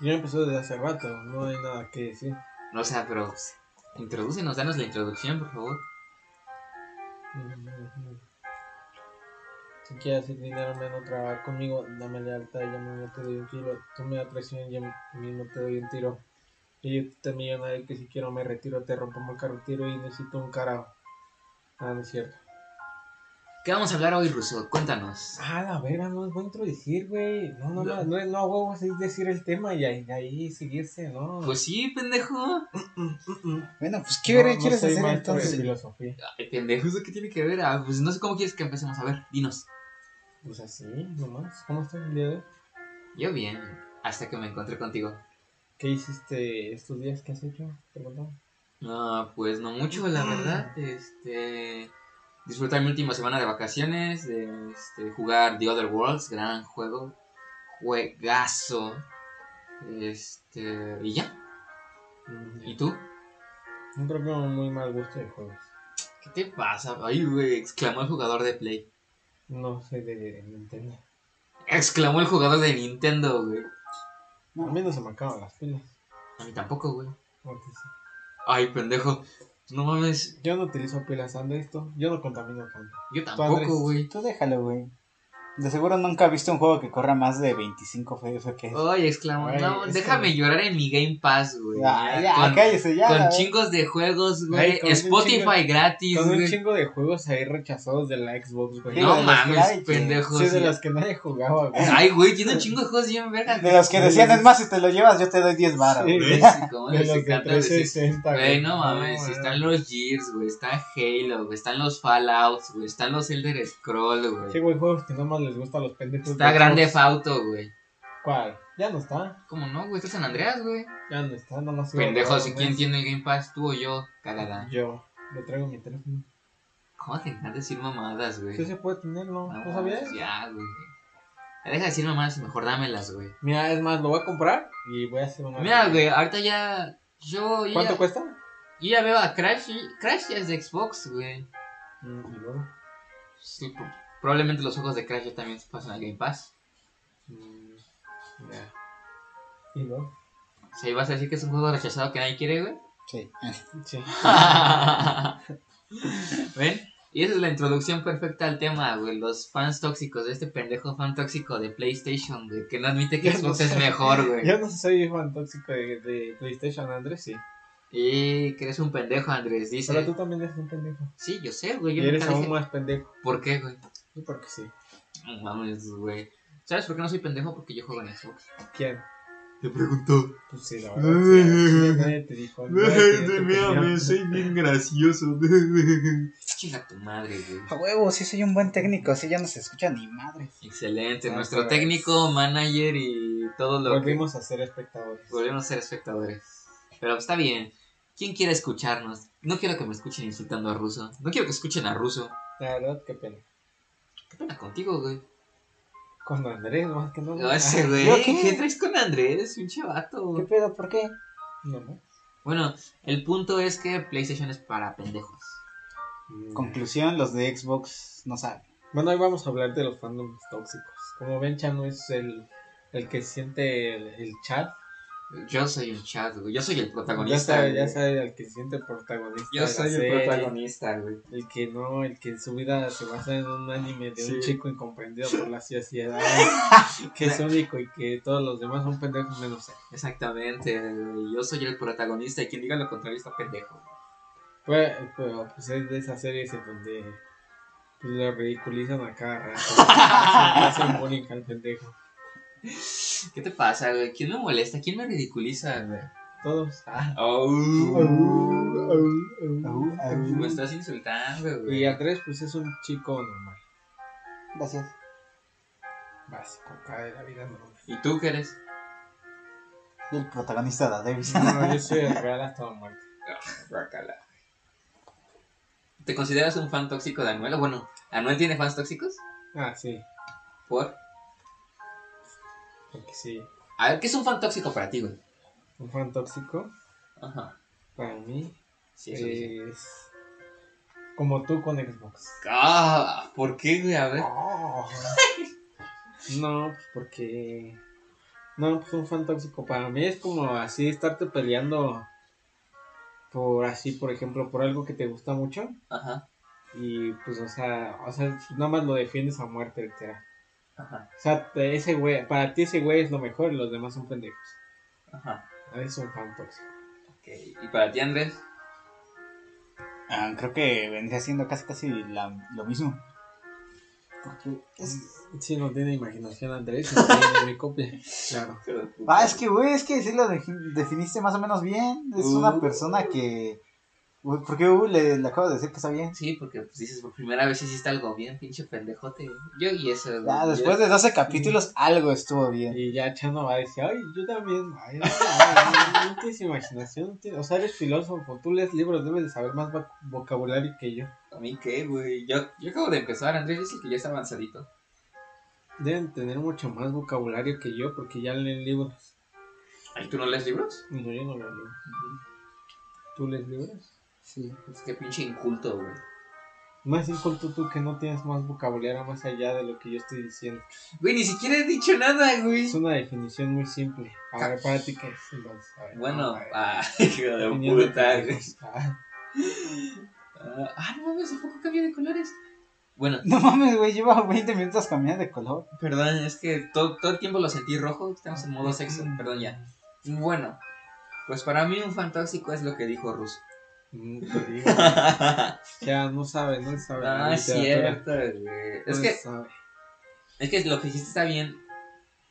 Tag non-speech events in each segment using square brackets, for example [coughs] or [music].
Ya empezó desde hace rato, no hay nada que decir. O sea, pero introdúcenos, danos la introducción, por favor. Si quieres hacer dinero, menos trabajar conmigo, dame lealtad y yo mismo te doy un kilo. Tú me das traición y yo mismo te doy un tiro. Y yo te millonario que si quiero me retiro, te rompo el carretero y necesito un carajo. Ah, no es cierto. ¿Qué vamos a hablar hoy, Russo? Cuéntanos. Ah, la verga, no es bueno introducir, güey. No, no, no, no, no, huevos es decir el tema y ahí, ahí seguirse, ¿no? Pues sí, pendejo. Bueno, pues ¿qué No, no quieres hacer entonces? filosofía. Ay, pendejo, ¿eso qué tiene que ver? Ah, pues no sé cómo quieres que empecemos. A ver, dinos. Pues así, nomás. ¿Cómo estás el día de hoy? Yo bien, hasta que me encontré contigo. ¿Qué hiciste estos días? ¿Qué has hecho? ¿Te? No, pues no mucho, la verdad. Este. Disfrutar mi última semana de vacaciones, de este, jugar The Other Worlds, gran juego, juegazo. Este. Y ya. ¿Y tú? Un creo que muy mal gusto de juegos. ¿Qué te pasa? Ay, güey, exclamó el jugador de Play. No soy de Nintendo. Exclamó el jugador de Nintendo, güey. A mí no se me acaban las pilas. A mí tampoco, güey. Ay, pendejo. No mames. Yo no utilizo pilas ando esto. Yo no contamino tanto. Yo tampoco, güey. Tú déjalo, güey. De seguro nunca has visto un juego que corra más de 25 FPS. Ay, exclamó. No, es déjame que- llorar en mi Game Pass, güey. Ya, ya, con cállese ya. con chingos de juegos, güey. Spotify chingo- gratis, Con un güey. chingo de juegos ahí rechazados de la Xbox, güey. No mames, likes, pendejo. Sí, de los que nadie jugaba, güey. Ay, güey, tiene un chingo de juegos bien vergas. De los que decían, es más, si te lo llevas, yo te doy 10 baros. Sí. güey. Güey, sí, cómo De los decir. 360, Güey, no mames, güey. están los Gears, güey, está Halo, güey, están los Fallouts, güey, están los Elder Scroll, Sí, güey. güey, juegos que nomás les gustan a los pendejos. Está de Grande. Fauto, güey. ¿Cuál? Ya no está. ¿Cómo no, güey? Está San Andreas, güey. Ya no está, nomás. iba a Pendejo, si quién tiene el Game Pass, tú o yo, cagada. Yo. Lo traigo en mi teléfono. ¿Cómo te encanta decir mamadas, güey? Sí se puede tener, ¿no? No, ¿No sabías? pues Ya, güey. Deja de decir mamadas y mejor dámelas, güey. Mira, es más, lo voy a comprar y voy a hacer una. Mira, güey, ahorita ya. Yo ya, ¿Cuánto cuesta? yo ya veo a Crash. y- Crash ya es de Xbox, güey. Mm, y luego. Sí, pro- probablemente los juegos de Crash ya también se pasan al Game Pass. Mm, ya. Y luego. O sea, ¿ibas a decir que es un juego rechazado que nadie quiere, güey? Sí. Sí. [laughs] ¿Ven? Y esa es la introducción perfecta al tema, güey. Los fans tóxicos de este pendejo fan tóxico de PlayStation, güey. Que no admite que no Xbox sé. es mejor, güey. Yo no soy fan tóxico de, de PlayStation, Andrés, sí. Y que eres un pendejo, Andrés. Dice. Pero tú también eres un pendejo. Sí, yo sé, güey. Yo Y eres aún dije- más pendejo. ¿Por qué, güey? Sí, porque sí. No mames, güey. ¿Sabes por qué no soy pendejo? Porque yo juego en Xbox. ¿Quién? Te preguntó. Pues sí, la verdad. sí, [laughs] nadie te dijo. [laughs] opinión. soy bien gracioso. [laughs] Chinga tu madre, güey. A huevo, sí soy un buen técnico, así ya no se escucha ni madre. Excelente. Ah, Nuestro pues. técnico, manager y todo lo que... Volvimos a ser espectadores. Volvemos a ser espectadores. Pero está bien. ¿Quién quiere escucharnos? No quiero que me escuchen insultando a Ruso. No quiero que escuchen a Ruso. La verdad, qué pena. ¿Qué pena contigo, güey? Con Andrés, más que no. No, ese güey. ¿Yo ¿Qué? qué? traes con Andrés? Un chavato. ¿Qué pedo? ¿Por qué? No, no. Bueno, el punto es que PlayStation es para pendejos. Mm. Conclusión, los de Xbox no saben. Bueno, hoy vamos a hablar de los fandoms tóxicos. Como ven, Chano es el, el que siente el, el chat. Yo soy un chat, güey. Yo soy el Ya protagonista. sabe, ya sabe el que se siente protagonista. Yo soy el serie, protagonista, güey. El que no, el que su vida se basa en un anime de un chico incomprendido por la sociedad. [laughs] que es único y que todos los demás son pendejos menos él. Exactamente. Yo soy el protagonista y quien diga lo contrario está pendejo. Pues, pero, pues es de esas series en donde pues, lo ridiculizan a cada rato. [laughs] Hacen bullying al pendejo. [laughs] ¿Qué te pasa, güey? ¿Quién me molesta? ¿Quién me ridiculiza, güey? Todos. Ah. Oh, me estás insultando, güey. Y Andrés, pues es un chico normal. Gracias. Básico, acá de la vida normal. ¿Y tú qué eres? El protagonista de Davis. No, yo soy el real hasta la muerte. Guácala. ¿Te consideras un fan tóxico de Anuel? Bueno, ¿Anuel tiene fans tóxicos? Ah, sí, ¿Por? Porque sí. A ver, ¿qué es un fan tóxico para ti, güey? Un fan tóxico, Ajá. para mí, Sí, eso dice. es como tú con Xbox. Ah, ¿por qué, güey? A ver. Oh. [laughs] No, pues porque. No, pues un fan tóxico para mí es como así estarte peleando por así, por ejemplo, por algo que te gusta mucho Ajá, y pues, o sea, o sea, nada más lo defiendes a muerte, literal. Ajá, O sea, te- ese güey, para ti ese güey es lo mejor y los demás son pendejos. ajá. Es un fan tóxico. Ok, ¿y para ti, Andrés? Ah, creo que vendría siendo casi casi la- lo mismo. Porque es... Sí, no tiene imaginación Andrés, [laughs] no tiene mi copia. Claro. Ah, es que, güey, es que sí lo defi- definiste más o menos bien. Es una Uh. persona que... Güey, ¿Por qué uh, le, le acabo de decir que está bien? Sí, porque pues, dices por primera vez hiciste algo bien, pinche pendejote. Yo y eso. Ya, Yo- después de 12 capítulos, [laughs] algo estuvo bien. Y ya Chano va a decir, ay, yo también. Ay, ay, ay, no tienes imaginación. no O sea, eres filósofo, tú lees libros, debes de saber más voc- vocabulario que yo. ¿A mí qué, güey? Yo, yo acabo de empezar, Andrés dice que ya está avanzadito. Deben tener mucho más vocabulario que yo porque ya leen libros. ¿Y tú no lees libros? No, yo no leo libros. ¿Tú lees libros? Sí. Es que pinche inculto, güey. Más inculto tú que no tienes más vocabulario más allá de lo que yo estoy diciendo. Güey, ni siquiera he dicho nada, güey. Es una definición muy simple. A ver, para ti qué es entonces. A ver, Bueno, ah, [laughs] hijo de puta, güey. Ah, Ah, ah, no mames, ¿a poco cambia de colores? Bueno, No mames, güey, lleva 20 minutos cambiando de color. perdón, es que todo, todo el tiempo lo sentí rojo. Estamos en modo sexo, perdón ya. Bueno, pues para mí un fan tóxico es lo que dijo Russo. Mm, te digo, [laughs] ya no sabe, no sabe. Ah, es cierto, güey. No Es que, sabe. es que lo que dijiste está bien,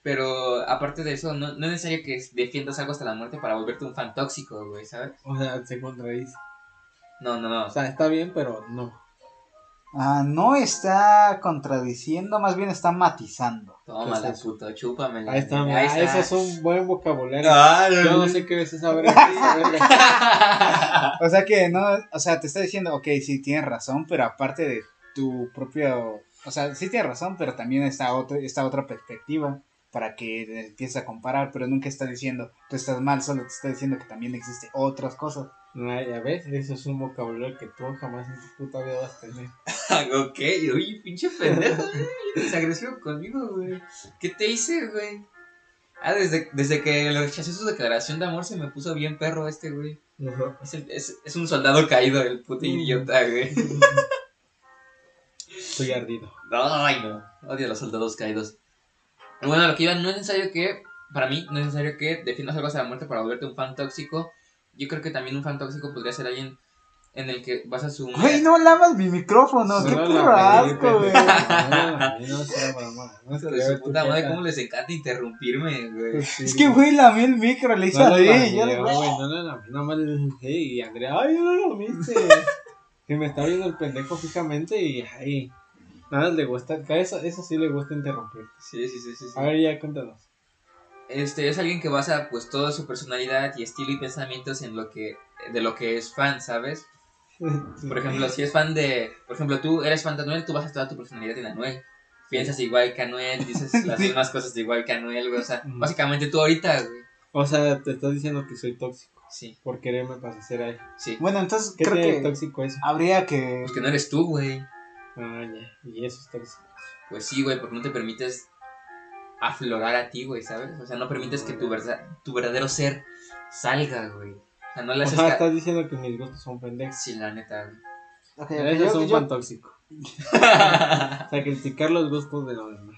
pero aparte de eso, no, no es necesario que defiendas algo hasta la muerte para volverte un fan tóxico, güey, ¿sabes? O sea, se contradice. No, no, no. O sea, está bien, pero no. Ah, no está contradiciendo, más bien está matizando. Toma ¿qué la es eso? puto, chúpamela. Ahí está, Ahí está. eso es un buen vocabulario. Ah, Yo no sé qué es esa verga. esa verga. [laughs] O sea que no, o sea, te está diciendo, ok, sí tienes razón, pero aparte de tu propio, o sea, sí tienes razón, pero también está otra, esta otra perspectiva para que empieces a comparar, pero nunca está diciendo, tú estás mal, solo te está diciendo que también existe otras cosas. No, ya ves, eso es un vocabulario que tú jamás en tu puta vida vas a tener. [laughs] ok, oye, pinche pendejo, güey. Eres agresivo conmigo, güey. ¿Qué te hice, güey? Ah, desde, desde que le rechacé su declaración de amor se me puso bien perro este, güey. Es, el- es, es un soldado caído, el puto Mm. idiota, güey. [laughs] Estoy ardido. Ay, no. Odio a los soldados caídos. Bueno, lo que iba, no es necesario que, para mí, no es necesario que defiendas algo hasta la muerte para volverte un fan tóxico. Yo creo que también un fan tóxico podría ser alguien en el que vas a su... Güey, no lavas mi micrófono, qué puro asco, güey. pero- [laughs] No, no sea broma. No su tu puta madre, cómo les encanta interrumpirme, güey. Es que, güey, lamé el micro, le hice No así, lamé, yo- güey, no nada más le dije, hey, y Andrea, ay, no lo viste. que me está viendo el pendejo fijamente y ay, nada le gusta, a eso, eso sí le gusta interrumpir. Sí, sí, sí. sí. A ver, ya cuéntanos. Este es alguien que basa pues toda su personalidad y estilo y pensamientos en lo que de lo que es fan, ¿sabes? [laughs] Por ejemplo, si es fan de, por ejemplo, tú eres fan de Anuel, tú basas toda tu personalidad en Anuel. Piensas igual que Anuel, dices [laughs] las mismas cosas igual que Anuel, güey. O sea, Ujú. básicamente tú ahorita, güey. O sea, te estás diciendo que soy tóxico Sí, por quererme parecer a él. sí. Bueno, entonces ¿Qué creo que tóxico eso? habría que... Pues que no eres tú, güey. Ah, ya, y eso es tóxico. Pues sí, güey, porque no te permites aflorar a ti, güey, ¿sabes? O sea, no permites que tu, verdad, tu verdadero ser salga, güey. O sea, no le O haces sea, ca- estás diciendo que mis gustos son pendejos. Sí, la neta, güey. Ok, ok, Eso es yo- un yo- fan tóxico. [laughs] O sea, criticar los gustos de los demás.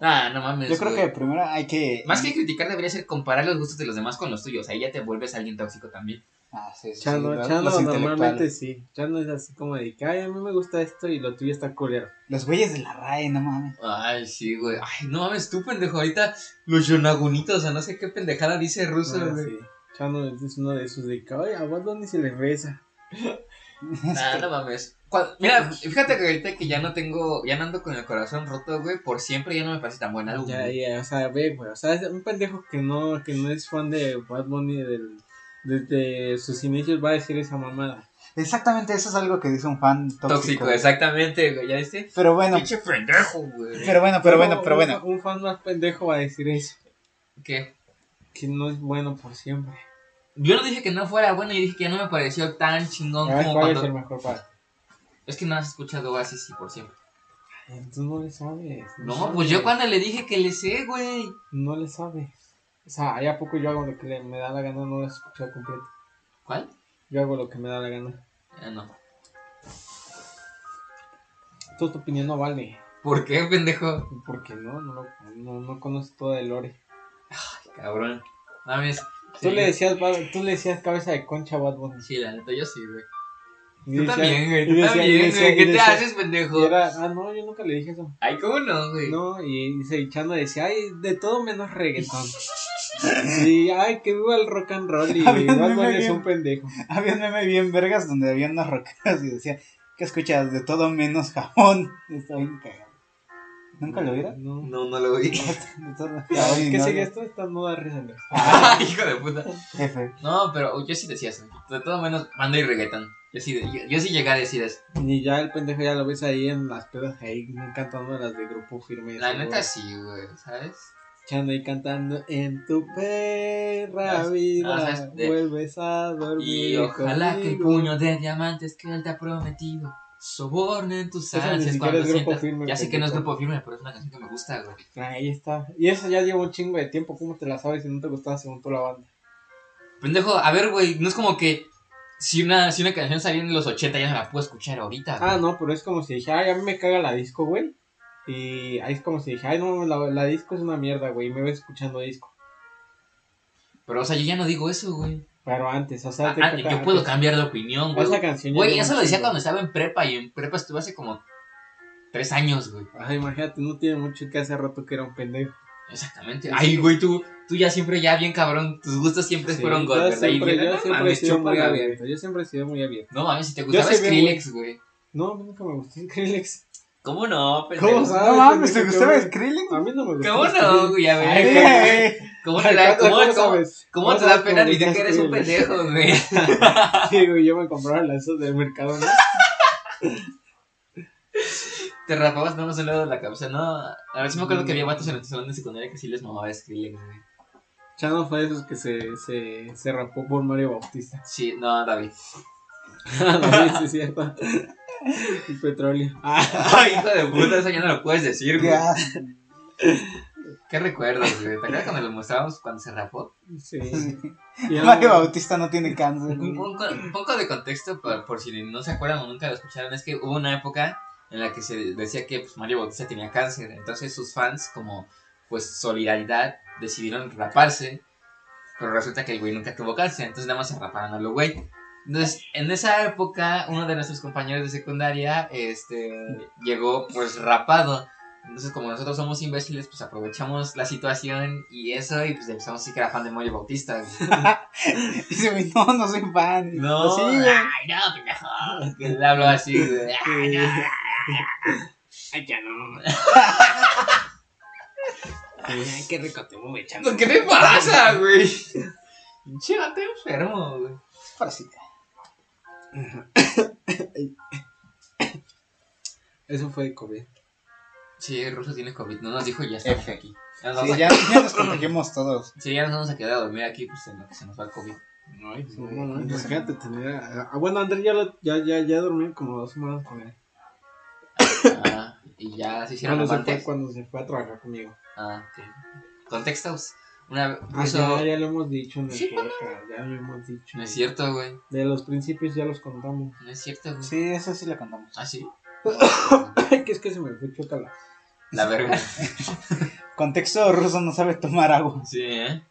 ah, no mames. Yo creo güey. que primero hay que... Más que criticar debería ser comparar los gustos de los demás con los tuyos. Ahí ya te vuelves alguien tóxico también. Ah, sí, sí, Chano, sí, Chano los normalmente sí. Chano es así como de que, ay, a mí me gusta esto y lo tuyo está culero. Los güeyes de la RAE, no mames. Ay, sí, güey. Ay, no mames, tú, pendejo. Ahorita los yonagunitos, o sea, no sé qué pendejada dice ruso, Ah, güey. sí. Chano es uno de esos de que, ay, a Bad Bunny se le reza. [laughs] Ah, no mames. Cuando- [laughs] mira, fíjate que ahorita que ya no tengo, ya no ando con el corazón roto, güey, por siempre ya no me parece tan buen álbum. Ya, ya, o sea, ve, güey. O sea, es un pendejo que no, que no es fan de Bad Bunny del, desde sus inicios va a decir esa mamada. Exactamente, eso es algo que dice un fan tóxico. Tóxico, exactamente, güey, ¿ya viste? Pero bueno, Pinche pendejo, güey. pero bueno, pero bueno, pero un- bueno. Un fan más pendejo va a decir eso. ¿Qué? Que no es bueno por siempre. Yo no dije que no fuera bueno, yo dije que ya no me pareció tan chingón ver, como ¿cuál es cuando... el mejor ti? Es que no has escuchado Oasis y por siempre. Entonces no le sabes. No, sabes. pues yo cuando le dije que le sé, güey. No le sabes. O sea, ahí a poco yo hago lo que me da la gana, no lo escucho completo. ¿Cuál? Yo hago lo que me da la gana. Ah, no. Toda tu opinión no vale. ¿Por qué, pendejo? Porque no, no, no, no conoces todo el lore. Cabrón. Mames. Tú Sí. le decías, tú le decías cabeza de concha a Bad Bunny. Sí, la neta, yo sí, güey. Y Tú decía- también, güey. Tú decía- también, decía- güey. ¿Qué te decía- haces, y pendejo? era, ah, no, yo nunca le dije eso. Ay, ¿cómo no, güey? No, y dice, y Chano decía, ay, de todo menos reggaetón. Y, ay, que viva el rock and roll y [laughs] Bad Bunny es bien- un pendejo. Había un meme bien vergas donde había unos rockeros y decía, ¿qué escuchas? De todo menos jabón. [laughs] Está bien cagado. ¿Nunca lo vieron? No. No, no lo vi. [laughs] [laughs] Y ¿Qué no- sigue esto? Esta no da risa. Andrés. Hijo de puta. Jefe. No, pero yo sí decía eso. De todo menos banda y reggaetón. Yo sí, yo, yo sí llegué a decir eso. Y ya el pendejo ya lo ves ahí en las pedas, ahí cantando las de grupo firme. La seguro. neta sí, güey, ¿sabes? Chano ahí cantando en tu perra Ah, vida, ah, vuelves a dormir. Y ojalá que el puño de diamantes que él te ha prometido sobornen tus ansias cuando sientas... firme, Ya sé que no es grupo firme, pero es una canción que me gusta, güey. Ahí está. Y eso ya lleva un chingo de tiempo. ¿Cómo te la sabes si no te gustaba según tú la banda? Pendejo, a ver, güey, no es como que si una, si una canción salió en los 80 ya no la puedo escuchar ahorita. güey. Ah, no, pero es como si dije, ay, a mí me caga la disco, güey. Y ahí es como si dije, ay, no, la, la disco es una mierda, güey. Y me ves escuchando disco. Pero, o sea, yo ya no digo eso, güey. Pero antes, o sea, Ah, te ah, yo puedo cambiar de opinión, güey. Esa canción Güey, eso lo decía cuando estaba en prepa y en prepa estuve hace como tres años, güey. Ay, imagínate, no tiene mucho que hace rato que era un pendejo. Exactamente. Ay, güey, tú, tú ya siempre ya bien cabrón. Tus gustos siempre Sí, fueron yo God, ¿verdad? Y siempre, yo, yo no siempre he sido muy güey. abierto. Yo siempre he sido muy abierto. No mames, si te Yo gustaba Skrillex, güey. No, nunca me gustó Skrillex. ¿Cómo no, pendejo? ¿Cómo sabes? No mames, ¿te gustaba Skrillex? A mí no me gustó. ¿Cómo no, güey? A ver, ¿cómo- ¿Cómo te [laughs] da, ¿Cómo, cómo, cómo, sabes? cómo te da pena gusta que eres un pendejo, güey? [laughs] Sí, güey, yo me compraba las esos del mercado, ¿no? [laughs] Te rapabas nada más un lado de la cabeza, ¿no? A ver, sí me acuerdo que había vatos en el salón de secundaria que sí les mamaba Skrillex, güey. Chano fue de esos que se, se, se rapó por Mario Bautista. Sí, no, David. sí, sí, cierto. El petróleo. [laughs] Ay, hijo de puta, eso ya no lo puedes decir, güey. ¿Qué recuerdas, güey? ¿Te acuerdas cuando lo mostrábamos cuando se rapó? Sí. [laughs] Mario Bautista no tiene cáncer. Un, un- un poco de contexto, por, por si no se acuerdan o nunca lo escucharon, es que hubo una época en la que se decía que pues, Mario Bautista tenía cáncer. Entonces sus fans, como pues solidaridad, decidieron raparse. Pero resulta que el güey nunca tuvo cáncer, entonces nada más se raparon a lo güey. Entonces, en esa época, uno de nuestros compañeros de secundaria este, llegó pues rapado. Entonces, como nosotros somos imbéciles, pues aprovechamos la situación y eso, y pues empezamos a decir que era fan de Mario Bautista. [laughs] Dice, güey, no, no soy fan. No, sí, güey. ay, no, pendejo. Que le hablo así, güey. [laughs] Ay, no. Ay, ya no. Ay, qué rico te voy echando. Pues, ¿Qué te pasa, güey? Pinche vato enfermo, güey. Parasita. [coughs] Eso fue de COVID. Sí, el ruso tiene COVID. No nos dijo ya estamos F. aquí. Ya nos Sí, vamos a- ya, ya nos contagiamos todos. [coughs] sí, ya nos vamos a quedar a dormir aquí, pues en lo que se nos va el COVID. Ay, Sí, no, no, sí. imagínate tener. a- Ah, bueno, Andrés ya, lo- ya, ya, ya dormí como dos semanas con él. Ah, y ya se hicieron Cuando se, fue, cuando se fue a trabajar conmigo. Ah, ok. Contextos. Una Ah, ruso. ya, ya lo hemos dicho en el Sí, podcast, ya lo hemos dicho. No es cierto, güey. De los principios ya los contamos. No es cierto, güey. Sí, eso sí lo contamos. ¿Ah, sí? Ay, [coughs] que es que se me fue chócala. La verga. [laughs] Contexto ruso no sabe tomar agua. Sí, ¿eh?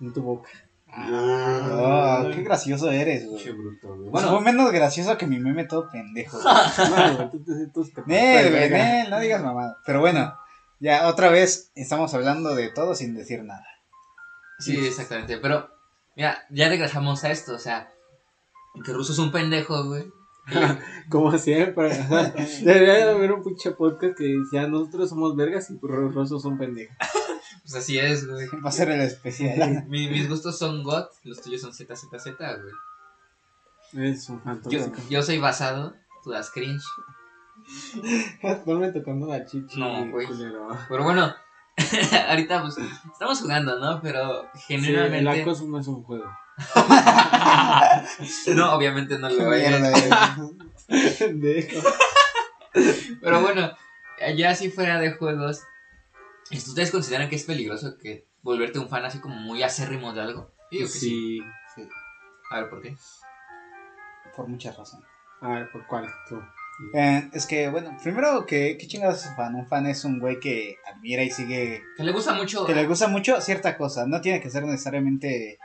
En tu boca. Ah, qué gracioso eres, güey. Qué bruto, güey. Bueno, fue menos gracioso que mi meme todo pendejo. güey. No, güey, tú te- tú te- Nel, güey. Nel, no digas mamada. Pero bueno, ya otra vez estamos hablando de todo sin decir nada. Sí, exactamente. Pero, mira, ya regresamos a esto. O sea, que Ruso es un pendejo, güey. [laughs] Como siempre. [laughs] Debería de haber un pinche podcast que decía nosotros somos vergas y los rosos son pendejos. [laughs] Pues así es, güey. Va a ser el especial. Mi- mis gustos son GOT, los tuyos son ZZZ, güey. Es un Yo, fantástico. yo soy basado, tú das cringe. Ponme tocando la chichi. No, güey. culero. Pero bueno, [laughs] ahorita pues estamos jugando, ¿no? Pero Sí, el acoso no es un juego. [laughs] no, obviamente no lo güey. Pendejo. Pero bueno, ya si fuera de juegos, ¿ustedes consideran que es peligroso que volverte un fan así como muy acérrimo de algo? Yo digo que sí. Sí. Sí, A ver, ¿por qué? por muchas razones. A ver, ¿por cuál? Tú. Eh, es que, bueno, primero, que ¿qué chingados es un fan? Un fan es un güey que admira y sigue. Que le gusta mucho. que le gusta mucho cierta cosa. No tiene que ser necesariamente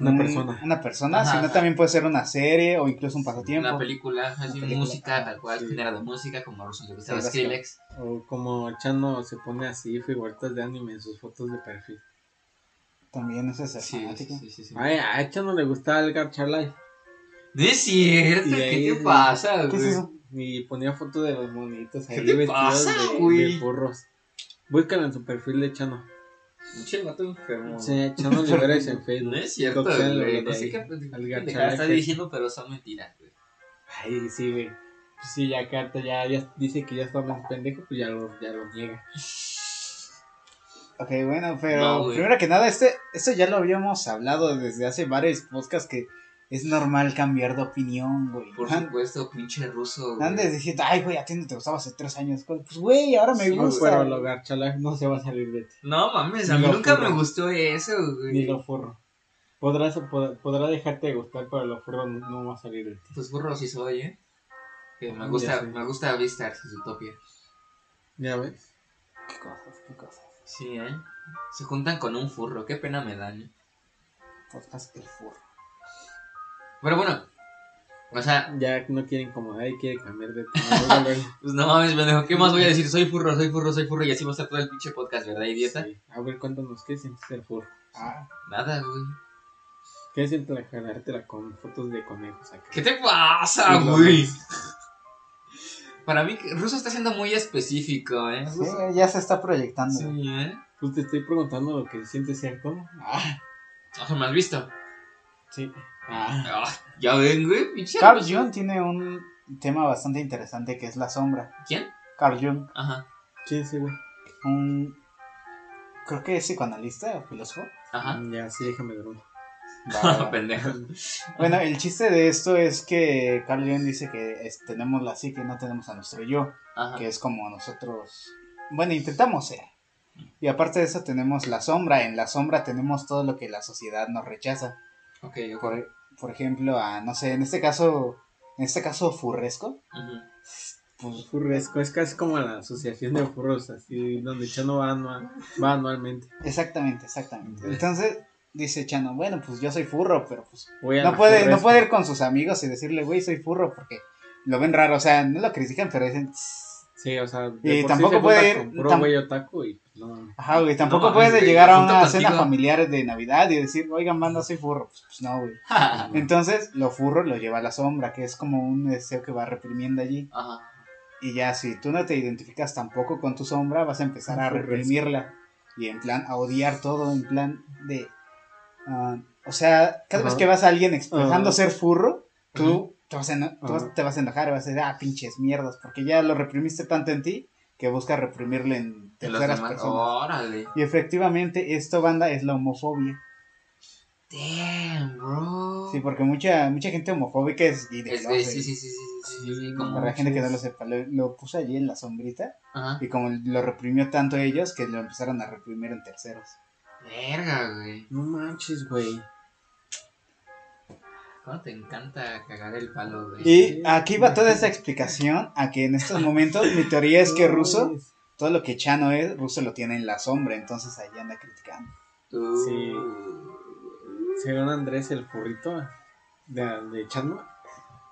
Una un- persona. Una persona, Ajá, sino ajá. también puede ser una serie o incluso un pasatiempo. Una película, así, película. música, tal cual, Sí. género de música, como a Russo le gustaba Sí, Skrillex. O como Chano se pone así, figuritas de anime en sus fotos de perfil. También es ese Sí, fanático. sí, sí, sí. Ay, a Chano le gusta el Gacha Life. No es cierto, ¿qué te pasa, ¿Qué es güey? eso? Y ponía fotos de los monitos ahí ¿Qué te vestidos pasa, de, güey? de furros. Búscalo en su perfil de Chano. Pinche vato enfermo. Sí, Chano Liberes en Facebook. No es cierto, güey. No sé qué está diciendo, pero son mentiras, güey. Ay, sí, güey. Pues sí, ya Carta ya, ya dice que ya está más pendejo, pues ya lo, ya lo niega. Ok, bueno, pero No, primero que nada, este, esto ya lo habíamos hablado desde hace varios podcasts que es normal cambiar de opinión, güey. Por supuesto, pinche ruso, güey. Andes diciendo, ay, güey, a ti no te gustaba hace tres años. Pues, güey, ahora me Sí, No, gusta. pero lo no se va a salir de ti. No mames, a Ni mí nunca furro. me gustó eso, Ni güey. lo furro. Podrás, pod- podrá dejarte de gustar, pero lo furro no, no va a salir de ti. Pues burro sí soy, ¿eh? Que me gusta, me gusta y Utopia. ¿Ya ves? Qué cosas, qué cosas. Sí, ¿eh? Se juntan con un furro, qué pena me dan. ¿eh? Podcast el furro. Pero bueno, o sea, Ya no quiere incomodar y quiere cambiar de tema. [laughs] Pues no mames, pendejo, ¿qué más voy a decir? Soy furro, soy furro, soy furro y así va a estar todo el pinche podcast, ¿verdad, idiota? Sí. A ver, cuéntanos, ¿qué sientes el furro? Ah, Nada, güey. ¿Qué sientes la jalártela con fotos de conejos acá? ¿Qué te pasa, Sí, güey? [laughs] Para mí, Ruso está siendo muy específico, ¿eh? sí, ya se está proyectando. Sí, ¿eh? Pues te estoy preguntando lo que sientes, ¿cierto? Ah, O sea, ¿me has visto? Sí. Ah. Ah, ya ven, güey, Carl. Jung tiene un tema bastante interesante que es la sombra. ¿Quién? Carl Jung, Ajá, ¿Quién es ese güey? un. Creo que es psicoanalista o filósofo. ajá. Mm, Ya, sí, déjame ver uno. Va. [laughs] Pendejo. [laughs] Bueno, el chiste de esto es que Carl Jung dice que es- tenemos la psique, no tenemos a nuestro yo, Ajá. que es como nosotros, bueno, intentamos ser. Y aparte de eso tenemos la sombra, en la sombra tenemos todo lo que la sociedad nos rechaza. Ok. Por, por ejemplo, a, no sé, en este caso, en este caso furresco, Ujú. pues, Furresco, es casi como la asociación de furros, así, donde Chano va, anual, va anualmente. exactamente, exactamente. Entonces, dice Chano, bueno, pues yo soy furro, pero pues Voy a no puede, no puede ir con sus amigos y decirle, güey, soy furro, porque lo ven raro, o sea, no lo critican, pero dicen, "Tss". Sí, o sea, de Y por tampoco sí se puede junta ir- con puro tam- güey otaku y pues, no. Ajá, güey, tampoco No puedes güey, llegar a una cena familiar de Navidad y decir, oigan, banda, soy furro. Pues, pues no, güey. [laughs] Entonces, lo furro lo lleva a la sombra, que es como un deseo que va reprimiendo allí. Ajá. Y ya, si tú no te identificas tampoco con tu sombra, vas a empezar a reprimirla. Y en plan, a odiar todo, en plan de. ah, o sea, cada vez que vas a alguien expresando Ajá. ser furro, tú, te, vas a tú Ajá. te vas a enojar y vas a decir, ah, pinches mierdas, porque ya lo reprimiste tanto en ti que buscas reprimirlo en terceras demás. personas. Órale. Y efectivamente, esto, banda, es la homofobia. Damn, bro. Sí, porque mucha mucha gente homofóbica es gay de Es, sí, sí, sí, sí, sí, sí, sí, como... Para la gente que no lo sepa, lo, lo puse allí en la sombrita. Y como lo reprimió tanto ellos, que lo empezaron a reprimir en terceros. Verga, güey. No manches, güey. ¿Cómo te encanta cagar el palo, güey? Y aquí va toda esa explicación a que en estos momentos mi teoría es que Russo, todo lo que Chano es, Russo lo tiene en la sombra, entonces ahí anda criticando. Sí. Según Andrés, el furrito de, de Chano.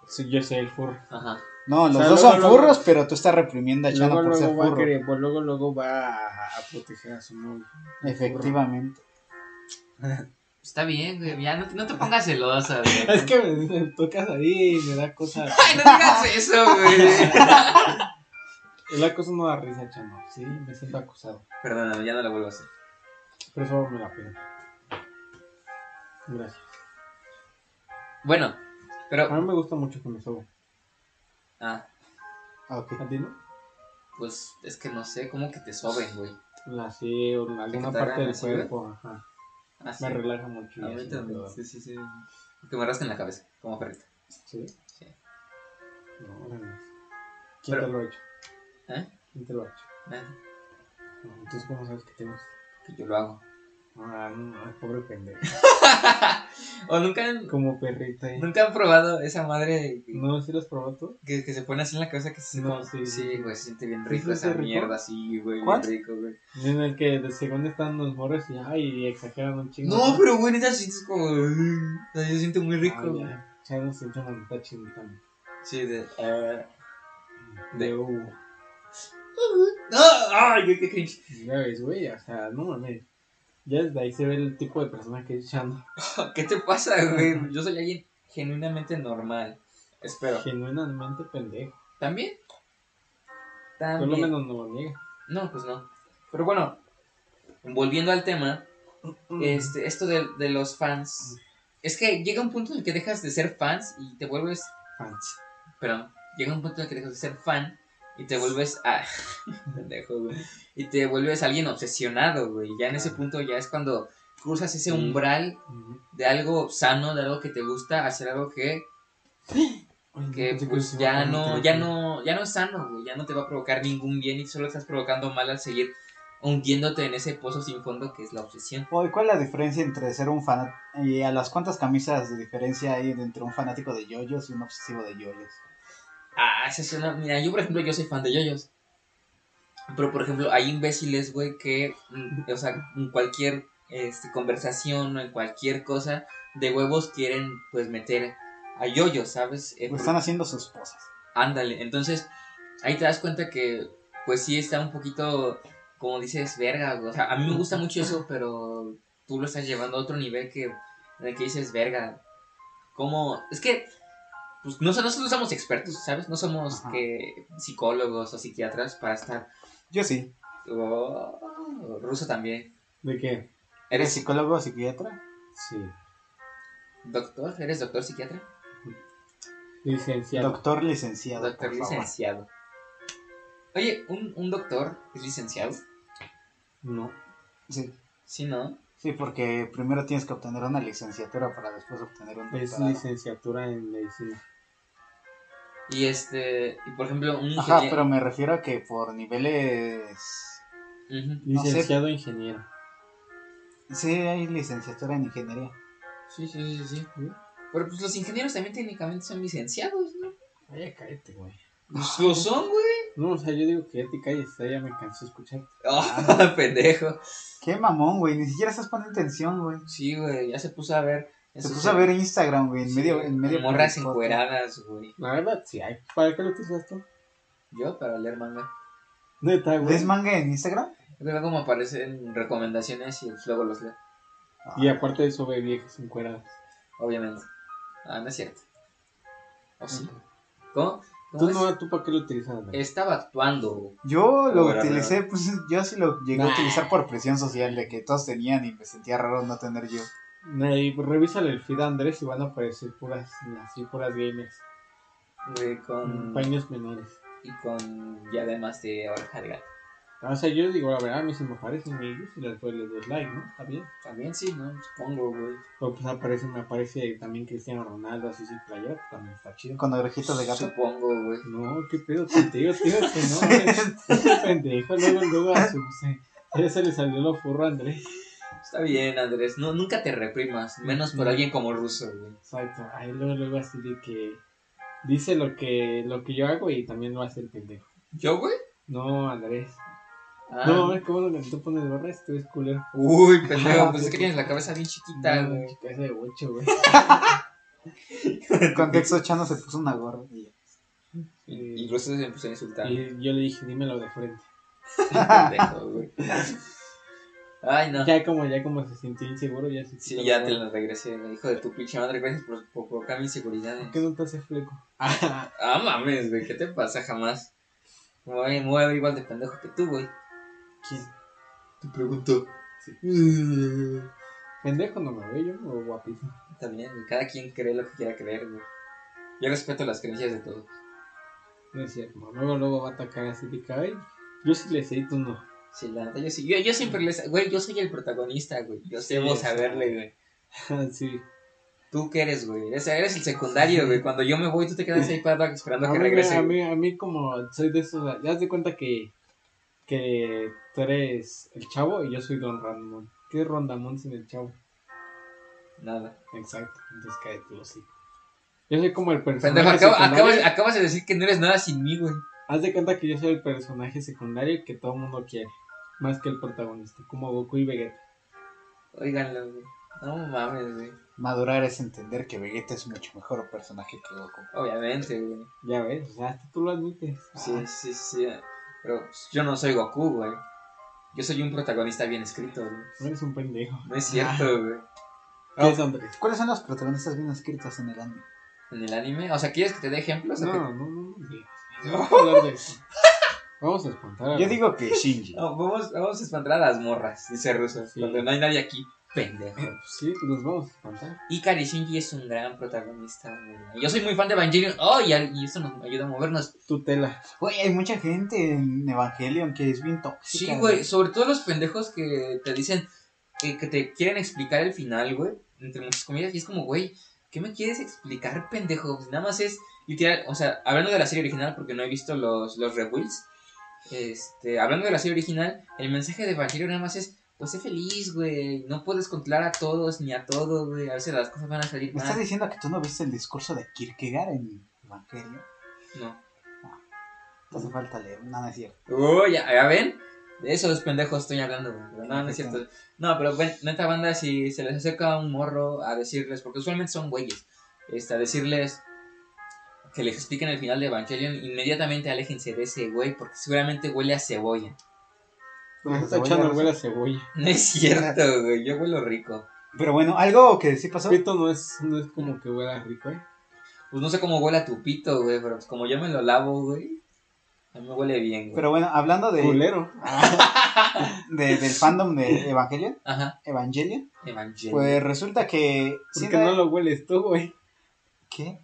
Sí, yo soy el furro. Ajá. No, los O sea, dos luego, son luego- furros, pero tú estás reprimiendo a Chano Luego, por ser luego, va a furro. querer- pues, luego, luego va a, a proteger a su novio. Efectivamente. Está bien, güey. Ya no, no te pongas celosa, güey. [laughs] Es que me, me tocas ahí y me da cosa. [laughs] Ay, no digas eso, güey. La cosa no da risa, Chano. Sí, me siento acusado. Perdóname, ya no lo vuelvo a hacer. Pero eso me la pido. Gracias. Bueno, A pero... mí me gusta mucho que me sobo. Ah, Ah, ok. ¿A ti no? pues es que no sé, cómo que te soben, güey. La sí, o en alguna te parte del cuerpo. Ajá. Ah, sí. Me relaja mucho. A mí también, sí, sí, sí. Que me rasquen la cabeza, como perrito. ¿Sí? Sí. No, órale. ¿Quién Pero- te lo ha hecho? ¿Eh? ¿Quién te lo ha hecho? Nadie. No, entonces, ¿cómo sabes que te gusta? Que yo lo hago. Ah, no, pobre pendejo. [laughs] o nunca han, Como perrita ahí. nunca han probado esa madre No, ¿sí lo has probado tú? que, que se pone así en la cabeza que se No, como- sí. sí, güey, se siente bien ¿Sí rico esa siente rico? mierda, sí, güey, rico, güey. En el que de según están los morros y ay, exageran un chingo. No, pero güey, neta sientes como. O sea, yo siento muy rico, güey. ya. Ya no la neta chinita. Sí, de. eh, De uh, ¡No! [laughs] ¡Ay, güey, qué cringe! ya ves, güey, o sea, no mames. Ya desde ahí se ve el tipo de persona que es Chando. [laughs] ¿Qué te pasa, güey? Yo soy alguien genuinamente normal. Espero. Genuinamente pendejo. ¿También? Por lo También. menos no lo niega. No, pues no. Pero bueno, volviendo al tema, este, esto de, de los fans. Es que llega un punto en el que dejas de ser fans y te vuelves. Fans. Perdón, llega un punto en el que dejas de ser fan y te vuelves. Ah, [laughs] pendejo, güey. Y te vuelves alguien obsesionado, güey. Ya en ese punto ya es cuando cruzas ese umbral de algo sano, de algo que te gusta, hacer algo que, que pues ya a no, ya no, ya no es sano, güey. Ya no te va a provocar ningún bien y solo estás provocando mal al seguir hundiéndote en ese pozo sin fondo que es la obsesión. Oye, ¿cuál es la diferencia entre ser un fanático y a las cuántas camisas de diferencia hay entre un fanático de yoyos y un obsesivo de yoyos? Ah, esa es una. Mira, yo por ejemplo, yo soy fan de yoyos. Pero por ejemplo, hay imbéciles, güey, que, mm, o sea, en cualquier este, conversación o en cualquier cosa de huevos quieren, pues, meter a yoyos, ¿sabes? Eh, Lo están haciendo sus esposas. Ándale, entonces ahí te das cuenta que pues sí está un poquito, como dices, verga, güey. o sea, a mí me gusta mucho eso, pero tú lo estás llevando a otro nivel que, en el que dices, verga, ¿cómo? Es que, pues no, nosotros no somos expertos, ¿sabes? No somos Ajá. que psicólogos o psiquiatras para estar, Yo sí. oh, ruso también. ¿De qué? ¿Eres ¿Eres psicólogo o psiquiatra? Sí. doctor? ¿Eres doctor psiquiatra? Licenciado. Doctor licenciado. Doctor por favor. licenciado. Oye, ¿un, un doctor es licenciado? No. Sí. Sí, ¿no? Sí, porque primero tienes que obtener una licenciatura para después obtener un Es doctorado. licenciatura en medicina. Y este, y por ejemplo, un Ajá, pero me refiero a que por niveles... No sé. Licenciado ingeniero. Sí, hay licenciatura en ingeniería. Sí, sí, sí, sí. Pero pues los ingenieros también técnicamente son licenciados, ¿no? Ay, cállate, güey. Pues lo [laughs] son, güey. No, o sea, yo digo que ya te calles, ya me cansé de escuchar. Ah, [laughs] pendejo. Qué mamón, güey. Ni siquiera estás poniendo atención, güey. Sí, güey, ya se puso a ver. Se eso puso a ver Instagram, güey, en sí, medio, en medio Morras encueradas, güey. La verdad, sí hay. ¿Para qué lo utilizas tú? Yo para leer manga. Neta, güey. ¿Ves manga en Instagram? Luego como aparecen recomendaciones y pues, luego los leo. Y aparte de eso, ve viejas encueradas. Obviamente. Ah, no es cierto. ¿O sí? ¿Cómo? ¿Tú ¿Cómo es? no, tú para qué lo utilizas? güey? Estaba actuando. Yo lo Ahora, utilicé, pues yo sí lo llegué a utilizar por presión social de que todos tenían y me sentía raro no tener yo. Ahí, revísale el feed a Andrés y van a aparecer puras, así, puras gamers. güey, con... Paños menores. Y con diademas de oreja de gato. O sea, yo digo, la verdad, a mí se me aparecen ellos y después les doy like, ¿no? Está bien. También sí, ¿no? Supongo, güey. Pues aparece, me aparece también Cristiano Ronaldo, así sin playera, pues, también está chido. Con orejitas de gato. Supongo, güey. No, qué pedo contigo, tío, que no, [laughs] ese pendejo, luego, luego a su, se, ya se le salió lo furro a Andrés. Está bien, Andrés. No, nunca te reprimas. Menos por alguien como ruso, güey. Exacto, ahí luego, luego así de que dice lo que, lo que yo hago y también lo hace el pendejo. ¿Yo, güey? No, Andrés. Ah. No, es como que tú pones barras, tú eres culero. Uy, [laughs] pendejo. Pues es que tienes la cabeza bien chiquita, No, güey. chica, ese de ocho, güey. En contexto, Chano se puso una gorra. y ya. Y, y ruso se empezó a insultar. Y yo le dije, dímelo de frente. [laughs] pendejo, güey. Ay, no. Ya como, ya como se sintió inseguro, ya se Sí, ya te lo regresé. Me dijo de tu pinche madre, gracias por, por provocar mis inseguridades. ¿Por qué no te hace fleco? Ah, [laughs] Ah, mames, güey. ¿Qué te pasa jamás? Me voy, me voy a ver igual de pendejo que tú, güey. ¿quién? Te pregunto. Pendejo no me veo yo, o guapísimo. También. Cada quien cree lo que quiera creer, güey. Yo respeto las creencias de todos. No es cierto, luego, luego va a atacar así de que, ay, yo sí le sé y tú no. Sí, la neta, yo sí. Yo, yo siempre les. Güey, yo soy el protagonista, güey. Yo Sí, debo saberle, güey. [laughs] sí. ¿Tú qué eres, güey? Eres, eres el secundario, güey. Cuando yo me voy, tú te quedas ahí parado esperando A que mí, regrese. a, mí, a mí como soy de esos, ya te cuenta que que tú eres el chavo y yo soy Don Randamón. ¿Qué es Rondamón sin el chavo? Nada. Exacto, entonces cállate los hijos. Yo soy como el personaje Pendejo, acabo- secundario. acabas, acabas de decir que no eres nada sin mí, güey. Haz de cuenta que yo soy el personaje secundario que todo el mundo quiere. Más que el protagonista, como Goku y Vegeta. Óiganlo, güey. No mames, güey. Madurar es entender que Vegeta es mucho mejor personaje que Goku. Obviamente, güey. Ya ves, o sea, hasta tú lo admites. Sí, Ah, sí, sí. Pero pues, yo no soy Goku, güey. Yo soy un protagonista bien escrito, güey. no eres un pendejo. No es cierto, güey. ¿Qué es Andrés? ¿Cuáles son los protagonistas bien escritos en el anime? En el anime. O sea, ¿quieres que te dé ejemplos? No, no, no, no. [laughs] No vamos a espantar a Yo digo que Shinji. No, vamos, vamos a espantar a las morras, dice Russo. Sí. Cuando no hay nadie aquí, pendejo. Pues sí, los vamos a espantar. Ikari Shinji es un gran protagonista, güey. Yo soy muy fan de Evangelion. Oh, y, y eso nos ayuda a movernos. Tutela. Güey, hay mucha gente en Evangelion que es bien tóxica. Sí, güey. Sobre todo los pendejos que te dicen que, que te quieren explicar el final, güey. Entre muchas comillas. Y es como, güey, ¿qué me quieres explicar, pendejo? Pues nada más es literal. O sea, hablando de la serie original, porque no he visto los, los rebuilds. Este, hablando de la serie original, el mensaje de Evangelion nada más es. Pues sé feliz, güey. No puedes controlar a todos ni a todo, güey. A veces las cosas van a salir ¿Me mal. estás diciendo que tú no viste el discurso de Kierkegaard en Evangelion? No. Te hace falta leer, no, no es cierto. Oh, ya, ya ven. De esos pendejos estoy hablando, güey. Pero no, no es cierto. No, pero bueno, neta banda, si se les acerca un morro a decirles, porque usualmente son güeyes, este, a decirles que les expliquen el final de Evangelion, inmediatamente aléjense de ese güey, porque seguramente huele a cebolla. Está echando huele a cebolla. No es cierto, güey. Yo huelo rico. Pero bueno, algo que sí pasó. Pito no es, no es como que huela rico, ¿eh? Pues no sé cómo huele a tu pito, güey, pero pues como yo me lo lavo, güey, a mí me huele bien, güey. Pero bueno, hablando de, Culero. [laughs] de- del fandom de Evangelion, Ajá, Evangelion, Evangelion. pues resulta que. ¿Por qué no lo hueles tú, güey? ¿Qué?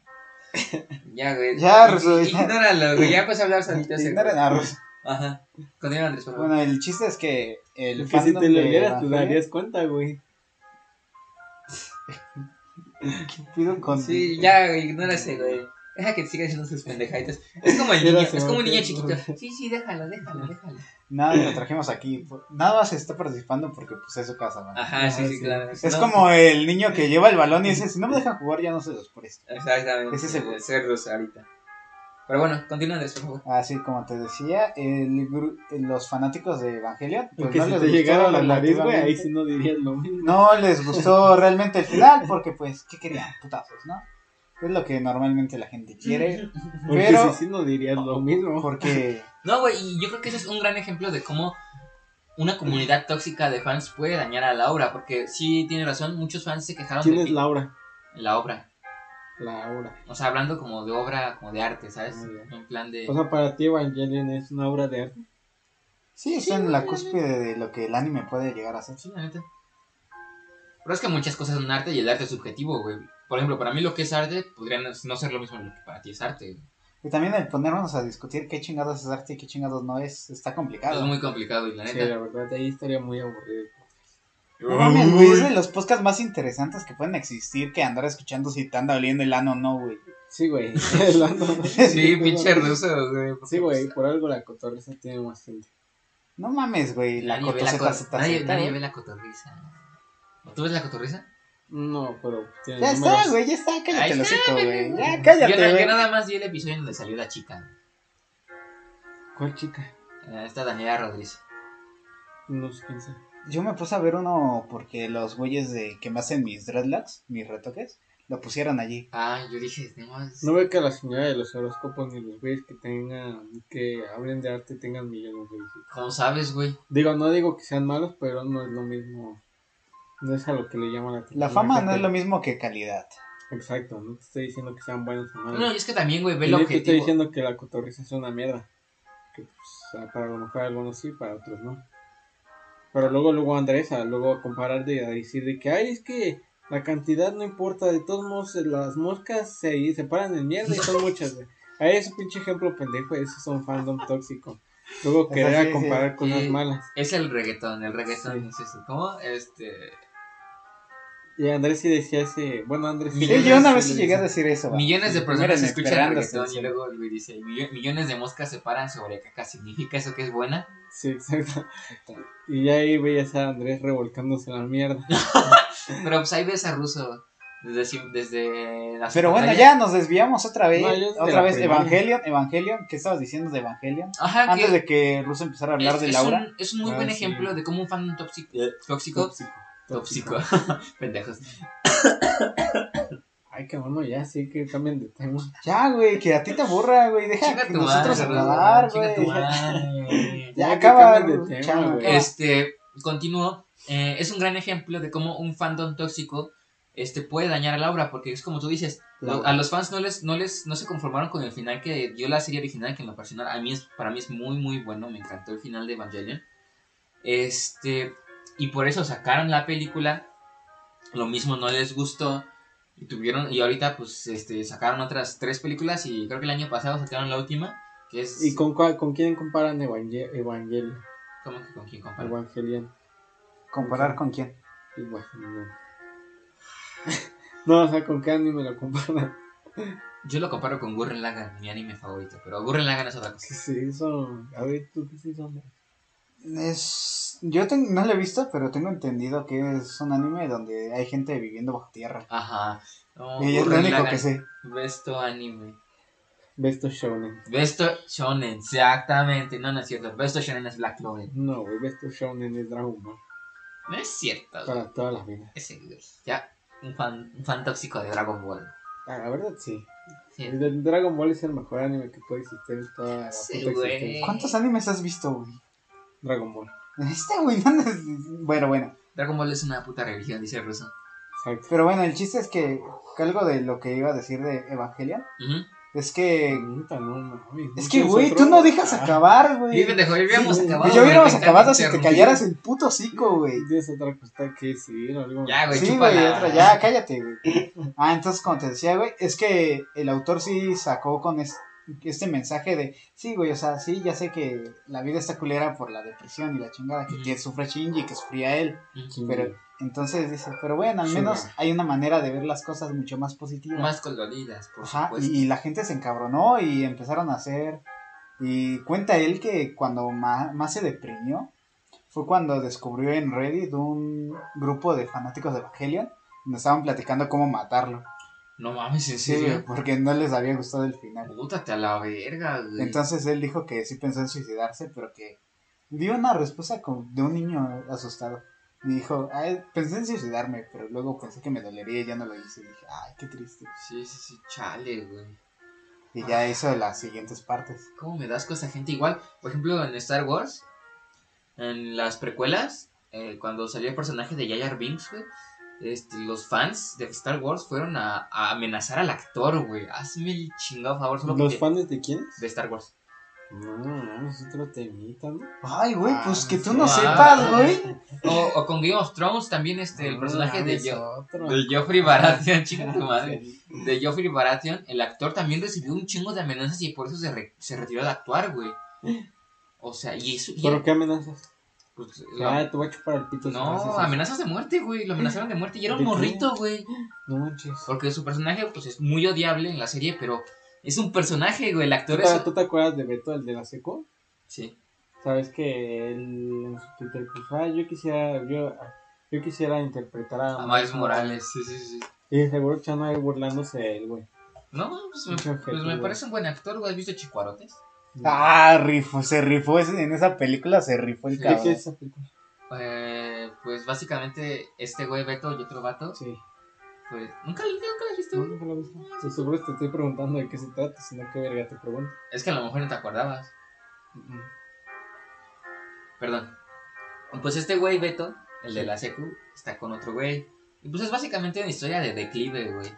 [laughs] Ya, güey. Ya, Ruso. Ignóralo, güey. Ya a hablar solito Ignoren a Russo. Ajá. Continúa, Andrés, por favor. Bueno, el chiste es que el Es que si te lo de olieras te darías cuenta, güey. ¿Qué [laughs] pido con Sí, ya, güey, ignora ese, güey. Deja que siga diciendo sus pendejaditas. Es como el niño, es como un niño chiquito. Sí, sí, déjalo, déjalo, déjalo. Nada, lo trajimos aquí. Nada más está participando porque pues es su casa, man. Ajá, sí, Ah, sí, sí. claro. Es No, como el niño que lleva el balón y dice, si no me dejan jugar ya no se los presto. Exactamente. Es ese, güey. Ese ruso ahorita. Pero bueno, continúa, Andrés, por favor. Así como te decía, el gru- los fanáticos de Evangelion, pues Porque no si les te gustó llegara a la nariz, güey, ahí sí no dirías lo mismo. No les gustó realmente el final porque pues, ¿qué querían? Putazos, ¿no? Es lo que normalmente la gente quiere, Porque pero- si sí no dirías lo mismo. porque [laughs] No, güey, y yo creo que ese es un gran ejemplo de cómo una comunidad tóxica de fans puede dañar a la obra. Porque sí, tiene razón, muchos fans se quejaron ¿Quién de es Laura? la obra. Laura. O sea, hablando como de obra, como de arte, ¿sabes? En plan de... O sea, para ti Evangelion es una obra de arte. sí, está en la cúspide de lo que el anime puede llegar a ser. Sí, la neta. Pero es que muchas cosas son arte y el arte es subjetivo, güey. Por ejemplo, para mí lo que es arte podría no ser lo mismo lo que para ti es arte. Y también el ponernos a discutir qué chingados es arte y qué chingados no es, está complicado. Es muy complicado y la Sí, neta. la verdad, ahí estaría muy aburrido. No mames, güey, es de los podcasts más interesantes que pueden existir que andar escuchando si te anda oliendo el ano o no, güey. Sí, güey. [laughs] El ano. Sí, pinche ruso, güey. Sí, güey, pues, por algo la cotorriza tiene más gente. No mames, güey, la Nadie, ve la, cotoseta co- se te nadie, nadie ve la cotorriza. ¿Tú ves la cotorriza? No, pero tiene Ya números. está, güey, ya está, cállate está, hocico, güey. Ya, yo, cállate, yo güey. nada más vi el episodio donde salió la chica. ¿Cuál chica? eh, Esta Daniela Rodríguez. No sé quién sea. Yo me puse a ver uno porque los güeyes de que me hacen mis dreadlocks, mis retoques, lo pusieron allí. Ah, yo dije, no. No veo que la señora de los horóscopos ni los güeyes que tengan, que hablen de arte tengan millones de visitas. ¿Cómo sabes, güey? Digo, no digo que sean malos, pero no es lo mismo. No es a lo que le llama la atención. La fama no es lo mismo que calidad. Exacto, no te estoy diciendo que sean buenos o malos. No, y es que también, güey, ve Y el yo te estoy objetivo. diciendo que la cotorriza es una mierda. Que pues, para lo mejor algunos sí, para otros no. Pero luego, luego Andrés, a luego a comparar de a decir de que, ay, es que la cantidad no importa, de todos modos las moscas se separan en mierda y son [laughs] muchas, güey. Ahí es un pinche ejemplo pendejo, eso es un fandom tóxico. Luego [laughs] querer sí, comparar sí. cosas Sí. malas. Es el reggaetón, el reggaetón Sí. ¿Cómo? Este. Y Andrés sí decía ese, bueno, Andrés sí. Millones yo una vez sí llegué a decir eso. va. Millones de personas escuchan reggaetón y luego güey dice: "Millo- Millones de moscas se paran sobre caca. ¿Significa eso que es buena? Sí, exacto. Y ya ahí veías a Andrés revolcándose en la mierda. [laughs] Pero pues ahí ves a Russo desde, desde la Pero bueno, ya nos desviamos otra vez. No, otra vez, primaria. Evangelion, Evangelion. ¿Qué estabas diciendo de Evangelion? Ajá, que Antes de que Russo empezara a hablar es, de es Laura. un, es un muy Ah, buen sí. ejemplo de cómo un fan tóxico. Tóxico. Tóxico. Tóxico. [laughs] Pendejos. Ay, qué bueno, ya sí que cambien de tema. Ya, güey, que a ti te aburra, güey. Deja Chinga que tu nosotros madre, tu güey. madre. [laughs] Ya acaba, de tema, güey. Este, continúo. Eh, es un gran ejemplo de cómo un fandom tóxico este, puede dañar a Laura, porque es como tú dices, lo- a los fans no les, no les, no se conformaron con el final que dio la serie original, que en lo personal a mí es, para mí es muy muy bueno, me encantó el final de Evangelion. Este, y por eso sacaron la película, lo mismo no les gustó, y tuvieron, y ahorita pues este, sacaron otras tres películas, y creo que el año pasado sacaron la última, que es... ¿Y con, cuál- con quién comparan Evangel Evangelion? ¿Cómo que con quién comparan? Evangelion. ¿Comparar con quién? No. [laughs] No, o sea, ¿con qué anime lo comparan? Yo lo comparo con Gurren Lagann, mi anime favorito, pero Gurren Lagann es otra cosa. Sí, eso. A ver, tú qué sí son. Es... Yo ten- no lo he visto, pero tengo entendido que es un anime donde hay gente viviendo bajo tierra. Ajá. No, y es lo único que sé. Besto anime. Besto Shonen. Besto Shonen, exactamente. No, no es cierto. Besto Shonen es Black Clover. No, güey, Besto Shonen es Dragon Ball. No es cierto. güey. Para toda la vida. Ese güey. Ya, un fan, un fan tóxico de Dragon Ball. Ah, la verdad sí. Sí. El de Dragon Ball es el mejor anime que puede existir en toda la Sí, puta güey. ¿Cuántos animes has visto, güey? Dragon Ball. [laughs] Este, güey, Bueno, bueno. Dragon Ball es una puta religión, dice el ruso. Exacto. Pero bueno, el chiste es que, que algo de lo que iba a decir de Evangelion es que... Puta, no mames. Es que, güey, tú no dejas Ah, acabar, Sí, güey. pendejo, ya habíamos Sí, acabado. Y yo hubiéramos acabado si te callaras el puto hocico, güey. ¿Tienes otra cosa que decir o algo? Ya, güey, Sí, güey, otra, ya, cállate, güey. Ah, entonces, como te decía, güey, es que el autor sí sacó con es- este mensaje de, sí, güey, o sea, sí, ya sé que la vida está culera por la depresión y la chingada que Ujú. tiene- sufre Shinji y que sufría él. Pero, entonces dice, pero bueno, al menos hay una manera de ver las cosas mucho más positivas. Más coloridas, por Ajá, supuesto. y, y la gente se encabronó y empezaron a hacer. Y cuenta él que cuando ma- más, se deprimió fue cuando descubrió en Reddit un grupo de fanáticos de Evangelion donde estaban platicando cómo matarlo. No mames, en Sí, serio. porque no les había gustado el final. Pútate a la verga, güey. Entonces él dijo que sí pensó en suicidarse, pero que dio una respuesta como de un niño asustado. Y dijo, ay, pensé en suicidarme, pero luego pensé que me dolería y ya no lo hice. Y dije, ay, qué triste. Sí, sí, sí, chale, güey. Y ya hizo las siguientes partes. ¿Cómo me das con esa gente? Igual, por ejemplo, en Star Wars, en las precuelas, eh, cuando salió el personaje de Jar Binks, güey, este, los fans de Star Wars fueron a, a amenazar al actor, güey. Hazme el chingado favor, solo ¿Los fans de quiénes? De Star Wars. No, no, es otro temita, ¿no? Ay, güey, Ah, pues que tú no Ah. sepas, güey. [laughs] O, o con Game of Thrones también, este, el No, personaje de, Jo- de Joffrey Baratheon, [laughs] chinga tu madre. De Joffrey Baratheon, el actor también recibió un chingo de amenazas y por eso se, re- se retiró de actuar, güey. O sea, y eso... y- ¿Por qué amenazas? Pues, la- Ah, te voy a chupar el pito. si No, amenazas de muerte, güey. Lo amenazaron de muerte y era un morrito, güey. No manches. Porque su personaje, pues, es muy odiable en la serie, pero es un personaje, güey. El ¿Tú actor te, es. tú te acuerdas de Beto, el de la seco? Sí. Sabes que él en su Twitter puso, ah, yo quisiera, yo, yo quisiera interpretar a, A Miles Morales, sí, sí, sí. Y seguro que no hay burlándose de él, güey. No, pues, me, pues me parece un buen actor, güey. ¿Has visto Chicuarotes? Ah, rifó, se rifó ese- en esa película, se rifó el Sí, ¿De qué cabrón. es esa película? Eh, pues básicamente este güey Beto y otro vato, Sí. pues nunca, nunca lo has visto. No, güey? nunca lo he visto. Pues seguro te estoy preguntando de qué se trata, sino qué verga te pregunto. Es que a lo mejor no te acordabas. Perdón. Pues este güey Beto, el de la secu, está con otro güey. Y pues es básicamente una historia de declive, güey.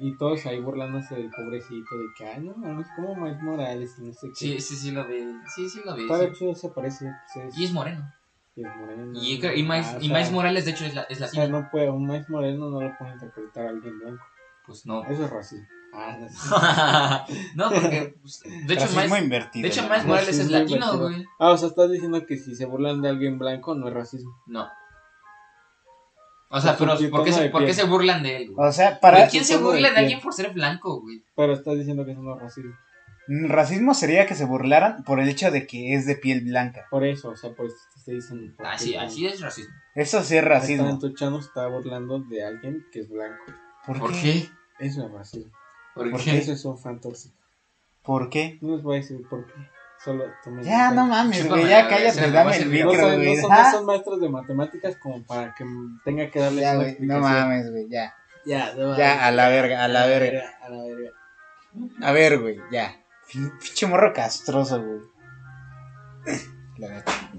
Y todos ahí burlándose del pobrecito, de que, ay, no mames, como Miles Morales y no sé qué. Sí, sí, sí lo vi. Sí, sí lo vi. Está sí. de hecho, se parece. Pues es, Y es moreno. y es moreno. Y, y, Miles, Ah, o y Miles Morales, de hecho, es, la, es O latino. sea, no puede, un Miles Moreno no lo puede interpretar a alguien blanco. Pues no. Eso es racismo. Ah, no [laughs] porque. pues, de hecho, Racismo Miles, invertido. de hecho, ¿no? Miles Morales es latino, güey. Ah, o sea, estás diciendo que si se burlan de alguien blanco no es racismo. No. O sea, pero ¿por qué, se, de por qué piel. se burlan de él, güey? O sea, para. ¿Quién se de burla de alguien por ser blanco, güey? Pero estás diciendo que eso no es racismo. Mm, Racismo sería que se burlaran por el hecho de que es de piel blanca. Por eso, o sea, por eso te estoy diciendo. Así, así es racismo. Eso sí es racismo. tu chano está burlando de alguien que es blanco. ¿Por, ¿Por qué? qué? Eso es racismo. ¿Por, ¿Por qué? qué? Eso es un fan tóxico. ¿Por qué? No les voy a decir por qué. Solo tomen Ya, no mames, güey, ya la cállate, dame se el No micro, son, no güey. son- Ah, no son maestros de matemáticas como para que tenga que darles Ya, una no mames, güey, ya. Ya, no Ya, a la verga, a la verga. A la verga. A ver, güey, ya. Pin- Pinche morro castroso, güey. La neta. [laughs]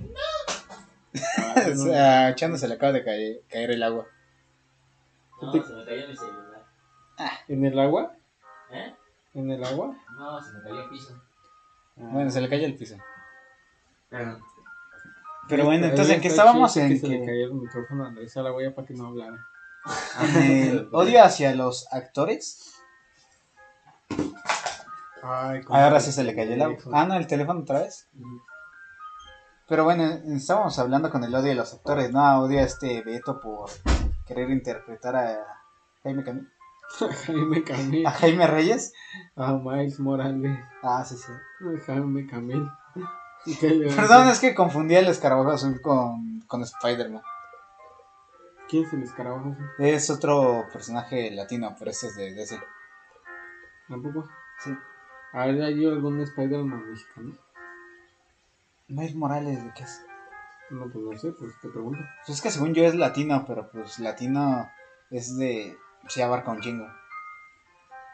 O no, sea, Chano se le acaba de caer, caer el agua. No, se me cayó mi celular. ¿En el agua? ¿Eh? ¿En el agua? No, se me cayó el piso. Ah. Bueno, se le cayó el piso. Perdón. Pero bueno, entonces, ¿en qué está estábamos? En que se le cayó el micrófono a Andrés a la huella para que no hablara. el [laughs] odio hacia los actores. Ay, cómo Ahora sí se le cayó el agua. teléfono. Ah, no, el teléfono otra vez. Pero bueno, estábamos hablando con el odio de los actores, ¿no? Odio a este Beto por querer interpretar a Jaime Camil. [laughs] Jaime Camil. A Jaime Reyes. A Miles Morales. Ah, sí, sí. Jaime Camil. Perdón, es que confundí el escarabajo azul con, con Spider-Man. ¿Quién es el escarabajo? Es otro personaje latino, pero este es de DC. ¿Tampoco? Sí. A ver, ¿hay algún Spider-Man mexicano? Miles Morales, ¿de qué es? No, pues no sé, pues te pregunto. Pues es que según yo es latino, pero pues latino es de... Sí abarca un chingo.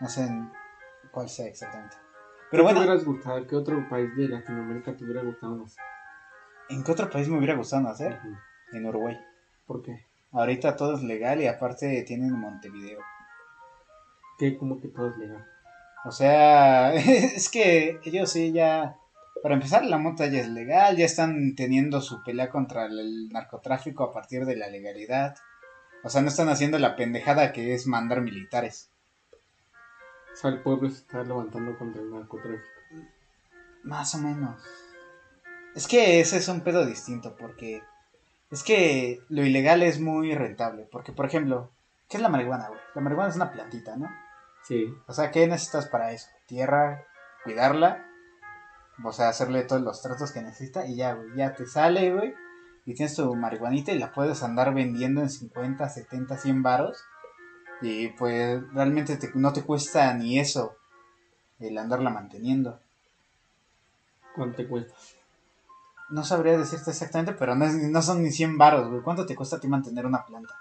No sé en cuál sea exactamente. Pero ¿Qué te bueno, hubieras gustado? ¿Qué otro país de Latinoamérica te hubiera gustado más? ¿en qué otro país me hubiera gustado nacer? Ujú. En Uruguay. ¿Por qué? Ahorita todo es legal y aparte tienen Montevideo. Que como que todo es legal. O sea, [laughs] es que ellos sí ya... Para empezar, la mota ya es legal, ya están teniendo su pelea contra el narcotráfico a partir de la legalidad. O sea, no están haciendo la pendejada que es mandar militares. O sea, el pueblo se está levantando contra el narcotráfico. Más o menos. Es que ese es un pedo distinto porque es que lo ilegal es muy rentable. Porque, por ejemplo, ¿qué es la marihuana, güey? La marihuana es una plantita, ¿no? Sí. O sea, ¿qué necesitas para eso? Tierra, cuidarla, o sea, hacerle todos los tratos que necesita y ya, güey, ya te sale, güey, y tienes tu marihuanita y la puedes andar vendiendo en 50, 70, 100 varos y pues realmente te- no te cuesta ni eso el andarla manteniendo. ¿Cuánto te cuesta? No sabría decirte exactamente, pero no, es- no son ni 100 varos, güey. ¿Cuánto te cuesta a ti mantener una planta?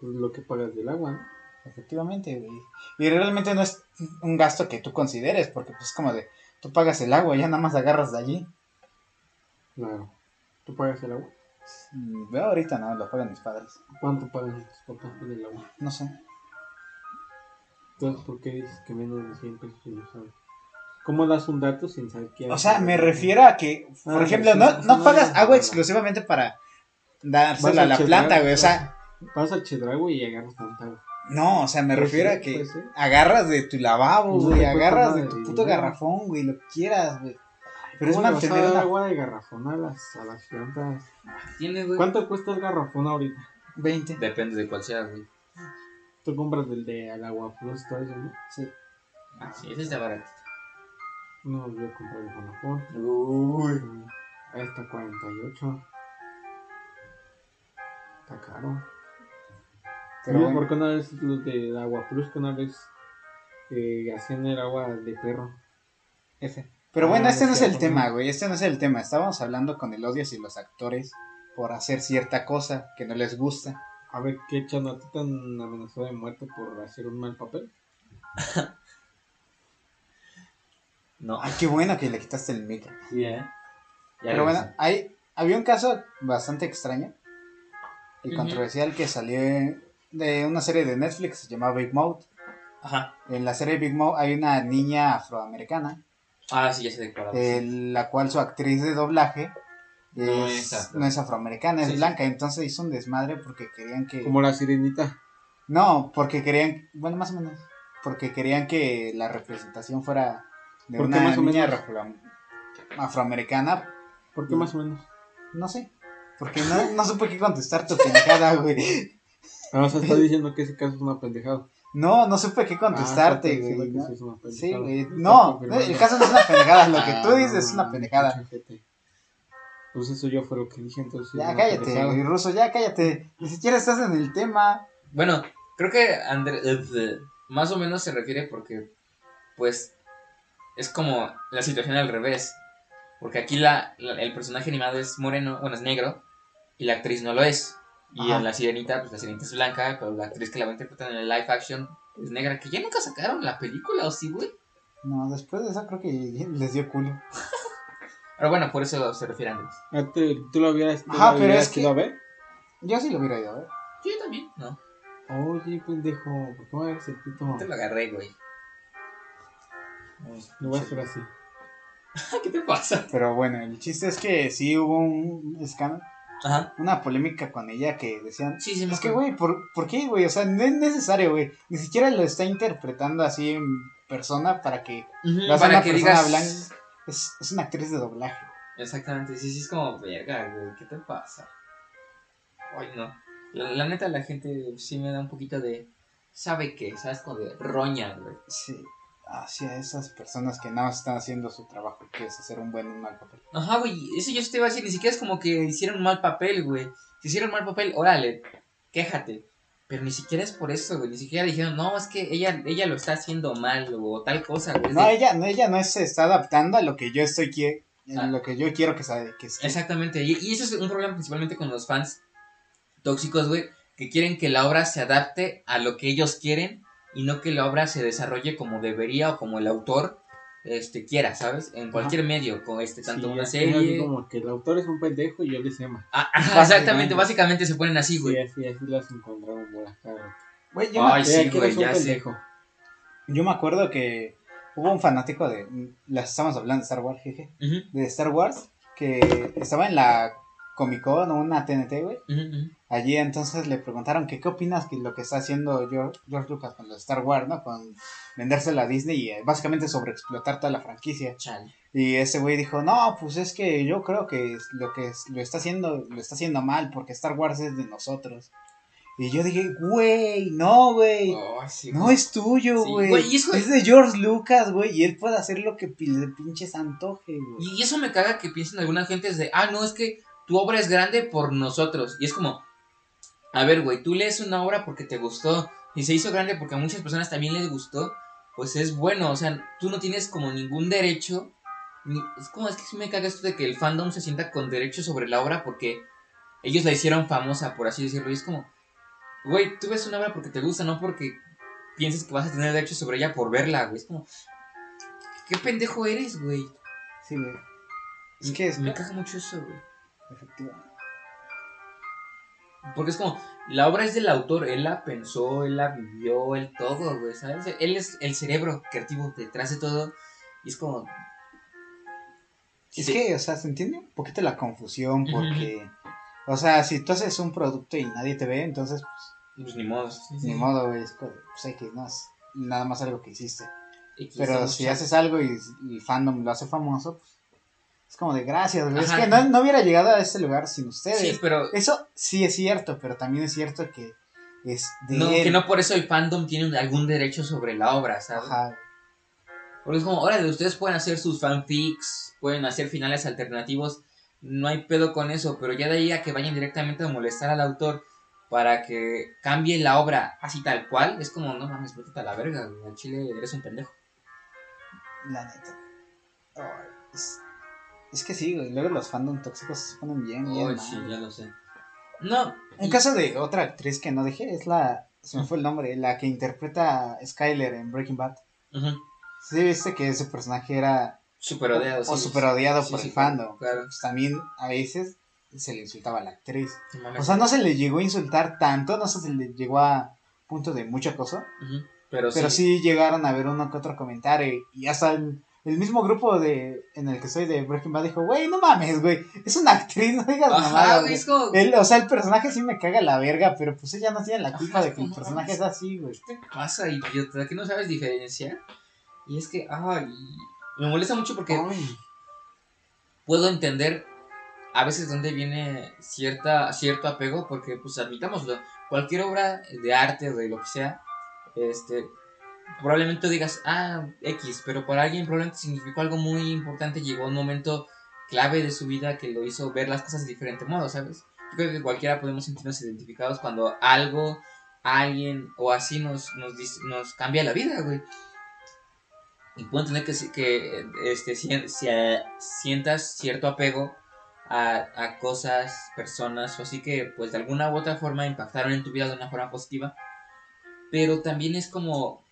Pues lo que pagas del agua, ¿no? Efectivamente, güey. Y realmente no es un gasto que tú consideres, porque pues es como de, tú pagas el agua, ya nada más agarras de allí. Claro. ¿Tú pagas el agua? Mm, Veo ahorita, no, lo pagan mis padres. ¿Cuánto pagan tus papás por el agua? No sé. Entonces, ¿por qué dices que menos de 100 pesos si no sabes? ¿Cómo das un dato sin saber quién O sea, me refiero a que, por Ah, ejemplo, sí, no, no no, pagas no, agua exclusivamente para dársela a la planta, güey. O sea, Vas al Chedraui y agarras tanta agua. no, o sea, me Puede refiero a que puede ser. agarras de tu lavabo, güey. Agarras de tu puto garrafón, güey, lo que quieras, güey. Pero es ¿Cómo le vas a mantener una agua de garrafón a las, a las plantas? Tiene, güey. ¿Cuánto cuesta el garrafón ahorita? 20. Depende de cuál sea, güey. Tú compras del de al agua plus, todo eso, ¿no? Sí. Ah, sí, ese está barato. No, yo compré el garrafón. Uy. Ahí está 48. Está caro. Pero bueno. porque una vez los de agua plus que una vez eh, hacían el agua de perro. F. Pero bueno, Ah, este no es el tema, güey. Este no es el tema. Estábamos hablando con el odio hacia los actores por hacer cierta cosa que no les gusta. A ver, ¿qué chano a ti tan amenazó de muerte por hacer un mal papel? [laughs] No. Ay, qué bueno que le quitaste el micro. Sí, ¿eh? Ya Pero bueno, hay, había un caso bastante extraño y controversial que salió de una serie de Netflix, se llama Big Mouth. Ajá. En la serie Big Mouth hay una niña afroamericana, Ah, sí, ya sé de cuál hablas. eh, la cual su actriz de doblaje No es- no afroamericana, es Sí, sí. blanca. Entonces hizo un desmadre porque querían que... Como la sirenita. No, porque querían, bueno, más o menos, porque querían que la representación fuera de ¿Por qué una más o niña afroamericana, ¿Por qué más o menos? no sé, porque no, no supe qué contestar tu pendejada, güey. [laughs] Ah, o sea, está diciendo que ese caso es una pendejada. No, no supe qué Ah, contestarte, sí, güey. sí, ¿no? sí, güey. No, el caso no es una pendejada. Lo que Ah, tú dices es una pendejada. Pues eso yo fue lo que dije, entonces. Ya cállate, güey, ruso, ya cállate. Ni siquiera estás en el tema. Bueno, creo que André, eh, más o menos se refiere porque, pues, es como la situación al revés. Porque aquí la, la- el personaje animado es moreno, bueno, es negro, y la actriz no lo es. Y Ajá. en la sirenita, pues la sirenita es blanca, pero la actriz que la va a interpretar en el live action es negra, que ya nunca sacaron la película, ¿o sí, güey? No, después de eso creo que [laughs] les dio culo. Pero bueno, por eso se refiere a Andrés. Ah, ¿Tú, tú lo hubieras, tú Ajá, lo pero es que- ido a ver? Yo sí lo hubiera ido, ¿eh? Sí, yo también, no. Oye, pendejo, ¿por qué me agarras el pito? Te lo agarré, güey. Lo voy a hacer así. [laughs] ¿Qué te pasa? Pero bueno, el chiste es que sí hubo un escándalo, Ajá. una polémica con ella que decían. Sí, sí, me Es que, güey, ¿por, ¿por qué, güey? O sea, no es necesario, güey. Ni siquiera lo está interpretando así en persona para que a ser para una que digas... blanca. Es, es una actriz de doblaje. Exactamente, sí, sí, es como, verga, güey, ¿qué te pasa? Ay, no. La, la neta, la gente sí me da un poquito de. ¿Sabe qué? ¿Sabes? Como de roña, güey. Sí. Hacia esas personas que no están haciendo su trabajo, que es hacer un buen o un mal papel. Ajá, güey, eso yo te iba a decir, ni siquiera es como que hicieron mal papel, güey. Si hicieron mal papel, órale, quéjate. Pero ni siquiera es por eso, güey. Ni siquiera dijeron, no, es que ella, ella lo está haciendo mal o tal cosa, güey. No, ella no, ella no se está adaptando a lo que yo estoy qui- a Ah. lo que yo quiero que sabe que es. Exactamente, y, y eso es un problema principalmente con los fans tóxicos, güey, que quieren que la obra se adapte a lo que ellos quieren y no que la obra se desarrolle como debería o como el autor este quiera, ¿sabes? En cualquier medio, con este tanto Sí, una serie. como que el autor es un pendejo y yo le sé más. Ah, ajá, Básicamente. exactamente, básicamente se ponen así, Sí, güey. así, así las encontramos por acá. Güey, yo, Ay, me, sí, Sí, güey, ya sé. yo me acuerdo que hubo un fanático de. Las estamos hablando de Star Wars, jeje. Ujú, De Star Wars, que estaba en la Comic Con o una TNT, güey. ujú, ujú. Allí entonces le preguntaron que qué opinas que lo que está haciendo George, George Lucas con lo de Star Wars, ¿no? Con vendérsela a Disney y eh, básicamente sobreexplotar toda la franquicia. Chale. Y ese güey dijo, no, pues es que yo creo que lo que lo está haciendo, lo está haciendo mal porque Star Wars es de nosotros. Y yo dije, güey, no, güey. Sí, No es tuyo, güey. es de George Lucas, güey. Y él puede hacer lo que le pinches antoje, güey. Y eso me caga que piensen algunas gentes de, ah, no, es que tu obra es grande por nosotros. Y es como, a ver, güey, tú lees una obra porque te gustó y se hizo grande porque a muchas personas también les gustó, pues es bueno. O sea, tú no tienes como ningún derecho. ni- es como, es que sí me caga esto de que el fandom se sienta con derecho sobre la obra porque ellos la hicieron famosa, por así decirlo. Y es como, güey, tú ves una obra porque te gusta, no porque pienses que vas a tener derecho sobre ella por verla, güey. Es como, ¿qué pendejo eres, güey? Sí, güey. Es que es... Me caga mucho eso, güey. Efectivamente. Porque es como, la obra es del autor, él la pensó, él la vivió, él todo, güey, ¿sabes? Él es el cerebro creativo detrás de todo. Y es como. Es Sí. que, o sea, se entiende un poquito la confusión porque, o sea, si tú haces un producto y nadie te ve, entonces, pues, Pues ni modo. sí, sí. ni modo, güey, es pues que, no, es nada más algo que hiciste. Pero si haces algo y el fandom lo hace famoso, pues, es como de gracias, güey. Es que no, no hubiera llegado a este lugar sin ustedes. Sí, pero. Eso sí es cierto, pero también es cierto que es de No, él. que no por eso el fandom tiene algún derecho sobre la obra, ¿sabes? Ajá. Porque es como, órale, ustedes pueden hacer sus fanfics, pueden hacer finales alternativos, no hay pedo con eso, pero ya de ahí a que vayan directamente a molestar al autor para que cambie la obra así tal cual, es como, no mames, vete a la verga, güey, al chile eres un pendejo. La neta. Es, es que sí, güey. Luego los fandom tóxicos se ponen bien, bien. Sí, ya lo sé. No, Un caso de otra actriz que no dejé es la. Se me fue el nombre, la que interpreta a Skyler en Breaking Bad. ujú, Sí, viste que ese personaje era. super odiado, o sí, super odiado sí, por sí, el fandom. Claro, Pues también a veces se le insultaba a la actriz. O sea, no se le llegó a insultar tanto, no sé si le llegó a punto de mucho acoso. Ujú, pero, Pero sí, llegaron a ver uno que otro comentario. y- Y hasta el, el mismo grupo de en el que soy de Breaking Bad dijo, güey, no mames, güey. Es una actriz, no digas Ajá, mamadas, güey, güey". es como, Él, o sea, el personaje sí me caga la verga, pero pues ella no tiene la culpa Ajá, de que el personaje es así, güey. ¿qué te pasa, idiota? ¿Que no sabes diferenciar? Y es que, ay, me molesta mucho porque Ay, puedo entender a veces dónde viene cierta, cierto apego, porque, pues, admitámoslo, cualquier obra de arte o de lo que sea, este, probablemente digas, ah, X, pero para alguien probablemente significó algo muy importante, llegó un momento clave de su vida que lo hizo ver las cosas de diferente modo, ¿sabes? Yo creo que cualquiera podemos sentirnos identificados cuando algo, alguien o así nos, nos, nos cambia la vida, güey. Y puedo entender que, que este, si- si- sientas cierto apego a, a cosas, personas, o así que pues de alguna u otra forma impactaron en tu vida de una forma positiva. Pero también es como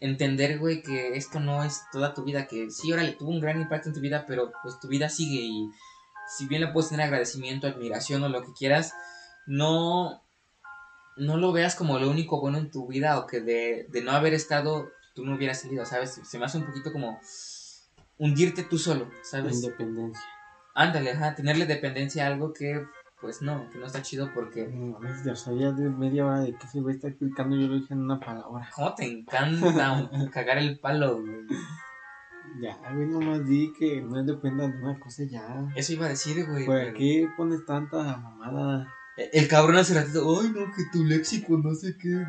entender, güey, que esto no es toda tu vida, que sí, órale, tuvo un gran impacto en tu vida, pero pues tu vida sigue y si bien le puedes tener agradecimiento, admiración o lo que quieras, no, no lo veas como lo único bueno en tu vida o que de, de no haber estado tú no hubieras salido, ¿sabes? Se me hace un poquito como hundirte tú solo, ¿sabes? independencia. Ándale, ajá, tenerle dependencia a algo que, pues no, que no está chido porque... No mames, ya sabía de media hora de que se va a estar explicando, yo lo dije en una palabra. ¿Cómo te encanta [laughs] cagar el palo, güey? Ya, güey, nomás di que no dependa de una cosa ya. Eso iba a decir, güey. ¿Por pero- qué pones tanta mamada? El cabrón hace ratito, ay no, que tu léxico no sé qué.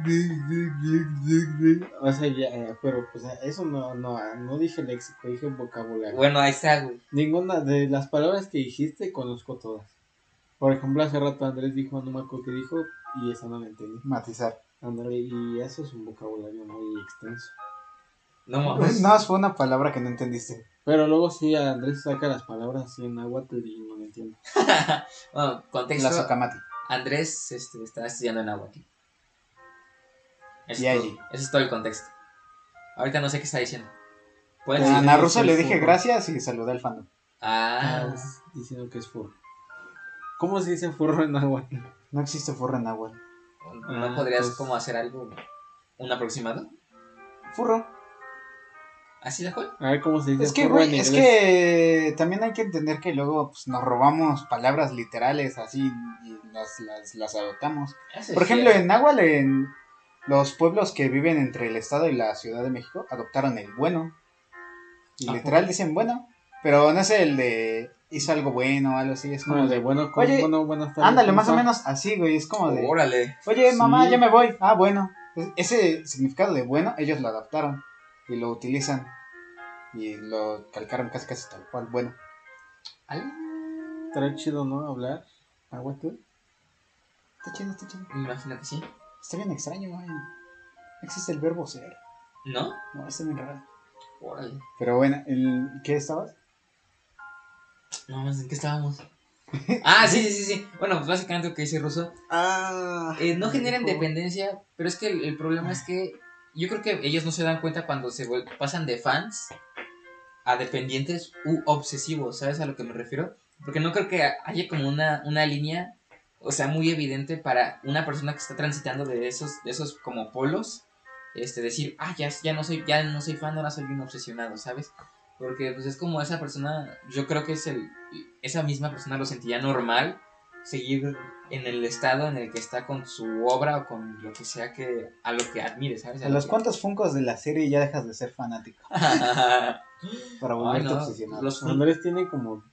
O sea, ya, eh, pero pues eso no, no, no dije léxico, dije vocabulario. Bueno, ahí está, güey. Ninguna de las palabras que dijiste conozco todas. Por ejemplo, hace rato Andrés dijo, no me acuerdo qué dijo, y esa no la entendí. Matizar. Andrés, y eso es un vocabulario muy extenso. No mames. No, fue una palabra que no entendiste. Pero luego sí, Andrés saca las palabras así en náhuatl y no lo entiendo. [laughs] Bueno, La contexto. socamati. Andrés este, está estudiando en agua Eso, Y es allí. todo, ese es todo el contexto. Ahorita no sé qué está diciendo. ¿Puedes Ah, Russo soy le dije furro. gracias y saludé al fandom. Ah, Estás diciendo que es furro. ¿Cómo se dice furro en náhuatl? No existe furro en agua. ¿no Ah, podrías pues- como hacer algo, un aproximado? Furro. ¿Así de cual? A ver cómo se dice Es que, furro en güey, es que también hay que entender que luego pues, nos robamos palabras literales así y las, las, las adoptamos. Por ejemplo, en Nahuatl, en los pueblos que viven entre el estado y la ciudad de México, adoptaron el bueno. Y ¿A literal dicen bueno, pero no es el de hizo algo bueno o algo así, es como Como de bueno, como, Oye, bueno, tardes. ándale, ¿cómo más o menos así, güey, es como de, Órale. oye, mamá, Sí. ya me voy, ah, bueno. Es- Ese significado de bueno, ellos lo adaptaron y lo utilizan y lo calcaron casi casi tal cual, bueno. Estará chido, ¿no? Hablar náhuatl. Está chido, está chido. Me imagino que sí. Está bien extraño, güey. No existe el verbo ser. ¿No? No, está bien raro. Órale. Pero bueno, el, ¿qué estabas? No mames, ¿en qué estábamos? Ah, sí, sí, sí, sí. Bueno, pues básicamente lo que dice Russo. Ah. Eh, no generan dependencia, pero es que el, el problema es que yo creo que ellos no se dan cuenta cuando se pasan de fans a dependientes u obsesivos, ¿sabes a lo que me refiero? Porque no creo que haya como una, una línea, o sea, muy evidente para una persona que está transitando de esos, de esos como polos, este, decir, ah, ya, ya no soy, ya no soy fan, ahora soy bien obsesionado, ¿sabes? Porque pues es como esa persona, yo creo que es el, esa misma persona lo sentía normal seguir en el estado en el que está con su obra o con lo que sea que a lo que admire, ¿sabes? A los cuantos funcos de la serie ya dejas de ser fanático [laughs] para volverte no, obsesionado. los Andrés tiene como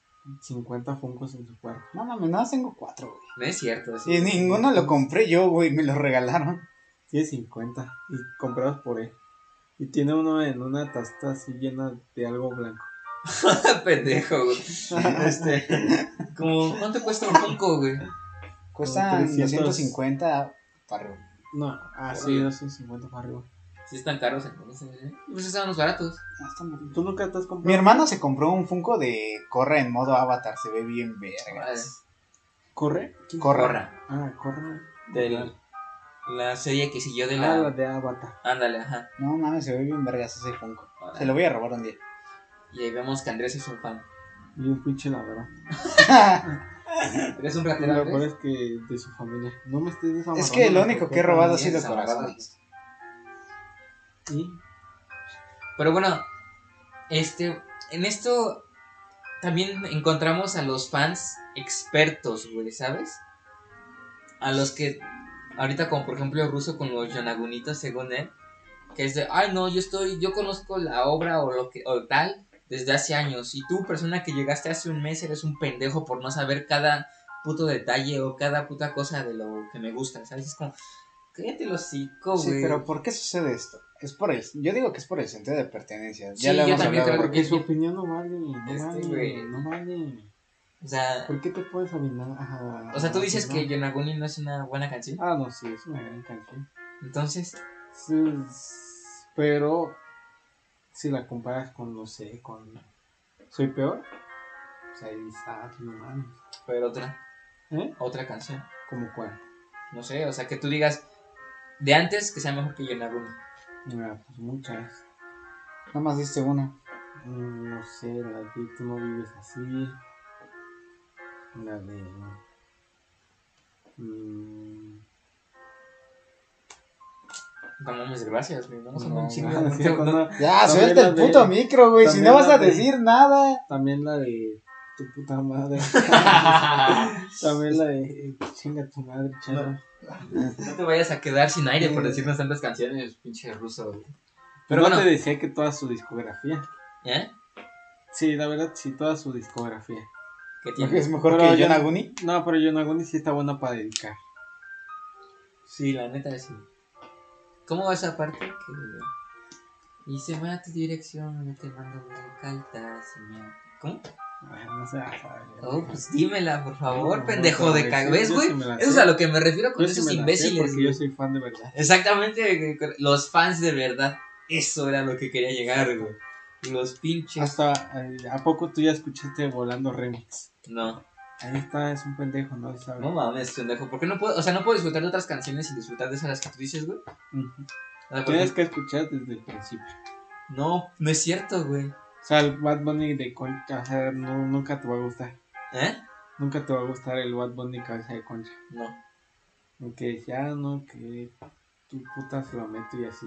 50 funcos en su cuarto. No mames, nada tengo cuatro, güey. no es cierto. sí. Y ninguno lo compré yo, güey, me lo regalaron. Tiene 50 y comprados por él. Y tiene uno en una taza así llena de algo blanco. [laughs] Pendejo, güey. Este, como, ¿cuánto cuesta un Funko, güey? Cuestan 300. 250 para arriba. No, ah, sí, Oye. 250 para arriba. Si están caros, entonces. ¿eh? Pues estaban los baratos. Ah, está muy bien. ¿Tú nunca te has comprado? Mi hermano se compró un Funko de Corra en modo avatar, se ve bien vergas. ¿Corre? Corra. Corra. Ah, corre. Del, la serie que siguió de Ah, la la. de Avatar. Ándale, ajá. No mames, se ve bien vergas ese Funko. Se lo voy a robar un día. Y ahí vemos que Andrés es un fan. Y un pinche ladrón. [laughs] ¿Eres un Lo ratero, mejor Andrés? es que de su familia. No me estés desamarrando. es que lo la único que he robado ha sido corazones. Y Pero bueno, este, en esto también encontramos a los fans expertos, güey, ¿sabes? A los que, ahorita como por ejemplo Ruso con los Yonagunitos, según él, que es de, ay no, yo estoy, yo conozco la obra o lo que, o tal, desde hace años, y tú, persona que llegaste hace un mes, eres un pendejo por no saber cada puto detalle o cada puta cosa de lo que me gusta, ¿sabes? Es como, Cállate los hocico, Sí, güey. pero ¿por qué sucede esto? Es por el, yo digo que es por el sentido de pertenencia. Sí, Ya lo yo también creo Porque que- su opinión no vale, no Este, vale, güey. no vale. O sea, ¿Por qué te puedes opinar? Ajá, o sea, tú dices no. que Yonaguni no es una buena canción. Ah, no, sí, es una gran canción. Entonces, Sí, pero si la comparas con, no sé, con Soy Peor, pues ahí ah, no mames. pero otra, ¿Eh? otra canción. ¿Cómo cuál? No sé, o sea, que tú digas de antes que sea mejor que Yonaguni. Ah, pues muchas. Nada más diste una. Mm, No sé, la de Tú no vives así. La de. mm, No mames, gracias, güey. No, son no, un chingo. [laughs] no, es. Ya, suelta el de- puto micro, güey. Si no vas a de- decir nada. También la de tu puta madre. [laughs] También la de chinga tu madre, chavo. No te vayas a quedar sin aire por Eh. decirnos tantas canciones, pinche ruso. güey. Pero no bueno, te decía que toda su discografía. ¿eh? Sí, la verdad, sí, toda su discografía. ¿Qué Es tienes? mejor Pero que yo- Yonaguni. No, pero Yonaguni sí está buena para dedicar. Sí, la neta sí. ¿Cómo va esa parte? Que... Y se va a tu dirección, no te mando cartas. y me- ¿Cómo? Ay, no sé. ay, Oh, pues dímela, por favor, No, pendejo no, de yo cago. sí- ¿Ves, yo güey? sí Eso es a lo que me refiero con Yo esos imbéciles. porque güey. yo soy fan de verdad. Exactamente, los fans de verdad. Eso era lo que quería llegar, güey. Los pinches. Hasta, eh, ¿a poco tú ya escuchaste Volando Remix? No, Ahí está, es un pendejo, ¿no? ¿Sabe? no mames, pendejo. ¿Por qué no puedo? O sea, no puedo disfrutar de otras canciones sin disfrutar de esas las que tú dices, güey. Ujú. O sea, por Tienes que escuchar desde el principio. No, no es cierto, güey. O sea, el Bad Bunny de Concha, o sea, no, nunca te va a gustar. ¿Eh? Nunca te va a gustar el Bad Bunny cabeza de concha. No. Aunque ya no, que tu puta se lo meto y así.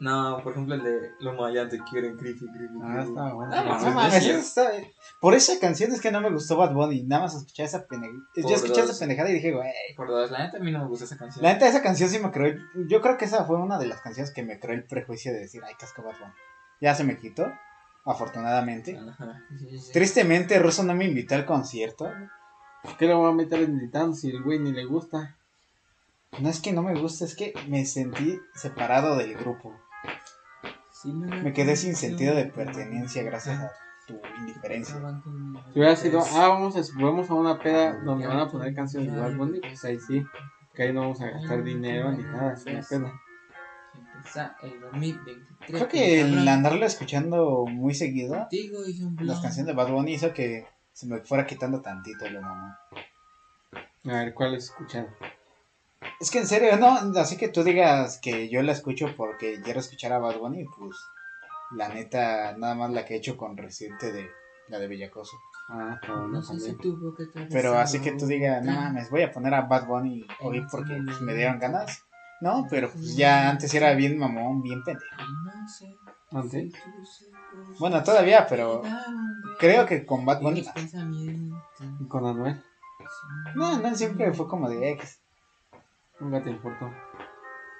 No, por ejemplo, el de Los Mayas te quieren, creepy, creepy. Ah, creepy. está bueno. Ah, No mames, mames, es eso está- Por esa canción es que no me gustó Bad Bunny. Nada más escuché esa pendejada. Yo escuché dos. esa pendejada y dije, güey. Por dos, la neta a mí no me gusta esa canción. La neta, esa canción sí me creó. Yo creo que esa fue una de las canciones que me creó el prejuicio de decir, ay, casco Bad Bunny. Ya se me quitó, afortunadamente. Ajá. sí, sí, sí. Tristemente, Russo no me invitó al concierto. ¿Por qué lo voy a meter en gritando si el güey ni le gusta? No es que no me gusta, es que me sentí separado del grupo. Me quedé sin sentido de pertenencia gracias a tu indiferencia. Si hubiera sido, ah, vamos a, vamos a una peda donde van a poner canciones de Bad Bunny, pues ahí sí. Que ahí no vamos a gastar dinero ni nada, es una pena. Empieza el 2023. Creo que el andarlo escuchando muy seguido, las canciones de Bad Bunny hizo que se me fuera quitando tantito lo mamá. A ver, ¿cuál escuchado? Es que en serio, no, así que tú digas que yo la escucho porque quiero escuchar a Bad Bunny, pues la neta, nada más la que he hecho con Residente de la de Bellacoso. Ah, está bueno No sé si tuvo que Pero así que tú digas, no mames, voy a poner a Bad Bunny hoy porque pues, me dieron ganas. No, pero pues ya antes era bien mamón, bien pendejo. No sé ¿Antes? ojos Bueno, todavía, pero creo que con Bad Bunny. ¿Y con Anuel? No, no, siempre fue como de ex. Nunca te importó.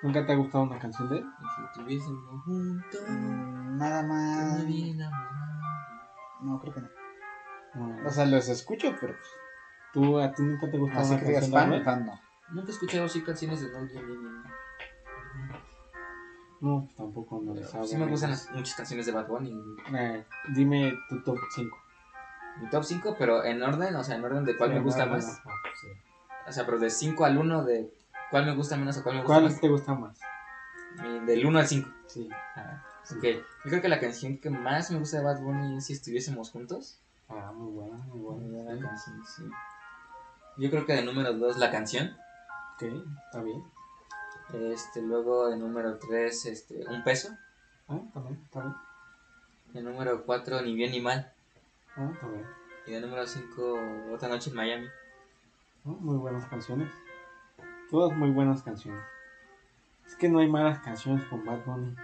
¿Nunca te ha gustado una canción de él? Si estuviésemos juntos, Mm, Nada más. No, creo que no. No. O sea, los escucho, pero pues, ¿Tú, ¿A ti nunca te gustó así una que canción de fan, no. Nunca he escuchado así canciones de bien, bien. No, pues tampoco no les hago. Sí me gustan las- muchas canciones de Bad Bunny. Eh, dime tu top 5. Mi top 5, pero en orden, o sea, en orden de cuál me gusta más. O sea, pero de 5 al 1, de cuál me gusta menos o cuál me gusta ¿Cuál más. te gusta más? Del 1 al 5. Sí. Ah, ok. Yo creo que la canción que más me gusta de Bad Bunny es Si estuviésemos juntos. Ah, muy buena, muy Muy buena. buena canción, sí. Yo creo que de número 2 la canción. Ok, está bien. Este, luego de número 3, este, Un peso. Ah, también, bien. De número 4, Ni bien ni mal. Ah, está bien. Y de número 5, Otra noche en Miami. Ah, Muy buenas canciones. Todas muy buenas canciones. Es que no hay malas canciones con Bad Bunny.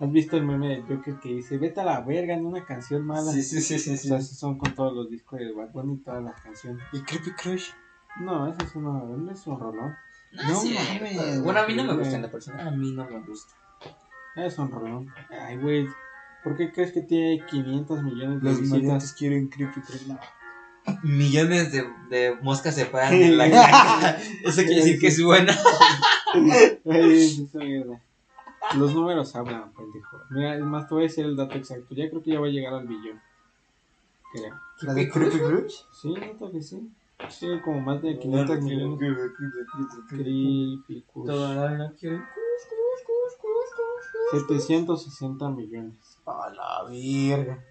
¿Has visto el meme del Joker que dice, vete a la verga en una canción mala? sí, sí, sí. O sea, esos son con todos los discos de Bad Bunny, todas las canciones. ¿Y Creepy Crush? No, eso es, una, no es un rolón. No, No sí. Bueno, a mí no me Sí, gusta en la persona. A mí no me gusta. Es un rolón. Ay, güey. ¿Por qué crees que tiene 500 millones de Los visitas? quieren Creepy Crush. No. Millones de, de moscas se paran en la cara. [laughs] Eso quiere decir que es buena. Los números hablan, pendejo. Mira, es más, te voy a decir el dato exacto. Ya creo que ya va a llegar al billón. Creo. ¿La de Creepy Crush? Sí, noto que sí. Sí, como más de 500 millones. Creepy Kush. Todo no quiero. 760 millones. A la verga.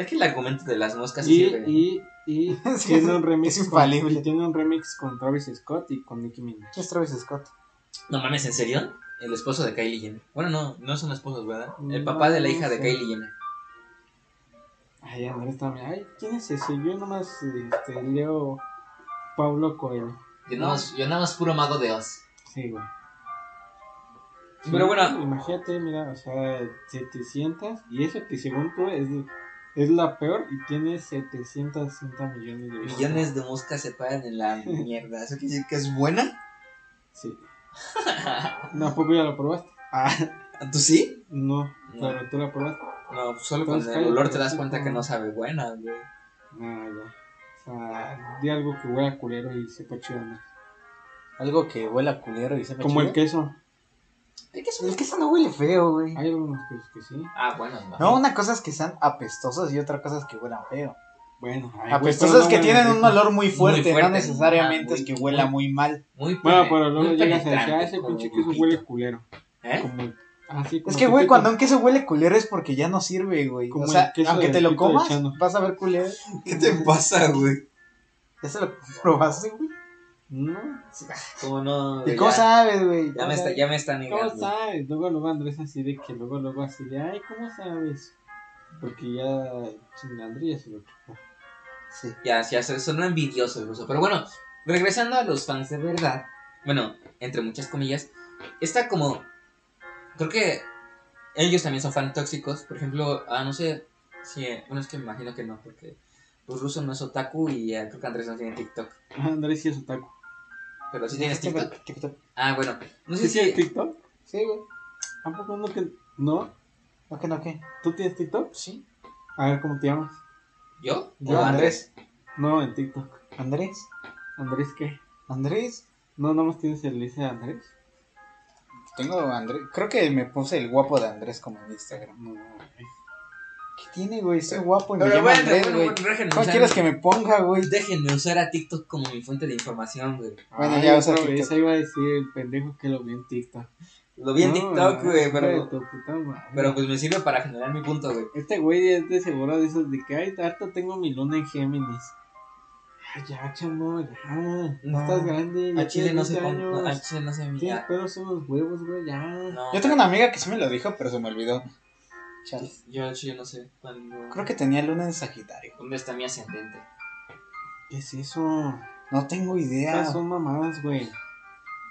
Es que el argumento de las moscas Y, sirve. y, y [laughs] Sí, tiene es- un remix. es con- infalible. y tiene un remix con Travis Scott y con Nicki Minaj. Es Travis Scott. No mames, ¿en serio? El esposo de Kylie Jenner. Bueno, no, no son esposos, ¿verdad? El No, papá de la hija de. Kylie Jenner. Ay, Andrés también. Ay, ¿quién es ese? Yo nomás este, leo Pablo Coelho. Yo nada más, yo nada más puro mago de Oz. Sí, güey. Pero bueno. Imagínate, mira, o sea, 700. Y eso que según tú es, es la peor y tiene 760 millones de visitas. Millones de moscas se paran en la [laughs] mierda. ¿Eso quiere decir que es buena? Sí. [laughs] No, ¿a poco ya lo probaste? Ah, ¿Tú sí? no, No. pero tú la probaste. No, solo con el olor te das cuenta que no sabe buena, güey. Ah, ya. O sea, di algo que huela culero y sepa chido. Algo que huela culero y sepa Como el queso. ¿De qué El queso no huele feo, güey. Hay algunos quesos que sí. Ah, bueno, No, una cosa es que sean apestosos y otra cosa es que huelan feo. Bueno, ay, güey, Apestosos es no que tienen un olor muy fuerte, fuerte, no necesariamente es que huela muy- muy mal. Muy Bueno, pero luego muy llegas a decir, penetrante, ah, ese pinche queso huele culero. ¿Eh? Como el- así como Es que, güey, cuando un queso huele culero es porque ya no sirve, güey. Como O sea, aunque te lo comas, vas a ver culero. ¿Qué te pasa, güey? ¿Ya se lo [laughs] probaste, güey? No, ¿Cómo no? ¿Y cómo sabes, güey? Ya ¿Cómo me, está, ya me está ¿cómo negando. sabes? Luego, luego Andrés así de que luego, luego así de, ay, ¿cómo sabes? Porque ya chingadría se lo chupó. Sí. Ya, ya sonó envidioso el ruso. Pero bueno, regresando a los fans de verdad. Bueno, entre muchas comillas. Está como. Creo que ellos también son fan tóxicos. Por ejemplo, ah, no sé. Si, bueno, es que me imagino que no, porque. Pues ruso no es otaku y eh, creo que Andrés no tiene TikTok. Ah, Andrés sí es otaku. Pero sí tienes TikTok. TikTok. Ah, bueno. No ¿Sí sé tienes si. TikTok? Sí, güey. ¿A poco no que no? ¿No que no qué? ¿Tú tienes TikTok? Sí. A ver, ¿cómo te llamas? ¿Yo? Yo, ¿O Andrés. No, en TikTok. Andrés. ¿Andrés qué? Andrés. No, nomás tienes el dice Andrés. Tengo Andrés. Creo que me puse el guapo de Andrés como en Instagram. No, no, ¿Qué tiene, güey? Soy guapo y me Pero llamo bueno, Andrés, güey. bueno, ¿Cómo quieres que me ponga, güey? Déjenme usar a TikTok como mi fuente de información, güey. Bueno, Ay, ya usa TikTok. Ahí iba a decir el pendejo que lo vi en TikTok. Lo vi en No, TikTok, güey, pero, pero pues me sirve para generar mi punto, güey. Este güey es de seguro de esos de que, ay, harto tengo mi luna en Géminis. Ay, ya, chamo, ya. No. estás grande. A Chile no se 20 pon- no, a Chile no se Tienes mira. pedos en los huevos, güey, ya. No, Yo tengo una amiga que sí me lo dijo, pero se me olvidó. Chale. Yo no sé. cuándo- Creo que tenía luna en Sagitario. ¿Dónde está mi ascendente? ¿Qué es eso? No tengo idea. Esas son mamadas, güey.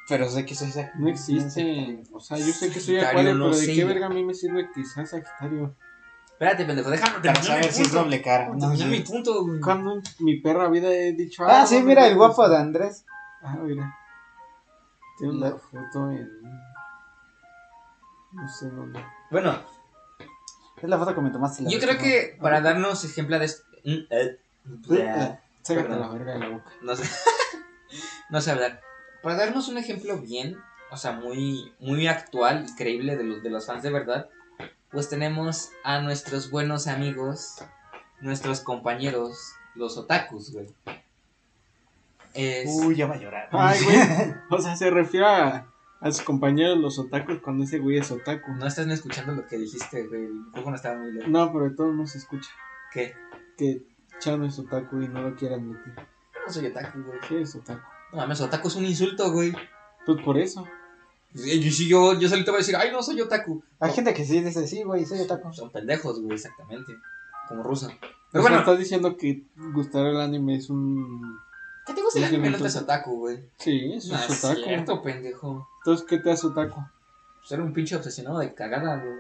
Pero sé que soy Sagitario. No existen. O sea, yo sé que soy Sagitario, acuario, no pero ¿de sé. qué verga a mí me sirve que sea Sagitario? Espérate, pendejo, déjame Para terminar saber mi si es punto. doble cara. No, terminar sí. mi punto, güey. Cuando en mi perra vida he dicho. Ah, sí, no, mira el guapo de Andrés. Ah, mira. Tiene La- una foto en. No sé dónde. Bueno, Es la foto que me tomaste. la yo creo que para darnos ejemplo de... est- mm, eh, Sácate Perdón. la verga de la boca. No sé. [laughs] no sé hablar. Para darnos un ejemplo bien, o sea, muy, muy actual y creíble de los, de los fans de verdad, pues tenemos a nuestros buenos amigos, nuestros compañeros, los otakus, güey. Es... Uy, ya va a llorar. Ay, güey. [laughs] O sea, se refiere a, a sus compañeros los otakus cuando ese güey es otaku. No estás ni escuchando lo que dijiste, güey. El micrófono estaba muy lejos. No, pero de todos no se escucha. ¿Qué? Que Chano es otaku y no lo quiere admitir. Yo no soy otaku, güey. Sí, es otaku. No mames, otaku es un insulto, güey. Pues por eso. Y si yo, yo solito voy a decir, ay, no soy otaku. Hay gente que sí dice, sí, güey, soy otaku. Son pendejos, güey, exactamente. Como ruso. Pero Pero bueno, estás diciendo que gustar el anime es un. ¿Qué te gusta el anime? no te otaku, güey. Sí, eso No es es otaku. cierto, pendejo. Entonces, ¿qué te hace otaku? Ser un pinche obsesionado de cagada, güey.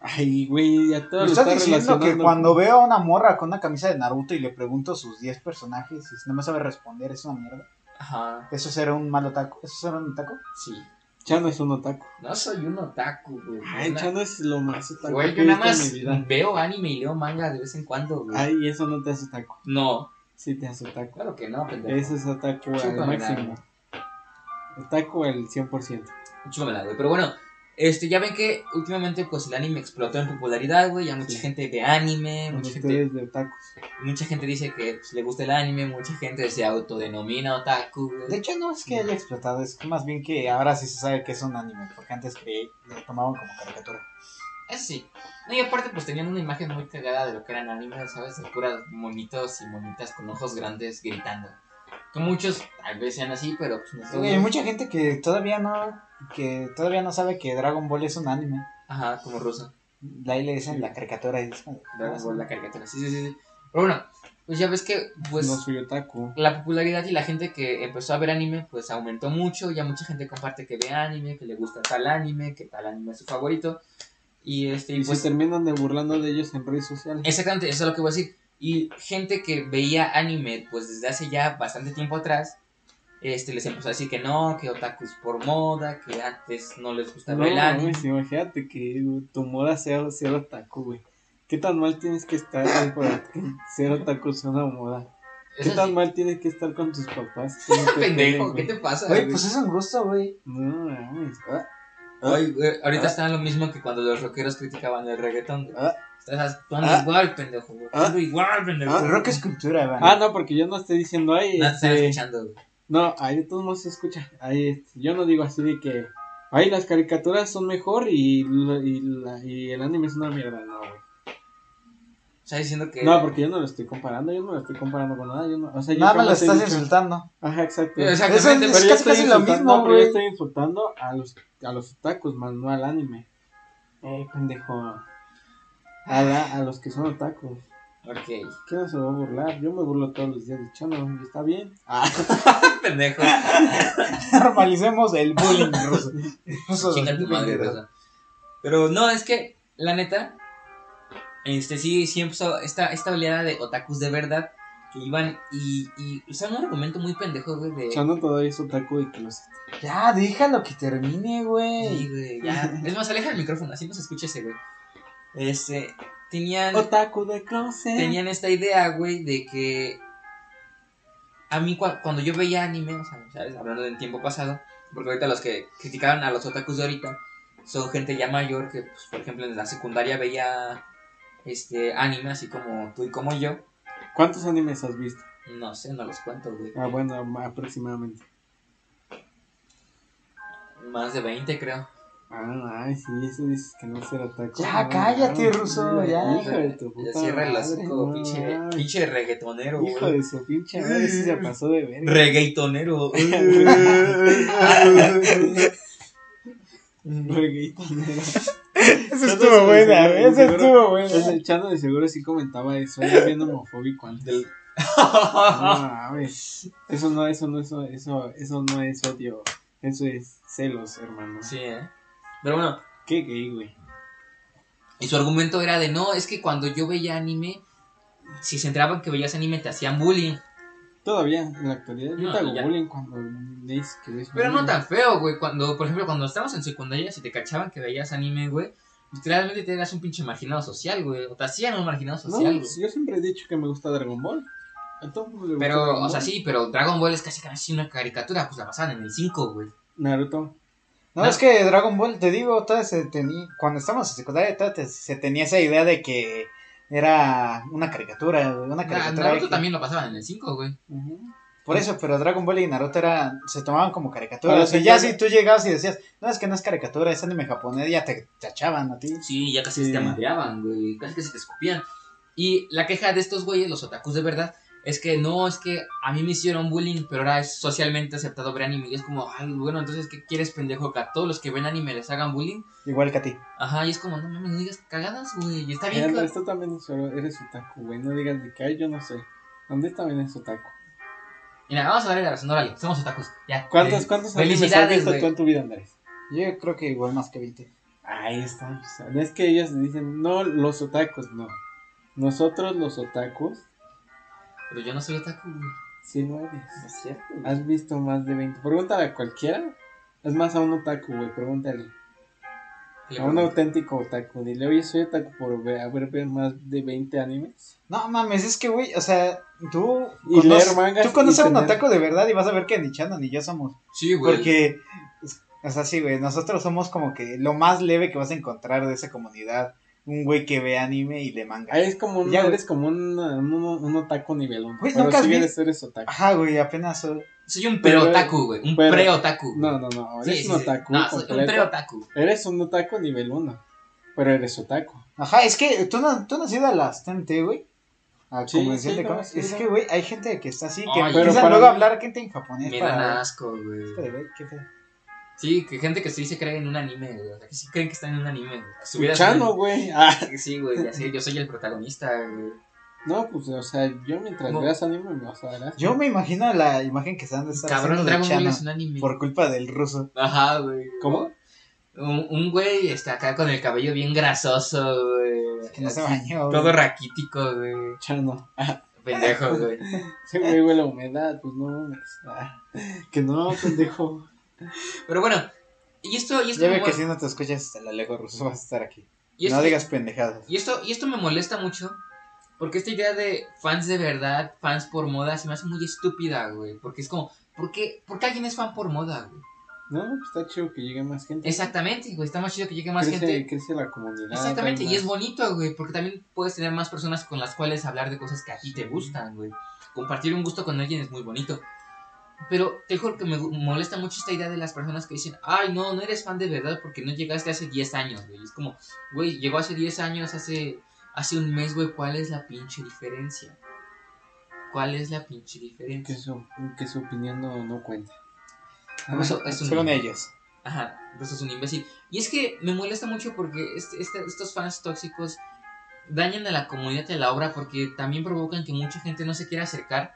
Ay, güey, ya todo Me lo estás está diciendo que cuando veo a una morra con una camisa de Naruto y le pregunto sus 10 personajes y no me sabe responder, es una mierda. Ajá, ¿Eso será un mal otaku? ¿Eso será un otaku? sí. Chano es un otaku. No soy un otaku, güey. Ay, Una- Chano es lo más otaku Güey, yo nada más veo anime y leo manga de vez en cuando, güey. Ay, eso no te hace otaku. No, Sí te hace otaku. claro que no, pendejo. Eso es otaku al máximo. Otaku el 100%. Chúpamela, güey. Pero bueno, este, ya ven que últimamente pues el anime explotó en popularidad, güey. Ya mucha Sí. gente ve anime, mucha gente, de otakus. mucha gente dice que pues, le gusta el anime, mucha gente se autodenomina otaku, güey. De hecho, no es que haya explotado, es que más bien que ahora sí se sabe que es un anime, porque antes que lo tomaban como caricatura. Eso sí. No, y aparte, pues tenían una imagen muy cagada de lo que eran anime, ¿sabes? De puras monitos y monitas con ojos grandes gritando. Que muchos tal vez sean así, pero pues nosotros- Hay mucha gente que todavía no que todavía no sabe que Dragon Ball es un anime. Ajá, como ruso. Ahí le dicen la caricatura y Dragon Ball, la caricatura. Sí, sí, sí. sí. Pero bueno, pues ya ves que, pues. no soy otaku. la popularidad y la gente que empezó a ver anime pues aumentó mucho, ya mucha gente comparte que ve anime, que le gusta tal anime, que tal anime es su favorito. Y este, y pues se terminan de burlando de ellos en redes sociales. exactamente, eso es lo que voy a decir. Y gente que veía anime pues desde hace ya bastante tiempo atrás, este les empezó a decir que no, que otaku es por moda, que antes no les gustaba No, el anime. imagínate que tu moda sea ser otaku, güey. ¿Qué tan mal tienes que estar güey, para que ser otaku sea una moda? ¿Qué Eso tan sí. mal tienes que estar con tus papás? [laughs] Pendejo, ¿qué te pasa? Güey, güey? pues es un gusto, güey. No, mames. Ah, Ay, güey, ahorita Ah. está lo mismo que cuando los rockeros criticaban el reggaetón. güey. Ah. Estás actuando Ah. igual, pendejo. güey. Ah. Actuando igual, pendejo. El rock es cultura, güey. Ah, no, porque yo no estoy diciendo ahí. No están este, escuchando, güey. No, ahí de todos modos se escucha. Ahí, este, yo no digo así de que. Ay, las caricaturas son mejor y, y, la- y el anime es una mierda. No, güey. Está diciendo que. No, porque yo no lo estoy comparando. Yo no lo estoy comparando con nada. Yo no, o sea, yo Nada más lo estás dicho- insultando. Ajá, exacto. Exactamente, Eso Pero es casi, lo mismo, no, pero yo güey. estoy insultando a los, a los otakus, más no al anime. Eh, pendejo. A, la- a los que son otakus. Ok. ¿Qué no se va a burlar? Yo me burlo todos los días de Chano y está bien. Ah, [laughs] Pendejo. [laughs] Normalicemos el bullying ruso. Tu madre, 2022. Rosa. Pero no, es que, la neta. Este sí, sí empezó esta, esta oleada de otakus de verdad. Que iban y. y un argumento muy pendejo, güey. De. Chano todavía es otaku y que los Ya, déjalo que termine, güey. Sí, güey, ya. [laughs] Es más, aleja el micrófono, así no se escucha ese, güey. Este. Tenían. Otaku de closet. tenían esta idea, güey, de que a mí cua- cuando yo veía anime, o sea, ¿sabes? hablando del tiempo pasado, porque ahorita los que criticaban a los otakus de ahorita son gente ya mayor que, pues, por ejemplo, en la secundaria veía este anime, así como tú y como yo. ¿Cuántos animes has visto? No sé, no los cuento, güey. Ah, bueno, ma- aproximadamente. Más de 20, creo. Ah, ay, sí, eso dices que no ser otaku. Ya, cállate, Ruso, ya. Hijo de tu puta Cierra el hocico, pinche, pinche reggaetonero, Hijo güey. de su pinche madre, sí se pasó de verga. Reggaetonero. [laughs] [laughs] Reggaetonero. Eso estuvo buena. Eso estuvo buena. Ese Chano de seguro sí comentaba eso, era bien homofóbico antes. Del- No. Eso no, eso no, eso, eso, eso no es odio. Eso es celos, hermano. sí, eh. Pero bueno, Qué gay, güey. Y su argumento era de no, es que cuando yo veía anime, si se enteraban que veías anime te hacían bullying. Todavía, en la actualidad, yo No, te hago ya. bullying cuando me dices que ves Pero no tan feo, güey. Cuando, por ejemplo, cuando estábamos en secundaria, si te cachaban que veías anime, güey, literalmente te eras un pinche marginado social, güey. O te hacían un marginado No, social, güey. yo siempre he dicho que me gusta Dragon Ball. A todo mundo le gusta Pero, Dragon o sea, sí, pero Dragon Ball es casi casi una caricatura, pues la pasaban en el 5, güey. Naruto. No, es que Dragon Ball, te digo, todavía se tenía, cuando estábamos en secundaria, todavía te- se tenía esa idea de que era una caricatura, güey, una Na- caricatura. Naruto que- también lo pasaban en el 5, güey. Ujú. Por eso, pero Dragon Ball y Naruto era, se tomaban como caricaturas. Ahora y sí ya si tú llegabas y decías, no, es que no es caricatura, es anime japonés, ya te tachaban a ti. Sí, ya casi Sí. te madreaban, güey. Casi que se te escupían. Y la queja de estos güeyes, los otakus de verdad, es que no, es que a mí me hicieron bullying, pero ahora es socialmente aceptado ver anime. Y es como, ay, bueno, entonces, ¿qué quieres, pendejo? Que a todos los que ven anime les hagan bullying. Igual que a ti. Ajá, y es como, no mames, no digas cagadas, güey. Y está bien, claro. Tú también solo eres otaku, güey. No digas de que hay, yo no sé. Andrés también es otaku. Mira, vamos a darle la razón, órale, somos otakus. Ya. ¿Cuántos, Eh, cuántos animes has Felicidades, visto güey. tú en tu vida, Andrés? Yo creo que igual más que 20. Ahí está. o sea, es que ellos dicen, no, los otakus, no. Nosotros, los otakus, Pero yo no soy otaku, güey. sí lo eres. No es cierto. güey. ¿Has visto más de 20? Pregúntale a cualquiera. Es más, a un otaku, güey, pregúntale. ¿Qué le A un auténtico otaku. Dile, oye, soy otaku por haber ver más de 20 animes. No mames, es que, güey, o sea, tú. Y conoces- leer mangas Tú conoces a un tener- otaku de verdad y vas a ver que ni Chano ni yo somos. Sí, güey. Porque, o sea, sí, güey, nosotros somos como que lo más leve que vas a encontrar de esa comunidad. Un güey que ve anime y le manga. Ahí es como un, Ya, güey. eres como un, un, un otaku nivel 1. Güey, Pero ¿nunca has sí vi- eres, eres otaku. Ajá, güey, apenas soy. Soy un Pero- pre-otaku, güey. Un pre-otaku. No, no, no. Eres sí, un sí. otaku. No, soy un pre-otaku. Eres un otaku nivel 1. Pero eres otaku. Ajá, es que tú no, tú no has ido a las TNT, güey. A Sí, convención sí, de no, cómics. Es no. que, güey, hay gente que está así, que Ay, para luego a hablar gente en japonés. Me dan para... asco, güey. Espera, güey, ¿qué pedo? Sí, que gente que sí se cree en un anime, güey. O sea, que sí creen que están en un anime, es un- güey. Ah, Sí, güey, ya sé, yo soy el protagonista, güey. no, pues, o sea, yo mientras No. veas anime me vas a dar asco. Yo me imagino la imagen que se han de estar Cabrón, haciendo de Dragon Ball Chano es un anime. por culpa del ruso. Ajá, güey. ¿Cómo? Un, un güey está acá con el cabello bien grasoso, güey. Que no se Así, bañó. güey. Todo raquítico, güey. Chano. Ah, Pendejo, güey. [laughs] ese güey huele a humedad, pues no. Ah, que no, pendejo. Pero bueno, y esto, y esto, Ya me, ve que si no te escuchas hasta la lejos ruso vas a estar aquí. y esto- No digas pendejadas. y esto, y esto me molesta mucho. Porque esta idea de fans de verdad, fans por moda, se me hace muy estúpida, güey. Porque es como, ¿por qué, ¿por qué alguien es fan por moda, güey? No, pues está chido que llegue más gente. Exactamente, güey. Está más chido que llegue más crece, gente. crece la comunidad. Exactamente, y es bonito, güey, porque también puedes tener más personas con las cuales hablar de cosas que a ti te gustan, güey. Compartir un gusto con alguien es muy bonito. Pero te juro que me molesta mucho esta idea de las personas que dicen, ay, no, no eres fan de verdad porque no llegaste hace 10 años, güey. Es como, güey, llegó hace 10 años, hace, hace un mes, güey, ¿cuál es la pinche diferencia? ¿Cuál es la pinche Que diferencia? su, que su opinión no, no cuenta. Eso es un- Según ellos. Ajá, eso es un imbécil. Y es que me molesta mucho porque este- este- estos fans tóxicos dañan a la comunidad de la obra porque también provocan que mucha gente no se quiera acercar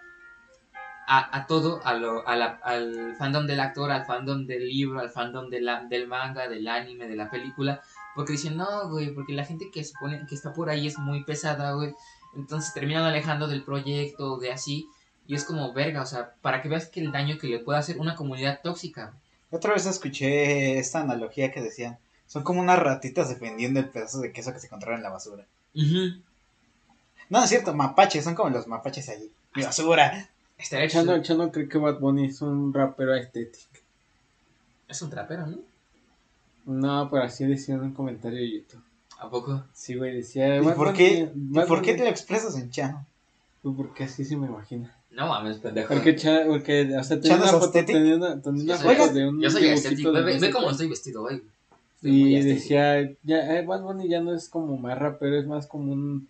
a, a todo, a lo, a la- al fandom del actor, al fandom del libro, al fandom de la- del manga, del anime, de la película, porque dicen, no, güey, porque la gente que, se pone, que está por ahí es muy pesada, güey, entonces terminan alejando del proyecto, de así, y es como verga, o sea, para que veas que el daño que le puede hacer una comunidad tóxica. Otra vez escuché esta analogía que decían. Son como unas ratitas defendiendo el pedazo de queso que se encontraron en la basura. Ujú. No, es cierto, mapaches, son como los mapaches allí. Mi basura. Estaría. Chano, Chano cree que Bad Bunny es un rapero estético. Es un trapero, ¿no? No, pero así decía en un comentario de YouTube. ¿A poco? Sí, güey, decía. ¿Y Bad por Bunny- qué, ¿y por qué te lo expresas en chano? Pues porque así se me imagina. No mames, pendejo. Porque, Cha- porque o sea, tenía Chano una foto, tenía una, tenía una foto soy, de un yo soy estético. Ve, ve cómo estoy vestido hoy. Estoy muy Y decía, ya, eh, Bad Bunny ya no es como más rapero, es más como un,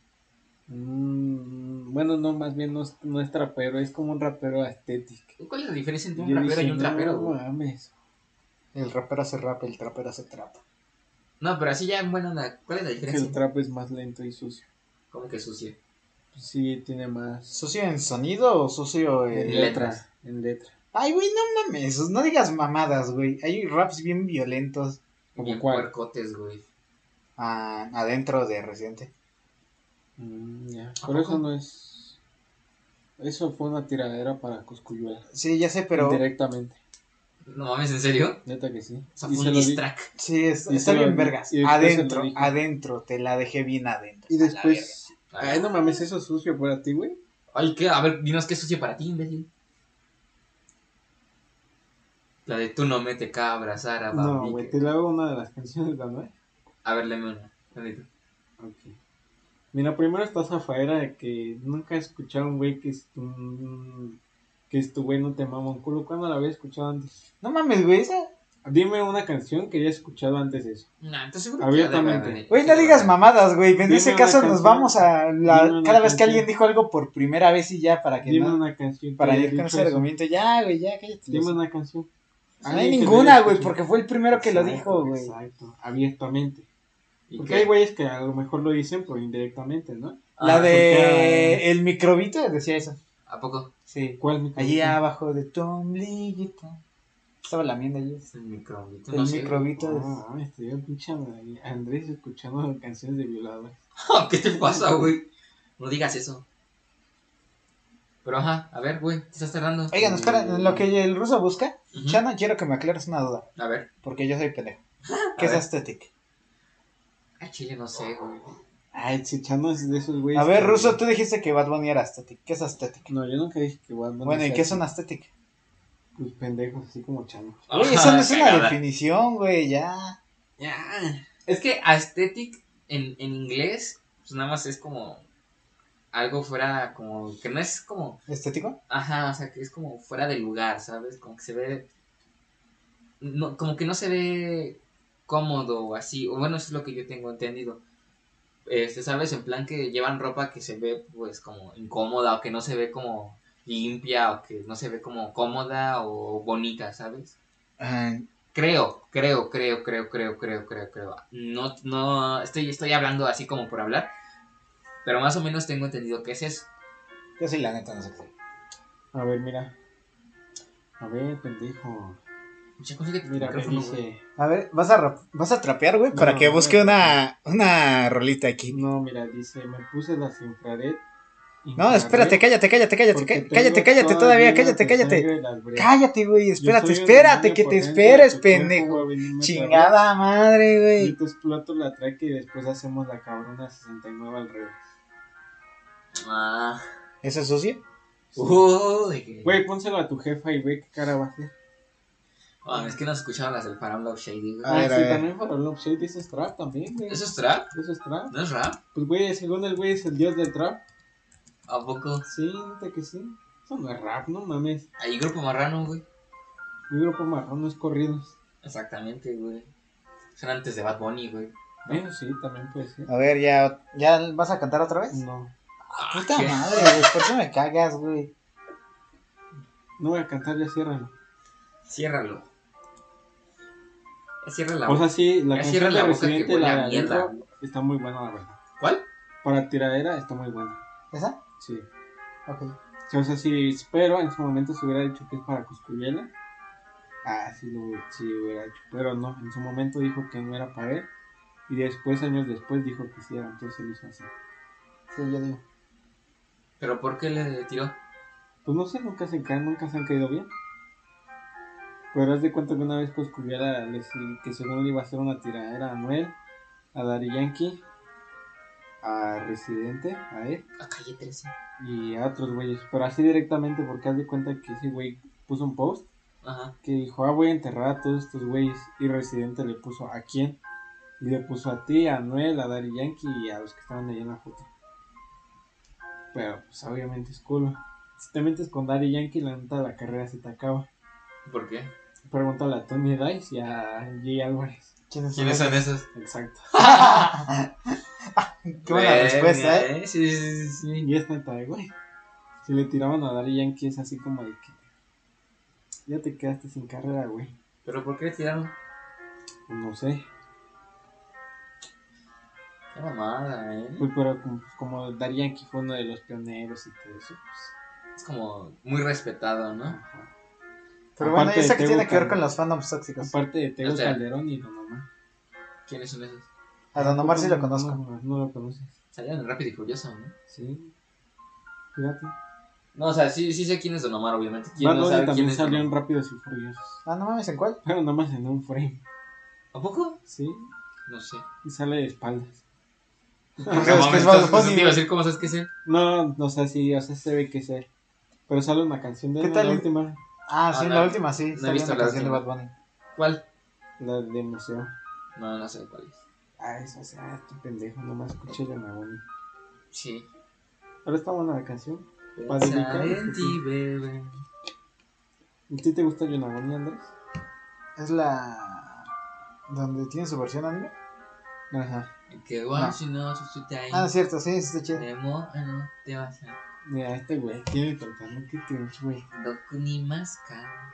un- bueno, no, más bien no es, no es trapero, es como un rapero estético. ¿Cuál es la diferencia entre un Yo rapero dije, y un trapero? No mames. El rapero hace rap, el trapero hace trap. No, pero así ya, bueno, ¿cuál es la Que el diferencia? trap es más lento y sucio. Como que sucio. Pues sí, tiene más ¿Sucio en sonido o sucio en en le- letra, letras. en letra. Ay, güey, no mames, no digas mamadas, güey. Hay raps bien violentos ¿Como Bien cuál? puercotes, güey. ah, adentro de Residente. Mm, ya. ¿A Por eso no es. Eso fue una tiradera para Coscuyuela. Sí, ya sé, pero Directamente. No mames, ¿en serio? Neta que sí. O sea, Y fue se un diss track. sí, es- Y está se bien vergas. y se Adentro, adentro, te la dejé bien adentro. Y la después. Ay, no mames, eso es sucio para ti, güey. Ay, ¿qué? A ver, dinos qué es sucio para ti, imbécil. La de tú no mete cabra, Sara, No, Bambi, güey, te le hago una de las canciones, ¿no? A ver, léeme una. Ok. Mira, primero está Zafaera de que nunca he escuchado a un güey que es un. que es tu güey no te mama un culo. ¿Cuándo la había escuchado antes? No mames, güey, esa. Dime una canción que haya escuchado antes de eso. No, entonces seguro Abiertamente. Güey, no digas mamadas, güey. En Dime ese caso nos vamos a la- cada vez que alguien dijo algo por primera vez y ya para que Dime no. una canción. Para ir con ese argumento. Ya, güey, ya, cállate. Dime una canción. Ah, no hay ninguna, güey, porque fue el primero que lo dijo, güey. Exacto, abiertamente. ¿Y Porque qué? hay güeyes que a lo mejor lo dicen, pero indirectamente, ¿no? La Ah, de porque- el microbito decía eso. ¿A poco? Sí. ¿Cuál micro? Allí abajo de tu ombliguito. Estaba lamiendo allí. Es el microbito. El No sé. microbito. No, es- mames, te dio pinche Andrés escuchando [laughs] canciones de violadores. [laughs] ¿Qué te pasa, güey? No digas eso. Pero ajá, a ver, güey, te estás tardando. Oigan, espera, en lo que el ruso busca, Ujú. Chano, quiero que me aclares una duda. A ver, Porque yo soy pendejo. [laughs] ¿Qué A es ver. aesthetic? Ah, chile, no sé, güey. Ay, si Chano es de esos güeyes. A ver, que- Ruso, tú dijiste que Bad Bunny era aesthetic. ¿Qué es aesthetic? No, yo nunca dije que Bad Bunny Bueno, ¿y qué es un aesthetic? Pues pendejos, así como Chano. Güey, eso no es una Cagada. definición, güey, ya. Ya. Es que aesthetic en, en inglés, pues nada más es como algo fuera, como que no es como, ¿Estético? ajá, o sea, que es como fuera de lugar, ¿sabes? Como que se ve, no, como que no se ve cómodo o así, o bueno, eso es lo que yo tengo entendido. Este, ¿sabes? En plan que llevan ropa que se ve pues como incómoda o que no se ve como limpia o que no se ve como cómoda o bonita, ¿sabes? Creo, creo, creo, creo, creo, creo, creo, creo. No, no, estoy, estoy hablando así como por hablar. Pero más o menos tengo entendido que es eso. yo sí, la neta, no sé qué. A ver, mira. A ver, pendejo. Mucha cosa que te Mira, güey. dice. A ver, ¿vas a, rap- vas a trapear, güey? Para que busque no. una, una rolita aquí. No, mira, dice, me puse las infrared. No, espérate, cállate, cállate, cállate, cállate, cállate todavía, cállate, cállate. Cállate, güey, Yo espérate, espérate, que te esperes, pendejo. Chingada madre, Y güey. tú exploto la track y después hacemos la cabrona 69 al revés. Ah. ¿Eso es sucio? Uy. Güey, pónselo a tu jefa y ve qué cara va a hacer. Ah, es que no escuchaban las del Param Love Shady, güey. Ah, sí, también para Love Shade eso es trap también, güey. ¿Eso es trap? Eso es trap. ¿No es rap? Pues, güey, según el güey es el dios del trap. ¿A poco? Sí, neta que sí. Eso no es rap, no mames. Hay grupo marrano, güey. Mi grupo marrón no es corridos. Exactamente, güey. Son antes de Bad Bunny, güey. Bueno, sí, también puede ser. A ver, ya, ¿ya vas a cantar otra vez? No. Ah, Puta ¿qué? madre, güey, ¿por qué me cagas, güey? No voy a cantar, ya ciérralo. Ciérralo. Cierra la O sea, sí, la canción cierra de la boca que Residente, huele a la de mierda. está muy buena, la verdad. ¿Cuál? Para tiradera está muy buena. ¿Esa? Sí. Ok. O sea, sí, pero en su momento se hubiera dicho que es para Coscuyela. Ah, sí, lo sí hubiera hecho. Pero no, en su momento dijo que no era para él. Y después, años después, dijo que sí era. Entonces lo hizo así. Sí, yo digo. ¿Pero por qué le tiró? Pues no sé, nunca se caen, nunca se han caído bien. Pero haz de cuenta que una vez le sí- que según le iba a hacer una tiradera a Noel, a Daddy Yankee, a Residente, a él. A calle 13. y a otros güeyes, pero así directamente porque haz de cuenta que ese güey puso un post Ajá. que dijo, ah, voy a enterrar a todos estos güeyes y Residente le puso a quién y le puso a ti, a Noel, a Daddy Yankee y a los que estaban ahí en la foto. Pero pues obviamente es culo. Si te metes con Daddy Yankee, la neta la carrera se te acaba. ¿Por qué? Pregúntale a Tony Dice y a Jay Álvarez. ¿Quiénes ¿Quiénes son esos? Exacto. [laughs] Qué buena respuesta, ¿eh? Sí, sí, sí, sí. Y es neta, de, güey. Si le tiraban a Daddy Yankee es así como de que ya te quedaste sin carrera, güey. ¿Pero por qué le tiraron? No sé. Qué mamada, eh. Pues, pero como, pues, como Daddy Yankee fue uno de los pioneros y todo eso, pues. Es como muy respetado, ¿no? ajá. Pero bueno, Aparte de ¿eso que tiene que ver con los fandoms tóxicos? Aparte de Tego O sea- Calderón y Don Omar. ¿Quiénes son esos? A Don Omar sí lo No, conozco. No, no lo conoces. Salían en Rápido y Furioso, ¿no? Sí. Fíjate. No, o sea, sí, sí sé quién es Don Omar, obviamente. ¿Quién Bad no sabe quién también es salió Don en? Rápidos y Furiosos. Ah, no mames, ¿en cuál? Pero nada más en un frame. ¿A poco? Sí. No sé. Y sale de espaldas. Porque [laughs] No sabes que mames, es Bad entonces, Bunny, te iba a güey. decir cómo sabes que es él. No, no sé si, o sea, se ve que es él. Pero sale una canción de ¿Qué él, tal? La última, Ah, sí, Ah, no. la última sí. No he visto la canción de Bad última. Bunny. ¿Cuál? la de museo. No, no sé cuál es. Ah, esa, esa, ah, este pendejo, nomás escuché la Bonnie. Sí. Pero está buena la canción. Para dedicar, Pensar en ti, bebé. ¿A ti te gusta Yonaguni, Andrés? Es la. donde tiene su versión anime. Ajá. Que guay, si no, su su tai. Ah, es cierto, sí, sí está chido. Demo, ah, no, te vas a. Mira, este güey tiene cantando que cringe, güey. Doku ni maska.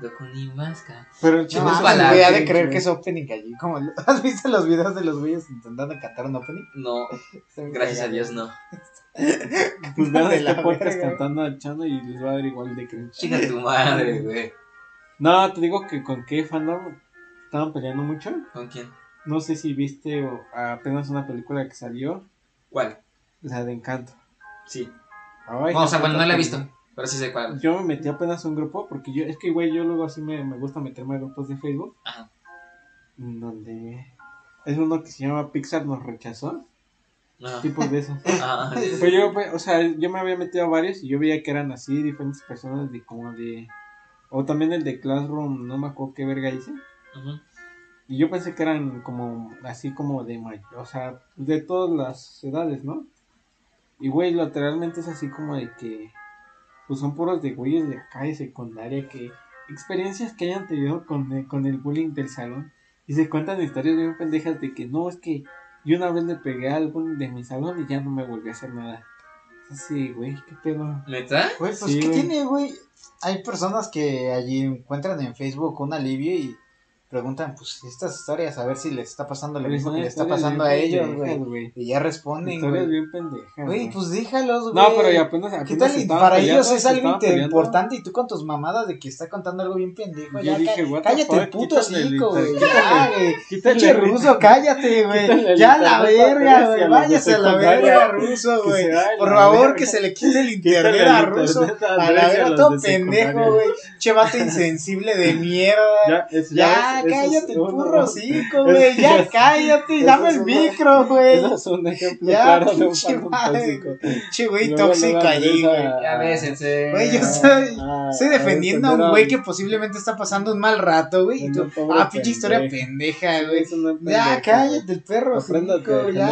Doku ni maska. Pero el No, güey, ha de creer que es opening allí. Como, [laughs] ¿Has visto los videos de los güeyes intentando cantar un opening? No, [laughs] gracias a. Dios no. [laughs] Pues vean De este la podcast cantando al Chano y les va a dar igual de cringe. Chica tu madre, güey. No, te digo que con qué fandom estaban peleando mucho. ¿Con quién? No sé si viste o apenas una película que salió, ¿Cuál? la de Encanto. Sí. Ay, No, o sea, bueno, no la he visto. Pero sí sé cuál. Yo me metí apenas a un grupo porque yo, es que, güey, yo luego así me, me gusta meterme a grupos de Facebook Ajá. en donde es uno que se llama Pixar nos rechazó. Ajá. Tipos de esos. [laughs] Ajá. [laughs] Pero yo, pues, o sea, yo me había metido a varios y yo veía que eran así, diferentes personas de como de... O también el de Classroom, no me acuerdo qué verga hice. Ujú. Y yo pensé que eran como, así como de mayor, o sea, de todas las edades, ¿no? Y güey, lateralmente es así como de que, pues son puros de güeyes de acá de secundaria que, experiencias que hayan tenido con, el- con el bullying del salón. Y se cuentan historias bien pendejas de que no, es que yo una vez le pegué al bullying de mi salón y ya no me volví a hacer nada. Así, güey, qué pedo. ¿Neta? Güey, pues, Sí, ¿qué güey. tiene, güey? Hay personas que allí encuentran en Facebook un alivio y preguntan, pues, estas historias, a ver si les está pasando lo Pero mismo que le está pasando a ellos, güey. Y ya responden, Historias güey. bien pendejas. Güey, pues déjalos, güey. No, pero ya apenas, ¿Qué apenas tal? Y estaban para peleando, ellos es algo importante y tú con tus mamadas de que está contando algo bien pendejo. Yo Ya, dije, the cállate puto hocico, güey. Ya, güey. Pinche ruso, cállate, güey. Ya la internet verga, a güey. Váyase a la verga, ruso, güey. a Por la favor, que se le quite el internet a ruso. [laughs] a A la a verga, todo de pendejo, güey. Che vato insensible de mierda. Ya, Ya, eso es cállate [laughs] el uno- burro eso güey. Ya es- cállate, eso dame es el una- micro, güey. Eso es un ejemplo Ya, claro de un fandom tóxico. Che, güey, tóxico allí, güey. a- Ya bésense. Güey, yo a- estoy- a- Estoy defendiendo a un güey que posiblemente está pasando un mal rato, güey. Y tú, ah, pinche historia pendeja, güey. Es Ya, cállate el perro, Apréndate ya.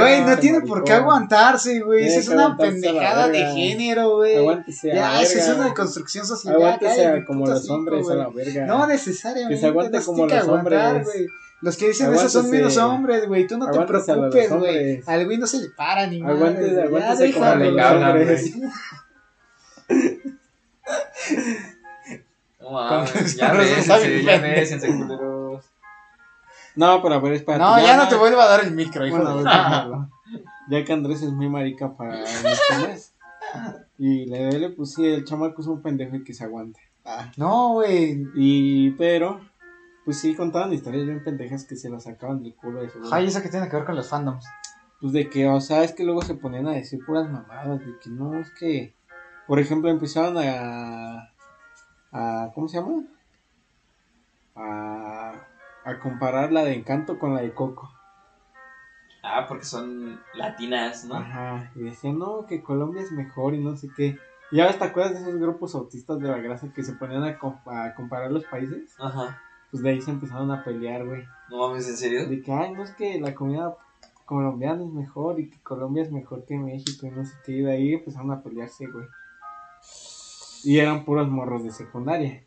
güey. no tiene por qué aguantarse, güey. Esa es una pendejada de género, güey. Aguántese Ya, esa es una construcción social. Aguántese como los hombres a la verga. No necesariamente. Que se aguante no como los aguantar, hombres. güey. Los que dicen eso son Aguántese. menos hombres, güey. Tú no te Aguántese preocupes, güey. Al güey no se le para ni madre. Aguántese, aguántese como le los hombres. [laughs] No ya bien ya culeros. No, pero a ver, espérate. No, ya no te vuelvo a dar el micro, hijo Bueno, de déjalo. Ya que Andrés es muy marica para los temas. [laughs] Y le pues sí, el chamaco es un pendejo y que se aguante. Ah, No, güey. Y, pero, pues sí, contaban historias bien pendejas que se las sacaban del culo de su Ay, ¿eso qué tiene que ver con los fandoms? Pues de que, o sea, es que luego se ponían a decir puras mamadas, de que no, es que, por ejemplo, empezaron a, a ¿cómo se llama? A, a comparar la de Encanto con la de Coco. Ah, porque son latinas, ¿no? Ajá, y decían, no, que Colombia es mejor y no sé qué. Y ahora te acuerdas de esos grupos autistas de la grasa que se ponían a, com- a comparar los países. Ajá. Pues de ahí se empezaron a pelear, güey. No mames, ¿en serio? De que, ay, no es que la comida colombiana es mejor y que Colombia es mejor que México y no sé qué. Y de ahí empezaron a pelearse, güey. Y eran puros morros de secundaria.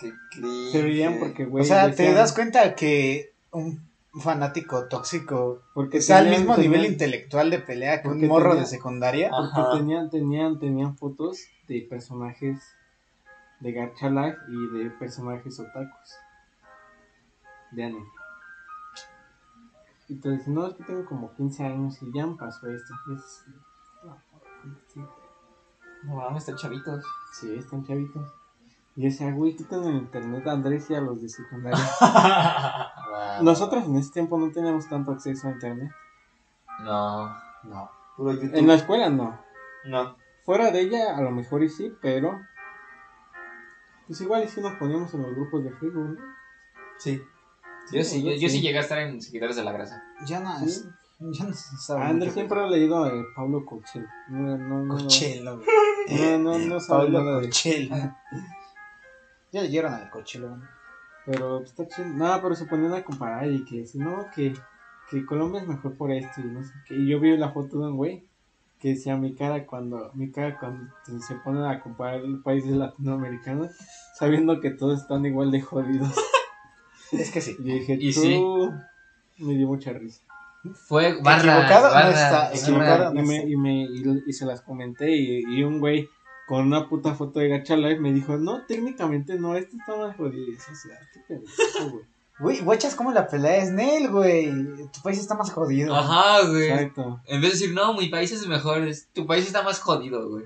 Qué cringe. Se veían porque, güey. o sea, te das cuenta que un fanático tóxico porque está al tenían- mismo nivel intelectual de pelea que un morro tenía- de secundaria. Porque tenían, tenían, tenían fotos de personajes de Gacha Life y de personajes otakus. De anime. Y te dicen, no, es que tengo como 15 años y ya me pasó esto. Es- No mames, están chavitos. sí, están chavitos. Y decía, güey, quitan el internet a Andrés y a los de secundaria. [laughs] Nosotros en ese tiempo no teníamos tanto acceso a internet. No. No. Puro YouTube. En la escuela no. No. Fuera de ella, a lo mejor y sí, pero. Pues igual y si nos poníamos en los grupos de Facebook, ¿no? Sí. Yo sí, yo, yo sí llegué a estar en Seguidores de la Grasa. Ya no, Sí. es- ya no sabe. Andrés siempre ha leído a Pablo Cochel. No, no, no. Cochelo, güey. No, no, no sabe Pablo nada de. [laughs] Ya leyeron al Cochelo, güey. Pero pues, está chido. No, pero se ponían a comparar y que si no, que, que Colombia es mejor por esto y no sé qué. Y yo vi la foto de un güey que decía mi cara cuando, mi cara cuando se ponen a comparar países latinoamericanos, sabiendo que todos están igual de jodidos. [laughs] Es que sí. Y yo dije, Y tú sí. me dio mucha risa. Fue barras, Equivocado no está, barras. equivocado. Y, me, y, me, y, y se las comenté y, y un güey con una puta foto de Gacha Life me dijo, no, técnicamente no, este está más jodido. Y eso, o sea, qué pendejo, güey. Güey, guachas como la pelea es Nel, güey. Tu país está más jodido. Ajá, güey. Exacto. En vez de decir, no, mi país es mejor, es- tu país está más jodido, güey.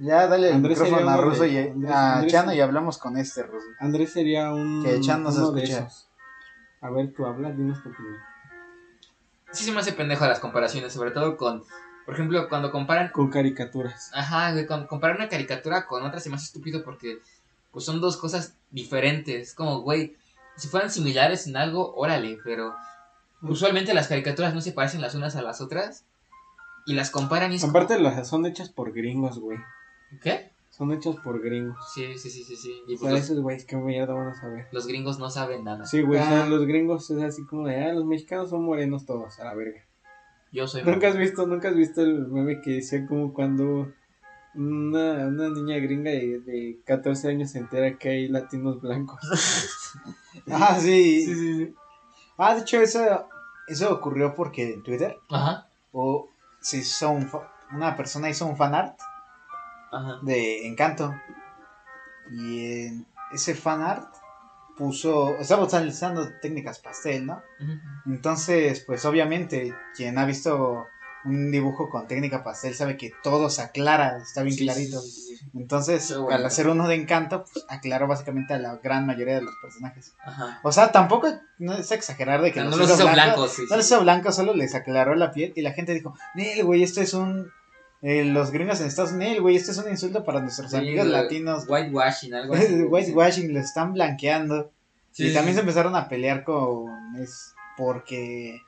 Ya dale el Andrés micrófono a Ruso de- y Andrés- a Andrés- Chano y hablamos con este Ruso. Andrés sería un. Que Chan no se de escucha. A ver, tú hablas, dinos tu opinión. Sí se me hace pendejo las comparaciones, sobre todo con, por ejemplo, cuando comparan Con caricaturas. Ajá, güey, con- comparar una caricatura con otra se me hace estúpido porque pues son dos cosas diferentes. Como, güey, si fueran similares en algo, órale, pero usualmente las caricaturas no se parecen las unas a las otras y las comparan y es como- Aparte, las son hechas por gringos, güey. ¿Qué? Son hechas por gringos. Sí, sí, sí, sí, sí. Y O pues sea, esos güeyes, qué mierda van a saber. los gringos no saben nada. Sí, güey, o sea, Ah. los gringos es así como de, ah, los mexicanos son morenos todos, a la verga. Yo soy ¿Nunca has visto, nunca has visto el meme que decía como cuando una, una niña gringa de, de 14 años se entera que hay latinos blancos? [laughs] Ah, sí. sí, sí. Ah, de hecho, eso, eso ocurrió porque en Twitter Ajá, o se hizo un una persona hizo un fanart ajá. de Encanto. Y en ese fanart puso. Estaba utilizando técnicas pastel, ¿no? Entonces, pues obviamente, quien ha visto un dibujo con técnica pastel sabe que todo se aclara, está bien Sí, clarito. sí, sí, sí. Entonces, al hacer uno de encanto, pues aclaró básicamente a la gran mayoría de los personajes. Ajá. O sea, tampoco no es exagerar de que No los los hizo blancos. blancos, No los hizo blancos, solo les aclaró la piel y la gente dijo, Nel, güey, esto es un... eh, los gringos en Estados Unidos, güey, esto es un insulto para nuestros Sí, amigos güey. latinos. Whitewashing, algo así. [laughs] Whitewashing, lo están blanqueando. Sí, y también sí. se empezaron a pelear con... Es porque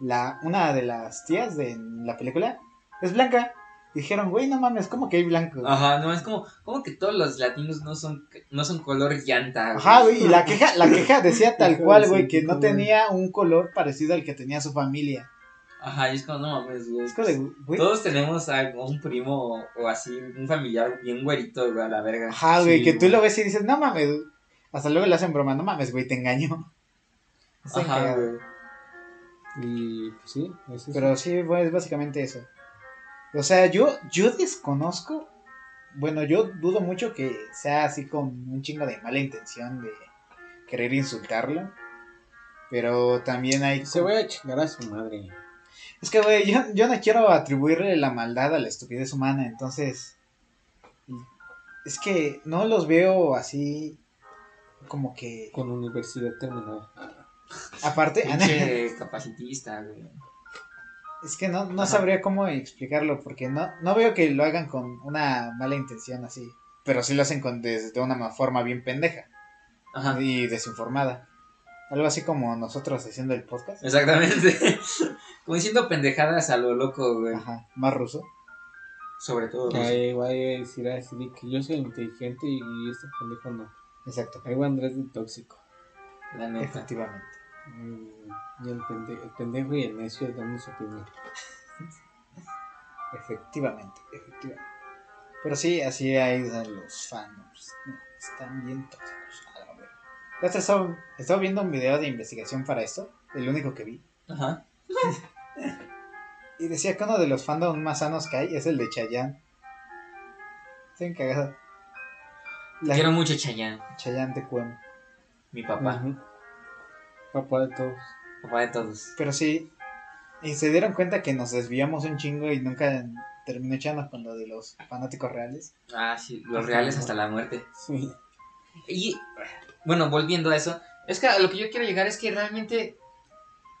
la una de las tías de la película es blanca. Dijeron, güey, no mames, ¿cómo que hay blanco? Ajá, no, es como, como que todos los latinos no son, no son color llanta. Ajá, güey, y la [laughs] queja, la queja decía tal [laughs] cual, güey, que no tenía un color parecido al que tenía su familia. Ajá, y es como, no mames, güey. Es como de, güey, Todos tenemos a un primo o así, un familiar bien güerito, güey, a la verga. Ajá, güey, Sí, que tú lo ves y dices, no mames. Hasta luego le hacen broma, no mames, güey, te engaño. [laughs] Ajá, güey. Y pues sí, es eso. Pero sí, pues, es básicamente eso. O sea, yo, yo desconozco. Bueno, yo dudo mucho que sea así con un chingo de mala intención de querer insultarlo. Pero también hay. se voy a chingar a su madre. Es que, güey, yo, yo no quiero atribuirle la maldad a la estupidez humana, entonces. Es que no los veo así. Como que. Con universidad terminada. Aparte. Pinche [laughs] capacitista, güey. Es que no, no Ajá. sabría cómo explicarlo, porque no, no veo que lo hagan con una mala intención así. Pero sí lo hacen con de, de una ma- forma bien pendeja Ajá. y desinformada. Algo así como nosotros haciendo el podcast. Exactamente. [laughs] Como diciendo pendejadas a lo loco, güey. Ajá, más ruso. Sobre todo. Ahí voy a decir así de que yo soy inteligente y este pendejo no. Exacto. Ahí va Andrés de tóxico. La neta. Efectivamente. Mm, Y el pendejo, el pendejo y el necio dando su opinión. [laughs] Efectivamente, efectivamente. Pero sí, así hay los fans. Están bien tóxicos. Estaba, estaba viendo un video de investigación para esto, el único que vi. Ajá. [laughs] Y decía que uno de los fandoms más sanos que hay es el de Chayanne. Estoy cagado. La Quiero mucho Chayanne, Chayanne te cuento. mi papá. Papá de todos. Papá de todos. Pero sí. Y se dieron cuenta que nos desviamos un chingo y nunca terminó echando con lo de los fanáticos reales. Ah, sí, los reales hasta la muerte. Sí. Y bueno, volviendo a eso, es que a lo que yo quiero llegar es que realmente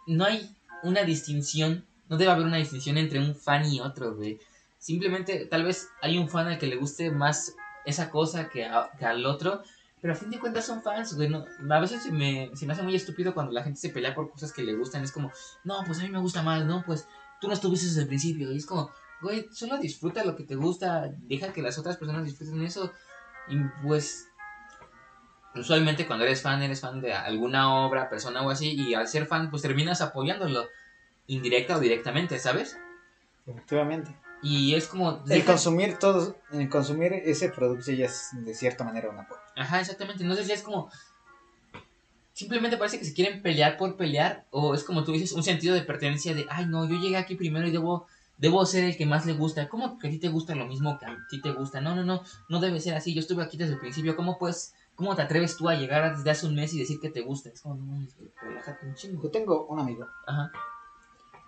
no hay una distinción, no debe haber una distinción entre un fan y otro, güey. Simplemente, tal vez hay un fan al que le guste más esa cosa que, al otro, pero a fin de cuentas son fans, güey. no- a veces se me, se me hace muy estúpido cuando la gente se pelea por cosas que le gustan. Es como, no, pues a mí me gusta más, no, pues tú no estuviste desde el principio. Y es como, güey, solo disfruta lo que te gusta, deja que las otras personas disfruten eso. Y pues usualmente cuando eres fan, eres fan de alguna obra, persona o así, y al ser fan, pues terminas apoyándolo, indirecta o directamente, ¿sabes? Efectivamente. Y es como... El consumir todos, el consumir ese producto ya es de cierta manera un apoyo. Ajá, exactamente, entonces ya es como... Simplemente parece que se quieren pelear por pelear, o es como tú dices, un sentido de pertenencia de, ay no, yo llegué aquí primero y debo... Debo ser el que más le gusta. ¿Cómo que a ti te gusta lo mismo que a ti te gusta? No, no, no. No debe ser así. Yo estuve aquí desde el principio. ¿Cómo puedes ¿Cómo te atreves tú a llegar desde hace un mes y decir que te gusta? Es como, no relájate un chingo. Yo tengo un amigo Ajá,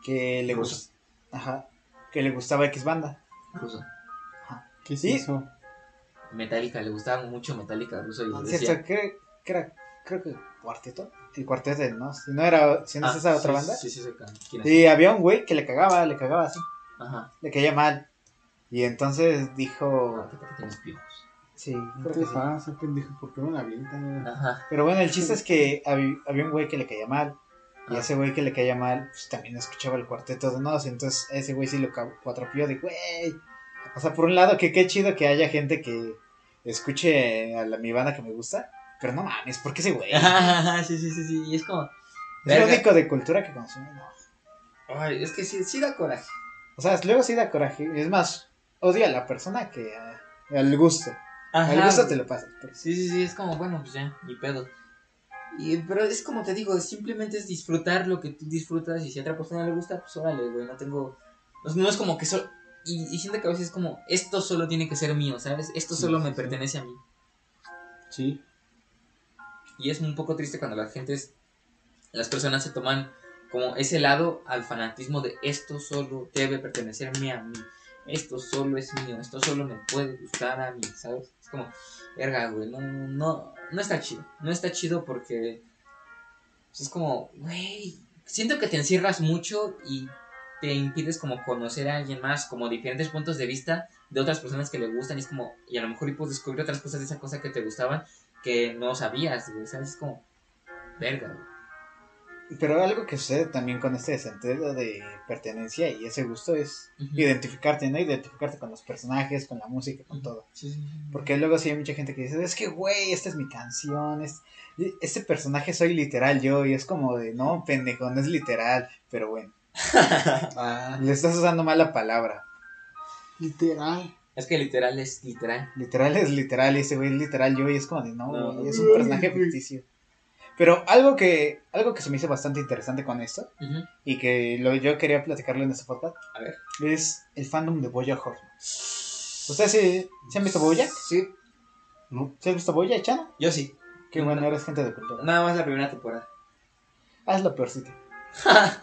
que le gusta, ajá, que le gustaba X banda. ruso. ¿Qué es Sí. eso? Metallica, le gustaba mucho Metallica ruso y Ah, decía... ¿Cierto? ¿Qué, qué era? Creo que cuarteto. El cuarteto, ¿no? Si no era, si no es Ah, esa otra banda. Sí, sí, sí. ¿Quién es? Y había un güey que le cagaba, le cagaba así, Ajá. le caía mal. Y entonces dijo, tienes piojos. Sí, ¿Qué te pasa, pendejo? ¿Por qué me la avientan? Ajá. Pero bueno, el chiste es que había, había un güey que le caía mal. Y Ah. ese güey que le caía mal, pues también escuchaba el cuarteto de Nos. Entonces a ese güey sí lo cuatropió de güey. O sea, por un lado, que qué chido que haya gente que escuche a la, mi banda que me gusta. Pero no mames, ¿por qué ese güey? [laughs] Sí, sí, sí, sí. Y es como. Es lo único de cultura que consume, no. Ay, es que sí, sí da coraje. O sea, luego sí da coraje. Es más, odia a la persona que a- al gusto. Ajá. al gusto te lo pasas. pero- Sí, sí, sí, es como, bueno, pues ya, ni pedo. Y, pero es como te digo, simplemente es disfrutar lo que tú disfrutas y si a otra persona le gusta, pues órale, güey, no tengo... No, no es como que solo... Y, y siento que a veces es como, esto solo tiene que ser mío, ¿sabes? Esto Sí, solo sí, me sí. pertenece a mí. Sí. Y es un poco triste cuando la gente, es- las personas se toman como ese lado al fanatismo de esto solo debe pertenecerme a mí. Esto solo es mío, esto solo me puede gustar a mí, ¿sabes? Es como, verga, güey, no, no, no está chido. No está chido porque es como, güey, siento que te encierras mucho y te impides como conocer a alguien más, como diferentes puntos de vista de otras personas que le gustan y es como, y a lo mejor y puedes descubrir otras cosas de esa cosa que te gustaban que no sabías, güey, ¿sabes? Es como, verga, güey. Pero algo que sucede también con este sentido de pertenencia y ese gusto es identificarte, ¿no? Identificarte con los personajes, con la música, con todo. Sí, sí, sí. Porque luego sí hay mucha gente que dice, es que, güey, esta es mi canción, es, este personaje soy literal yo, y es como de, no, pendejo, no es literal, pero bueno, [laughs] Ah, le estás usando mal la palabra. literal. Es que literal es literal. Literal es literal, y ese güey es literal yo, y es como de, no, No, güey, no. es un personaje ficticio. Pero algo que, algo que se me hizo bastante interesante con esto, y que lo, yo quería platicarlo en este podcast, A ver. es el fandom de Bojack Horseman. ¿Ustedes sí, sí han visto Bojack? Sí, No. ¿Sí has visto Bojack, Chano? yo sí. Qué bueno, eres gente de cultura. Nada más la primera temporada. Ah, es lo peorcito. [laughs]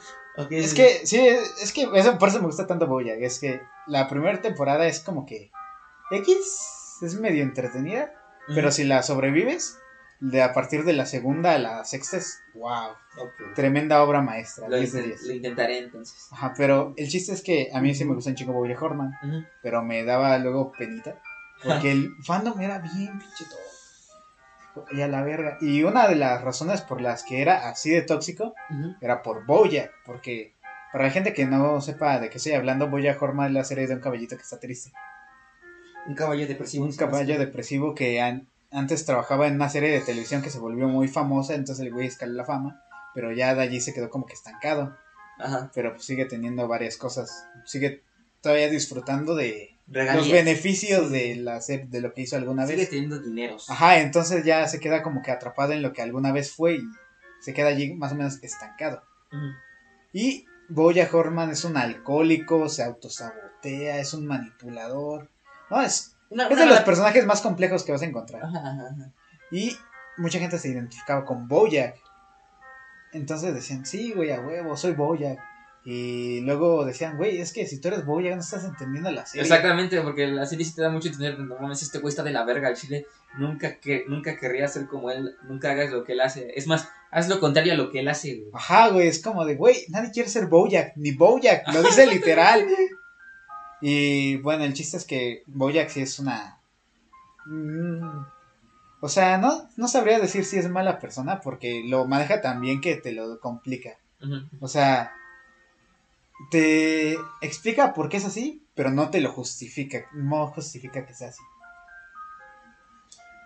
Es sí. que, sí, es, que eso, por eso me gusta tanto Bojack. Es que la primera temporada es como que X es medio entretenida, pero si la sobrevives, de a partir de la segunda a la sexta es wow, tremenda obra maestra. Lo, 10 de inten- 10. lo intentaré entonces. Ajá, pero el chiste es que a mí sí me gusta un chingo Bojack Horseman, Ujú. pero me daba luego penita, porque [laughs] el fandom era bien pinche todo. Y a la verga. Y una de las razones por las que era así de tóxico era por Bojack, porque para la gente que no sepa de qué estoy hablando, Bojack Horseman es la serie de un caballito que está triste. Un caballo depresivo. Un caballo depresivo que an- antes trabajaba en una serie de televisión que se volvió muy famosa, entonces el güey escaló la fama, pero ya de allí se quedó como que estancado, Ajá. pero pues sigue teniendo varias cosas, sigue todavía disfrutando de Regalías. los beneficios de la de lo que hizo alguna Sigue vez. teniendo dineros. Ajá, entonces ya se queda como que atrapado en lo que alguna vez fue y se queda allí más o menos estancado. Y Boya Horman es un alcohólico, se autosabotea, es un manipulador. No, es, Una- es una de los personajes más complejos que vas a encontrar. Ajá, ajá, ajá. Y mucha gente se identificaba con Bojack. Entonces decían, sí, güey, a huevo, soy Bojack. Y luego decían, güey, es que si tú eres Bojack no estás entendiendo la serie. Exactamente, porque la serie sí te da mucho entender. No mames, este güey está de la verga al chile. Nunca, que, nunca querría ser como él. Nunca hagas lo que él hace. Es más, haz lo contrario a lo que él hace, güey. Ajá, güey, es como de, güey, nadie quiere ser Bojack, ni Bojack, lo dice [laughs] literal. Y bueno, el chiste es que Bojack sí es una... Mm, o sea, no, no sabría decir si es mala persona porque lo maneja tan bien que te lo complica. O sea, te explica por qué es así, pero no te lo justifica, no justifica que sea así.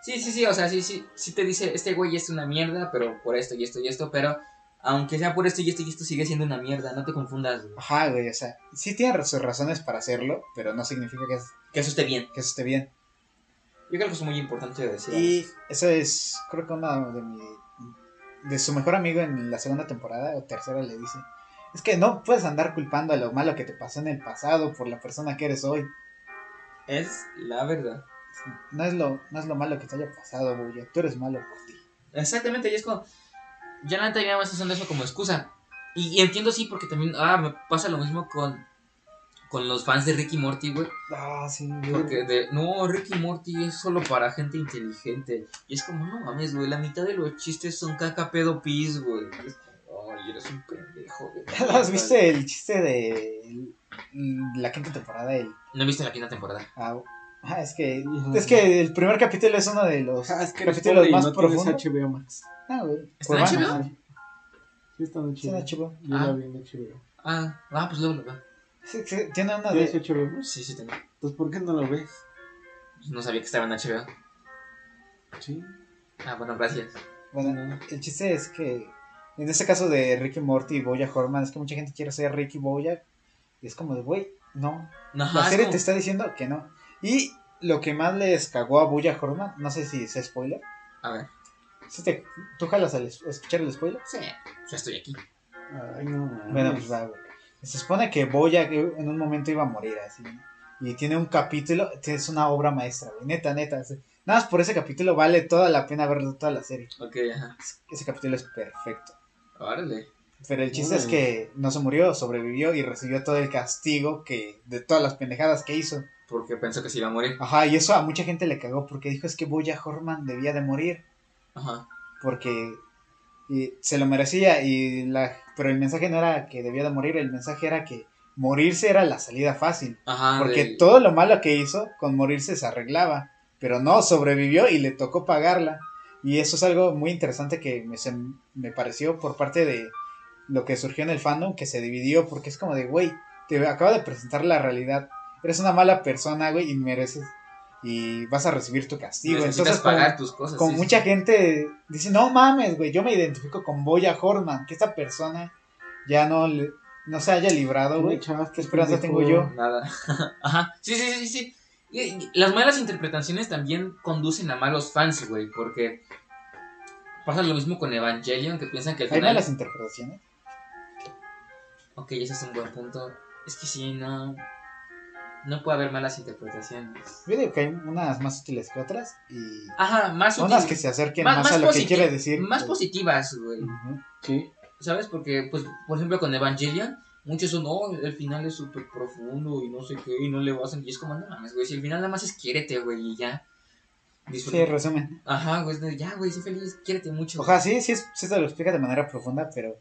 Sí, sí, sí, o sea, sí, sí, sí te dice, este güey es una mierda, pero por esto y esto y esto, pero aunque sea por esto y esto y esto, sigue siendo una mierda, no te confundas, güey. Ajá, güey, o sea, sí tiene sus razones para hacerlo, pero no significa que, es- Que eso esté bien. que eso esté bien. Yo creo que es muy importante decir. Y eso es, creo que uno de mi, de su mejor amigo en la segunda temporada o tercera le dice, es que no puedes andar culpando a lo malo que te pasó en el pasado por la persona que eres hoy. Es la verdad. No es lo, no es lo malo que te haya pasado, güey, tú eres malo por ti. Exactamente, y es como. Ya la neta ya estás usando eso como excusa. Y, y entiendo sí, porque también. Ah, me pasa lo mismo con. Con los fans de Ricky Morty, güey. Ah, sí, Porque de. No, Ricky Morty es solo para gente inteligente. Y es como, no mames, güey. La mitad de los chistes son caca pedo pis, güey. Es como, Ay, eres un pendejo, güey. [laughs] ¿Has visto el chiste de la quinta temporada? El, No he visto la quinta temporada. ah, Ah, es que, es que el primer capítulo es uno de los Ah, es que capítulos más no profundos. HBO Max. Ah, güey. ¿Está en Pues HBO? Sí, está en sí, en HBO. HBO. Yo Ah. la vi en HBO. Ah, ah, pues luego lo veo. Sí, sí, tiene una ¿Tienes de... HBO Max? Sí, sí, tengo. Entonces, ¿por qué no lo ves? Pues No sabía que estaba en HBO. Sí. Ah, bueno, gracias. Bueno, No. el chiste es que en este caso de Ricky Morty y Boya Horman es que mucha gente quiere ser Ricky Boya y es como de, güey, no. No, La serie como- te está diciendo que no. Y lo que más les cagó a Boya Horman, no sé si es spoiler. A ver. Si te, ¿Tú jalas al es- escuchar el spoiler? Sí, ya estoy aquí. Ay, no. Bueno, pues va, güey. Se supone que Boya en un momento iba a morir así. ¿no? Y tiene un capítulo, es una obra maestra, güey. Neta, neta. así. Nada más por ese capítulo vale toda la pena verlo toda la serie. Ok, ajá. Ese capítulo es perfecto. Órale. Pero el chiste es que no se murió, sobrevivió y recibió todo el castigo que de todas las pendejadas que hizo. Porque pensó que se iba a morir. Ajá, y eso a mucha gente le cagó porque dijo es que Boya Horman debía de morir Ajá. porque y se lo merecía y la pero el mensaje no era que debía de morir, el mensaje era que morirse era la salida fácil, Ajá. porque del- todo lo malo que hizo con morirse se arreglaba, pero no sobrevivió y le tocó pagarla. Y eso es algo muy interesante que me, se- me pareció por parte de lo que surgió en el fandom, que se dividió, porque es como de, güey, te acaba de presentar la realidad. Eres una mala persona, güey, y mereces, y vas a recibir tu castigo. necesitas Entonces, pagar tus cosas. como sí, mucha sí. gente dice, no mames, güey, yo me identifico con Boya Horman, que esta persona ya no, le- no se haya librado, ¿Qué güey. ¿Qué esperanza tengo yo? Nada. [laughs] Ajá. Sí, sí, sí, sí. Y, y las malas interpretaciones también conducen a malos fans, güey. Porque pasa lo mismo con Evangelion, que piensan que al Hay final. malas interpretaciones. Ok, ese es un buen punto. Es que sí, no. No puede haber malas interpretaciones. Yo digo que hay unas más útiles que otras y Ajá, más unas útil- que se acerquen más- más, más a lo que quiere decir. Más pues. positivas, güey. Ujú. Sí. ¿Sabes? Porque, pues, por ejemplo, con Evangelion, muchos son, oh, el final es súper profundo y no sé qué, y no le vas a... Y es como, no mames, güey, si el final nada más es quiérete, güey, y ya. Disfruta. Sí, resumen. Ajá, güey, ya, güey, sé feliz, quiérete mucho. Ojalá sí, sí, es- sí te lo explica de manera profunda, pero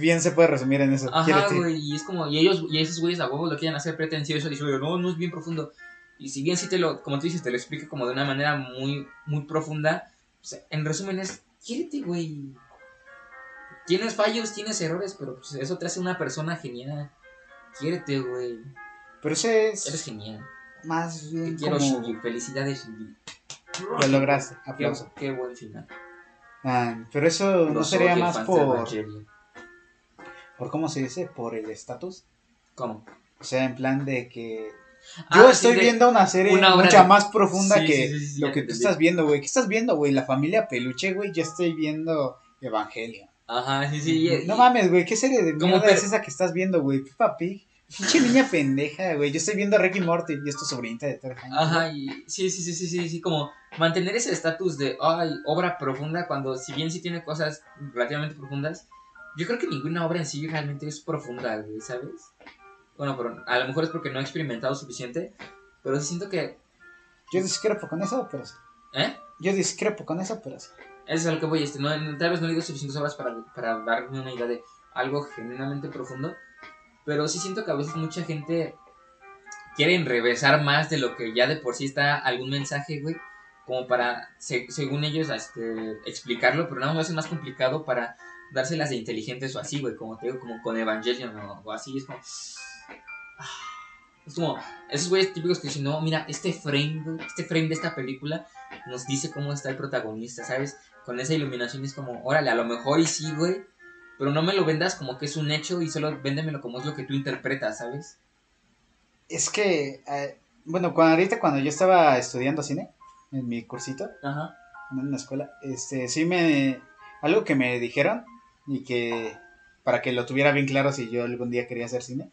bien se puede resumir en eso. Ajá, güey, y es como, y ellos, y esos güeyes a huevo lo quieren hacer pretencioso, y dicen, no, no es bien profundo. Y si bien sí te lo, como tú dices, te lo explica como de una manera muy, muy profunda, sea, en resumen es, quiérete, güey. Tienes fallos, tienes errores, pero pues, eso te hace una persona genial. Quiérete, güey. Pero ese Eres es genial. más Te bien quiero, como Shinji. Felicidades, Shinji. lo lograste. Aplauso. qué buen final. Ah, pero eso no sería más por. Por, ¿cómo se dice? Por el estatus. ¿Cómo? O sea, en plan de que Ah, Yo estoy viendo una serie una mucha de- más profunda Sí, que sí, lo que tú estás viendo, güey. ¿Qué estás viendo, güey? La familia peluche, güey. Yo estoy viendo Evangelio. Ajá, sí, sí. y- no y- mames, güey. ¿Qué serie de mierda es esa que estás viendo, güey? Peppa Pig. Pinche niña pendeja, güey. Yo estoy viendo Ricky Morty y esto sobrinita de tres años. Ajá, y sí, sí, sí, sí, sí, sí, como mantener ese estatus de, ay, obra profunda, cuando si bien sí tiene cosas relativamente profundas, yo creo que ninguna obra en sí realmente es profunda, güey, ¿sabes? Bueno, pero a lo mejor es porque no he experimentado suficiente, pero siento que, Yo discrepo con eso, pero sí. ¿eh? Yo discrepo con eso, pero sí. Eso es a lo que voy, este, no, tal vez no he leído suficientes obras para, para darme una idea de algo genuinamente profundo, pero sí siento que a veces mucha gente quiere enrevesar más de lo que ya de por sí está algún mensaje, güey, como para, se- según ellos, este, explicarlo, pero nada más lo hacen más complicado para dárselas de inteligentes o así, güey, como te digo, como con Evangelion o, o así, es como... Es como esos güeyes típicos que dicen, no, mira, este frame, güey, este frame de esta película nos dice cómo está el protagonista, ¿sabes? Con esa iluminación es como, órale, a lo mejor y sí, güey, pero no me lo vendas como que es un hecho y solo véndemelo como es lo que tú interpretas, ¿sabes? Es que, eh, bueno, cuando, ahorita cuando yo estaba estudiando cine, en mi cursito, Ajá. en una escuela, este, sí me, algo que me dijeron y que, para que lo tuviera bien claro si yo algún día quería hacer cine,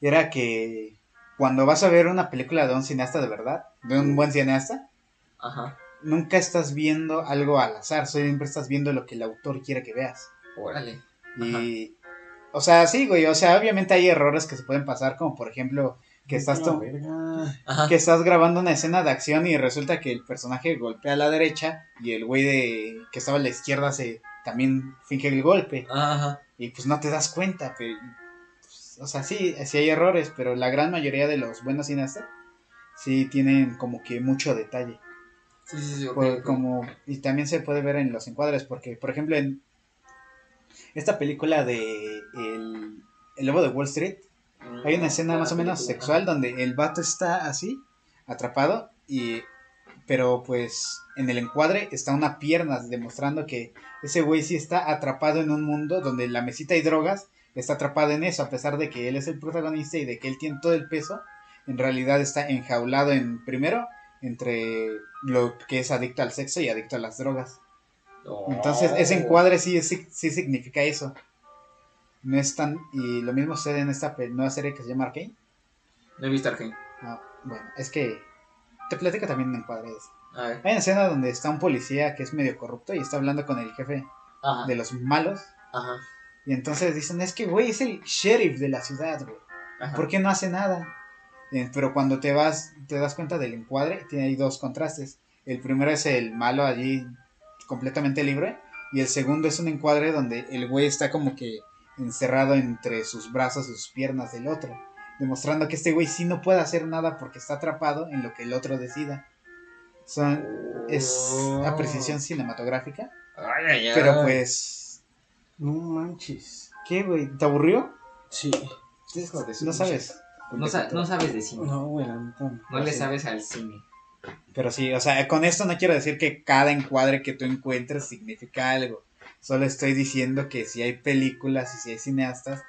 era que cuando vas a ver una película de un cineasta de verdad, de un buen cineasta, Ajá. nunca estás viendo algo al azar, siempre estás viendo lo que el autor quiere que veas. Órale. Y, o sea, sí, güey, o sea, obviamente hay errores que se pueden pasar, como por ejemplo, que estás, que estás grabando una escena de acción y resulta que el personaje golpea a la derecha y el güey de que estaba a la izquierda se también finge el golpe Ajá. y pues no te das cuenta, pero, pues, o sea, sí, sí hay errores, pero la gran mayoría de los buenos cineastas sí tienen como que mucho detalle. Sí, sí, sí, Por- como, y también se puede ver en los encuadres, porque, por ejemplo, en esta película de El, el Lobo de Wall Street, hay una escena Ah, más o menos película, sexual donde el vato está así, atrapado, y pero pues en el encuadre está una pierna demostrando que ese güey sí está atrapado en un mundo donde la mesita y drogas está atrapado en eso, a pesar de que él es el protagonista y de que él tiene todo el peso, en realidad está enjaulado en primero entre lo que es adicto al sexo y adicto a las drogas. Oh. Entonces, ese encuadre sí, sí, sí significa eso. No es tan. Y lo mismo sucede en esta nueva serie que se llama Arcane. No he visto Arcane. Ah, bueno, es que. Te platico también en ver. Hay una escena donde está un policía que es medio corrupto y está hablando con el jefe Ajá. de los malos. Ajá. Y entonces dicen: Es que, güey, es el sheriff de la ciudad, güey. ¿Por qué no hace nada? Eh, Pero cuando te vas, te das cuenta del encuadre, tiene ahí dos contrastes. El primero es el malo allí completamente libre. Y el segundo es un encuadre donde el güey está como que encerrado entre sus brazos y sus piernas del otro. Demostrando que este güey sí no puede hacer nada porque está atrapado en lo que el otro decida. Son, es Oh. apreciación cinematográfica. Ay, ay, ay. Pero pues... No manches. ¿Qué, güey? ¿Te aburrió? Sí. Hijo de su No sabes. No, sa- no sabes de cine. No, güey. No le sí. sabes al cine. Pero sí, o sea, con esto no quiero decir que cada encuadre que tú encuentres significa algo. Solo estoy diciendo que si hay películas y si hay cineastas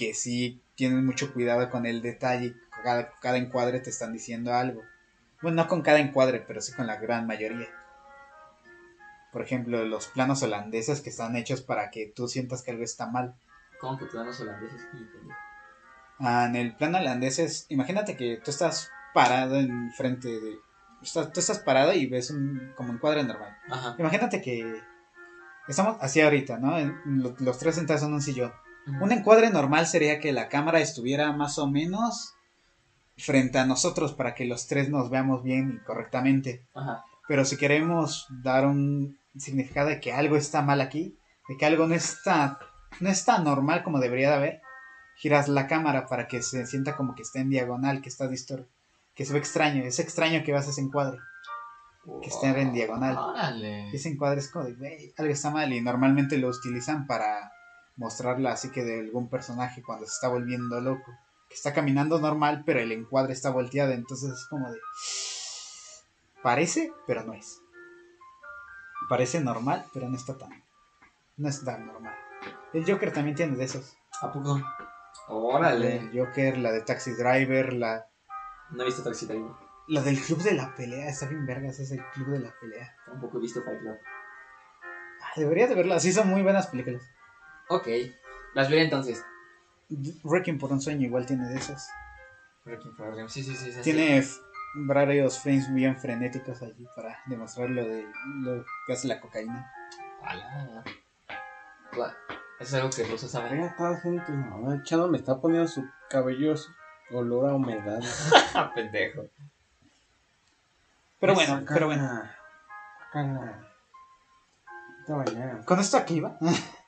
que sí tienen mucho cuidado con el detalle, cada, cada encuadre te están diciendo algo. Bueno, no con cada encuadre, pero sí con la gran mayoría. Por ejemplo, los planos holandeses que están hechos para que tú sientas que algo está mal. ¿Cómo que planos holandeses? Ah, en el plano holandés es, imagínate que tú estás parado en frente de... estás- tú estás parado y ves un como encuadre normal. Ajá. Imagínate que estamos así ahorita, ¿no? En- lo- los tres sentados en un sillón. Un encuadre normal sería que la cámara estuviera más o menos frente a nosotros para que los tres nos veamos bien y correctamente. Ajá. Pero si queremos dar un significado de que algo está mal aquí, de que algo no está, no está normal como debería de haber, giras la cámara para que se sienta como que está en diagonal, que está distor que se ve extraño. Es extraño que veas ese encuadre. Que esté en diagonal. Órale. Ese encuadre es como de, "Güey, algo está mal y normalmente lo utilizan para mostrarla así que de algún personaje cuando se está volviendo loco. Que está caminando normal, pero el encuadre está volteado, entonces es como de... Parece, pero no es. Parece normal, pero no está tan... No es tan normal. El Joker también tiene de esos. ¿A poco? Órale. El Joker, la de Taxi Driver, la, No he visto Taxi Driver. la del Club de la Pelea. Está bien vergas, es el Club de la Pelea. Tampoco he visto Fight Club. Ah, Debería de verla, sí son muy buenas películas. Ok. Las veré entonces. Wrecking por un sueño igual tiene de esas. Breaking for a Dream. Sí, sí, sí. sí, Tiene f- varios frames bien frenéticos allí para demostrar lo de lo que hace la cocaína. Ala. Es algo que Russo sabe. Toda la gente, mamá, echando me está poniendo su cabello su olor a humedad. [laughs] Pendejo. Pero bueno, acá pero bueno. Con esto aquí va. [laughs]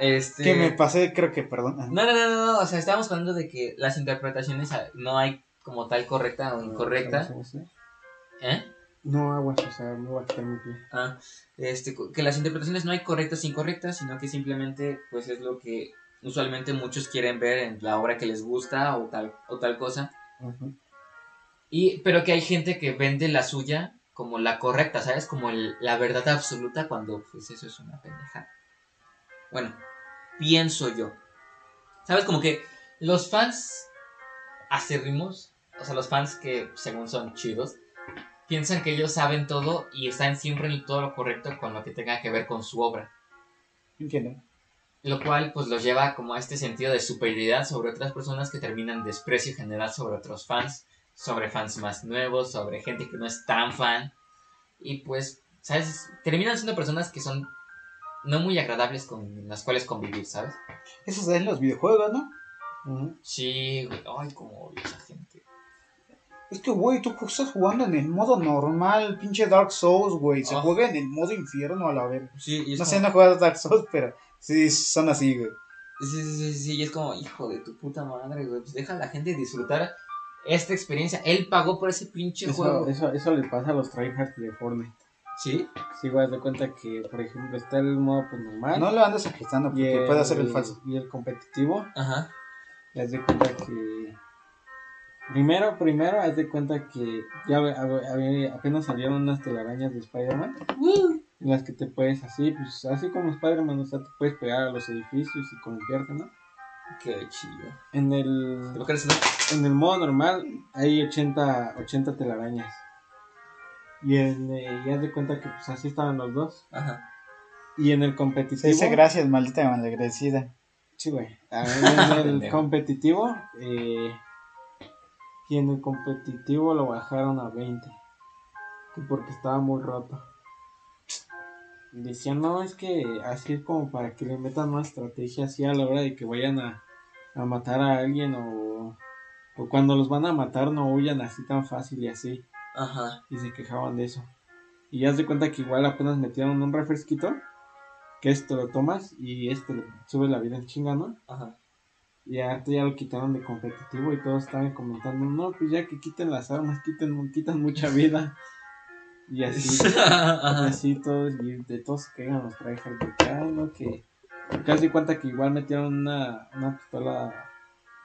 Este. Que me pasé, creo que, perdón. No, no, no, no, no, o sea, estábamos hablando de que las interpretaciones ah, no hay como tal correcta o incorrecta. No, sí. ¿Eh? No aguas, o sea, me voy a. Ah, este, co- que las interpretaciones no hay correctas e incorrectas, sino que simplemente pues es lo que usualmente muchos quieren ver en la obra que les gusta o tal, o tal cosa. Y, pero que hay gente que vende la suya como la correcta, ¿sabes? Como el- la verdad absoluta cuando pues eso es una pendejada. Bueno, pienso yo. ¿Sabes? Como que los fans acérrimos, o sea, los fans que según son chidos, piensan que ellos saben todo y están siempre en todo lo correcto con lo que tenga que ver con su obra. Entiendo. Lo cual pues los lleva como a este sentido de superioridad sobre otras personas que terminan desprecio general sobre otros fans, sobre fans más nuevos, sobre gente que no es tan fan. Y pues, ¿sabes? Terminan siendo personas que son no muy agradables con las cuales convivir, ¿sabes? Eso se da en los videojuegos, ¿no? Sí, güey, ay, como odio esa gente. Es que, güey, tú estás jugando en el modo normal, pinche Dark Souls, güey. Se Ah. juega en el modo infierno a la verga. Sí, y es No como- sé, no he jugado Dark Souls, pero sí son así, güey. Sí, sí, sí, sí, y es como, hijo de tu puta madre, güey, pues deja a la gente disfrutar esta experiencia. Él pagó por ese pinche Eso, juego. eso, eso le pasa a los tryhards de Fortnite. ¿Sí? Si güey, haz de cuenta que, por ejemplo, está el modo pues, normal. No lo andes agitando porque puede hacer el falso. Y el competitivo. Ajá. Y haz de cuenta que. Primero, primero, haz de cuenta que ya apenas salieron unas telarañas de Spider-Man. En las que te puedes así, pues así como Spider-Man, o sea, te puedes pegar a los edificios y convertirte, ¿no? Qué chido. En el, ¿Te lo crees, no? en el modo normal hay 80, 80 telarañas. Y, en, eh, y haz de cuenta que pues así estaban los dos. Ajá. Y en el competitivo. Se dice gracias, maldita malagradecida. Sí, güey. [laughs] En el competitivo. Eh, y en el competitivo lo bajaron a 20. Que porque estaba muy roto. Decían, no, es que así es como para que le metan más estrategia así a la hora de que vayan a, a matar a alguien o, o cuando los van a matar no huyan así tan fácil y así. Ajá. Y se quejaban de eso. Y ya se cuenta que igual apenas metieron un refresquito. Que esto lo tomas y este sube la vida en chinga, ¿no? Ajá. Y ahorita ya lo quitaron de competitivo y todos estaban comentando, no, pues ya que quiten las armas, quiten, quitan mucha [laughs] vida. Y así, [laughs] así todos, y de todos se quejan los tryhards de no, que... Casi cuenta que igual metieron una, una pistola,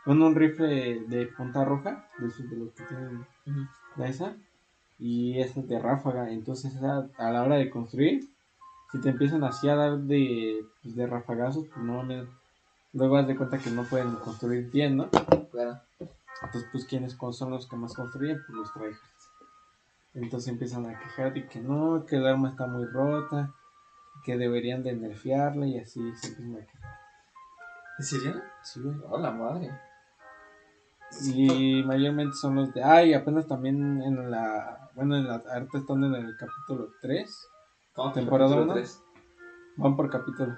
bueno, un rifle de punta roja, de esos de los que tienen la esa, y esa es de ráfaga. Entonces, a la hora de construir, si te empiezan así a dar de, pues, de rafagazos, pues no Luego haz de cuenta que no pueden construir bien, ¿no? Claro. Entonces, pues, ¿quiénes con- son los que más construyen? Pues los tryhards. Entonces empiezan a quejar de que no, que el arma está muy rota, que deberían de nerfearla y así se empiezan a quejar. ¿En serio? Sí, güey. Oh, la madre. Y mayormente son los de. Ay, apenas también en la. Bueno, en la, ahorita están en el capítulo 3. ¿Cómo Temporada capítulo uno. tres? Van por capítulos.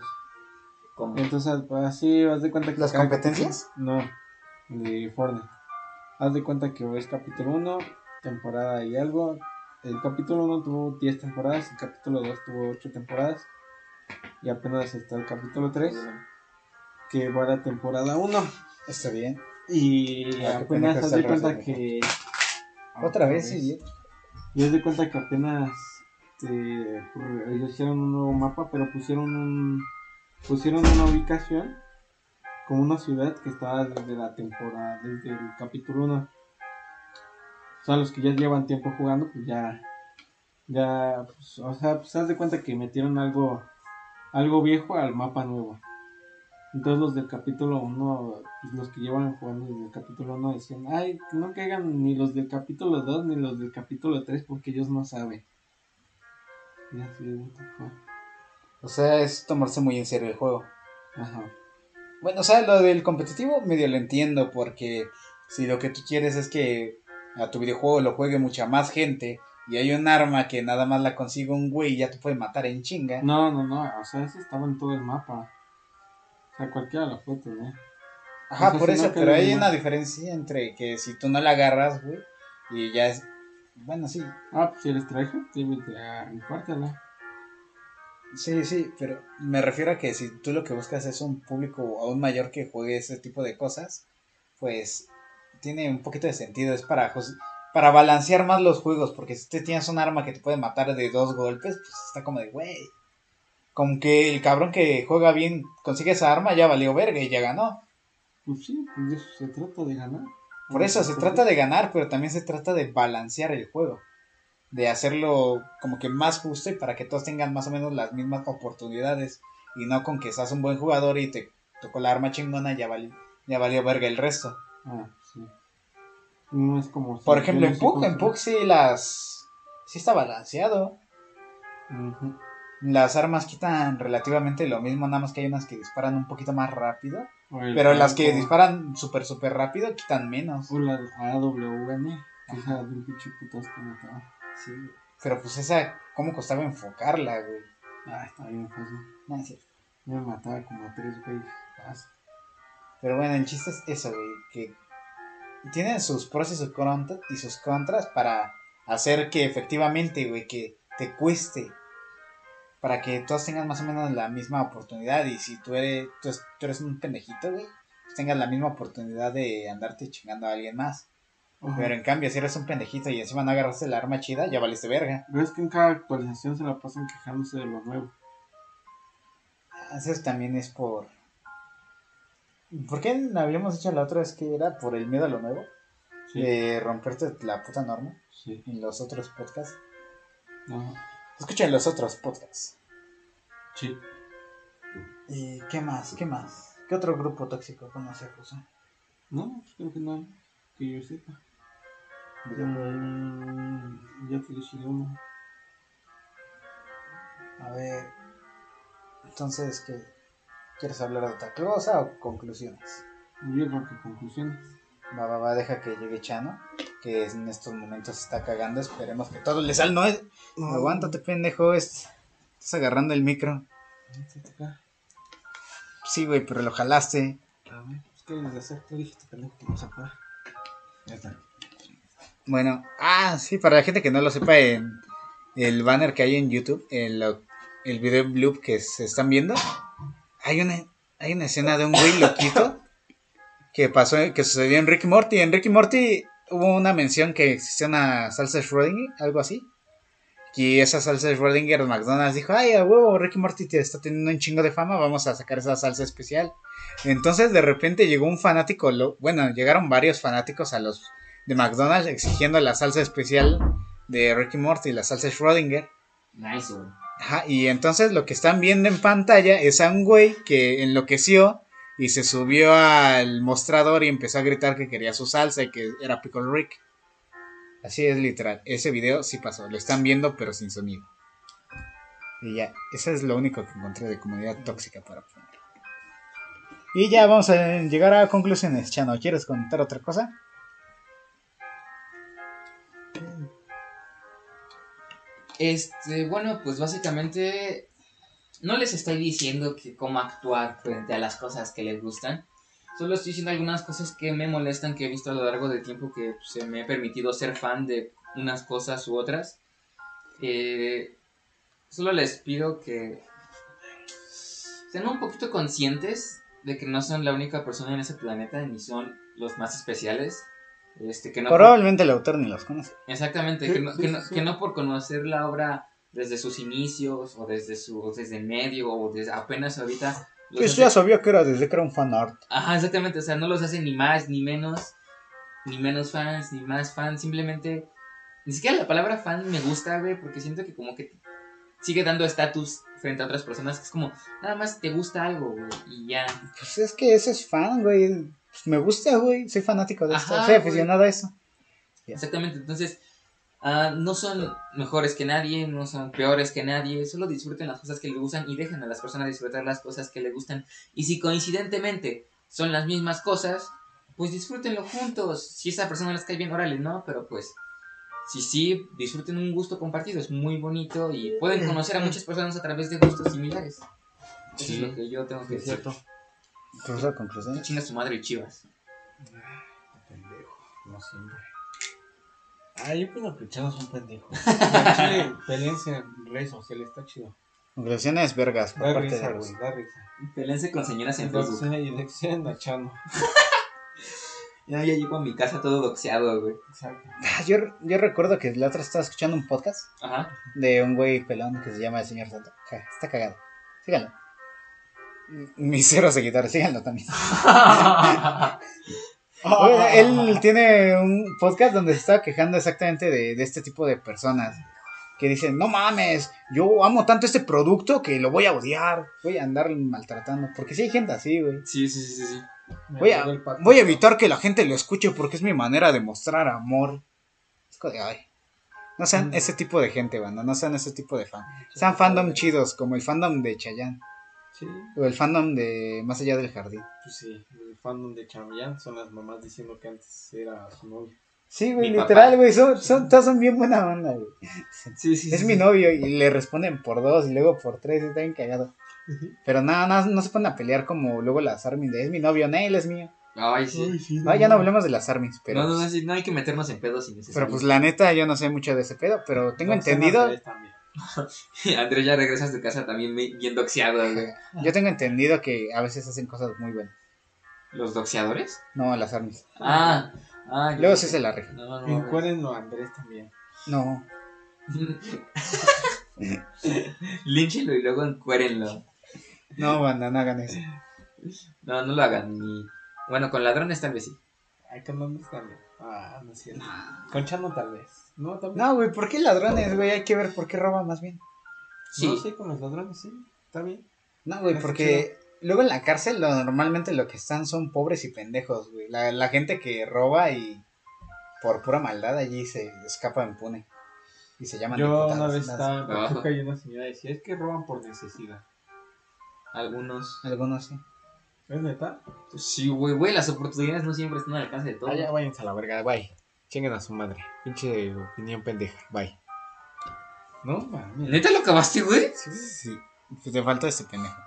¿Cómo? Entonces, así vas de cuenta que. ¿Las competencias? No, de Fortnite. Haz de cuenta que ves capítulo 1, temporada y algo. El capítulo 1 tuvo 10 temporadas, el capítulo 2 tuvo 8 temporadas. Y apenas está el capítulo 3, que va a la temporada 1. Está bien. Y Ah, apenas haz de cuenta que. Otra vez, idiota. Y haz de cuenta que apenas ellos hicieron un nuevo mapa, pero pusieron un pusieron una ubicación como una ciudad que estaba desde la temporada, desde el capítulo 1. O sea, los que ya llevan tiempo jugando, pues ya ya pues, o sea, pues haz de cuenta que metieron algo algo viejo al mapa nuevo. Entonces los del capítulo 1, pues los que llevan jugando desde el capítulo 1 decían, ay, no caigan ni los del capítulo 2 ni los del capítulo 3 porque ellos no saben. Y así. O sea, es tomarse muy en serio el juego. Ajá. Bueno, o sea, lo del competitivo medio lo entiendo porque si lo que tú quieres es que a tu videojuego lo juegue mucha más gente y hay un arma que nada más la consigue un güey y ya te puede matar en chinga. No, no, no, o sea, ese estaba en todo el mapa. O sea, cualquiera lo puede tener. Ajá, por eso, no pero hay una diferencia entre que si tú no la agarras, güey, y ya es... Bueno, sí, Ah, pues si eres traje, ah, rifártela. sí, sí, pero me refiero a que si tú lo que buscas es un público aún mayor que juegue ese tipo de cosas, pues tiene un poquito de sentido, es para, para balancear más los juegos, porque si tú tienes un arma que te puede matar de dos golpes, pues está como de, güey, como que el cabrón que juega bien consigue esa arma, ya valió verga y ya ganó. Pues sí, pues de eso se trata de ganar. Por eso se trata de ganar, pero también se trata de balancear el juego. De hacerlo como que más justo y para que todos tengan más o menos las mismas oportunidades. Y no con que seas un buen jugador y te tocó la arma chingona ya valió, ya valió verga el resto. Ah, sí. No es como. si Por ejemplo, en Pug, en. Pug sí las... Sí está balanceado. Las armas quitan relativamente lo mismo, nada más que hay unas que disparan un poquito más rápido. Pero las que disparan súper, súper rápido quitan menos. O la AWN, que esa de un pinche putazo que mataba. Sí. Pero pues esa, ¿cómo costaba enfocarla, güey? Ah, está bien fácil. No, es cierto. Yo me mataba como a tres. Fácil. Pero bueno, el chiste es eso, güey, que tienen sus pros y sus, contras, y sus contras para hacer que efectivamente, güey, que te cueste. Para que todos tengan más o menos la misma oportunidad. Y si tú eres, tú, es- tú eres un pendejito, güey, pues tengas la misma oportunidad de andarte chingando a alguien más. Pero en cambio, si eres un pendejito y encima no agarraste la arma chida, ya valiste verga. Pero es que en cada actualización se la pasan quejándose de lo nuevo. Eso también es por. ¿Por qué habíamos dicho la otra vez que era por el miedo a lo nuevo? Sí. De romperte la puta norma Sí. en los otros podcasts. Ajá. Escuchen los otros podcasts. Sí. ¿Y qué más? ¿Qué más? ¿Qué otro grupo tóxico conoce Ruso? No, pues creo que no. Que yo sepa. Mm, ya te dije uno. A ver. Entonces, ¿qué? ¿Quieres hablar de otra cosa o conclusiones? Yo creo que conclusiones. Va, va, va, deja que llegue Chano, que en estos momentos está cagando. Esperemos que todo le salga. No, es- aguántate, pendejo. es- Estás agarrando el micro. Sí, güey, pero lo jalaste. A ver, qué debes de hacer. Tú dijiste pendejo que no se puede. Ya está. Bueno, ah, sí, para la gente que no lo sepa, en el banner que hay en YouTube, en lo- el video loop que se están viendo, hay una, hay una escena de un güey loquito que pasó, que sucedió en Rick y Morty. En Rick y Morty hubo una mención que existía una salsa Schrödinger, algo así. Y esa salsa Schrödinger, McDonald's dijo, ay, a huevo, Rick y Morty te está teniendo un chingo de fama, vamos a sacar esa salsa especial. Entonces de repente llegó un fanático, lo- bueno, llegaron varios fanáticos a los de McDonald's exigiendo la salsa especial de Ricky Morty, la salsa Schrödinger. Nice, güey. Ajá, y entonces lo que están viendo en pantalla es a un güey que enloqueció y se subió al mostrador y empezó a gritar que quería su salsa y que era Pickle Rick. Así es literal. Ese video sí pasó. Lo están viendo pero sin sonido. Y ya, eso es lo único que encontré de comunidad tóxica para poner. Y ya vamos a llegar a conclusiones. Chano, ¿quieres contar otra cosa? Este, bueno, pues básicamente no les estoy diciendo que cómo actuar frente a las cosas que les gustan. Solo estoy diciendo algunas cosas que me molestan que he visto a lo largo del tiempo que se me ha permitido ser fan de unas cosas u otras. Eh, solo les pido que sean un poquito conscientes de que no son la única persona en ese planeta ni son los más especiales. Este, que no Probablemente el autor ni los conoce. Exactamente, Sí, que, no, sí, que, no, sí. que no por conocer la obra desde sus inicios o desde su desde medio o desde apenas ahorita los Pues hace- ya sabía que era desde que era un fan art. Ajá, exactamente, o sea, no los hace ni más ni menos ni menos fans ni más fans, simplemente ni siquiera la palabra fan me gusta, güey, porque siento que como que sigue dando estatus frente a otras personas, que es como nada más te gusta algo, güey, y ya. Pues es que ese es fan, güey. Pues me gusta, güey. Soy fanático de esto. Ajá, Soy güey. aficionado a eso. Exactamente, entonces ah, no son mejores que nadie, no son peores que nadie, solo disfruten las cosas que les gustan y dejen a las personas disfrutar las cosas que les gustan. Y si coincidentemente son las mismas cosas, pues disfrútenlo juntos. Si esa persona les cae bien, órale, no, pero pues si sí, disfruten un gusto compartido, es muy bonito y pueden conocer a muchas personas a través de gustos similares. Eso Sí. es lo que yo tengo que Es decir. cierto. La conclusión. Chinga su madre y chivas. Pendejo, no siempre. Ah, yo opino que Chano es un pendejo. [laughs] En Chile, peleense en redes sociales, está chido. Conclusiones vergas por Da parte risa, de güey, los. da risa. Pelense con señoras en Facebook. Doxea y doxean a Chano. [laughs] Ya, ya llego a mi casa todo doxeado, güey. Exacto. Ah, Yo, yo recuerdo que la otra estaba escuchando un podcast Ajá. de un güey pelón que se llama el señor Santo. Ja, Está cagado. Síganlo. Mis cero seguidores, síganlo también. [laughs] Oye, Él tiene un podcast donde se estaba quejando exactamente de, de este tipo de personas. Que dicen, no mames, yo amo tanto este producto que lo voy a odiar. Voy a andar maltratando. Porque sí hay gente así, güey. Sí, sí, sí, sí, Voy a, voy a evitar que la gente lo escuche porque es mi manera de mostrar amor. Es como de, ay. No sean Mm. ese tipo de gente, banda. No sean ese tipo de fan. Sean fandom chidos, como el fandom de Chayanne. Sí, O el fandom de Más allá del jardín. pues sí. El fandom de Chayanne son las mamás diciendo que antes era su novio. Sí, güey, Mi literal, papá. güey. Son, son, todos son bien buena onda, güey. Sí, sí, Es mi novio y le responden por dos y luego por tres. y Está bien cagado. Pero nada, no, no se ponen a pelear como luego las armies de es mi novio, no, él es mío. Ay, sí. sí, No, ya no hablemos de las armies, pero. no, no, no, sí, no hay que meternos en pedos innecesarios. Pero pues la neta, yo no sé mucho de ese pedo, pero tengo entendido. También. [laughs] Andrés ya regresas de casa también bien doxeado, güey. Yo tengo entendido que a veces hacen cosas muy buenas. ¿Los doxeadores? No, las armies. Ah, Ah, Luego sí se la rifa. No, no, no. Encuérdrenlo a Andrés también. No. [laughs] Línchenlo y luego encuérenlo. No, banda, no hagan eso. No, no lo hagan. Ni... Bueno, con ladrones tal vez sí. Ay, con Andrés también. Ah, no es cierto. Con Chano tal vez. No, también. No, güey, ¿por qué ladrones, güey? Hay que ver por qué roban más bien. Sí. No, sí, con los ladrones, sí. Está bien. No, güey, porque luego en la cárcel lo, normalmente lo que están son pobres y pendejos, güey. La, la gente que roba y por pura maldad allí se escapa impune. Y se llaman Yo una vez estaba en. Pachuca y una señora decía, es que roban por necesidad. Algunos. Algunos sí. ¿Es neta? Pues sí, güey, güey. Las oportunidades no siempre están al alcance de todos. Ah, ya váyanse a la verga, bye. Chinguen a su madre. Pinche opinión pendeja, bye. No, mames. ¿Neta lo acabaste, güey? Sí. Pues te falta este pendejo.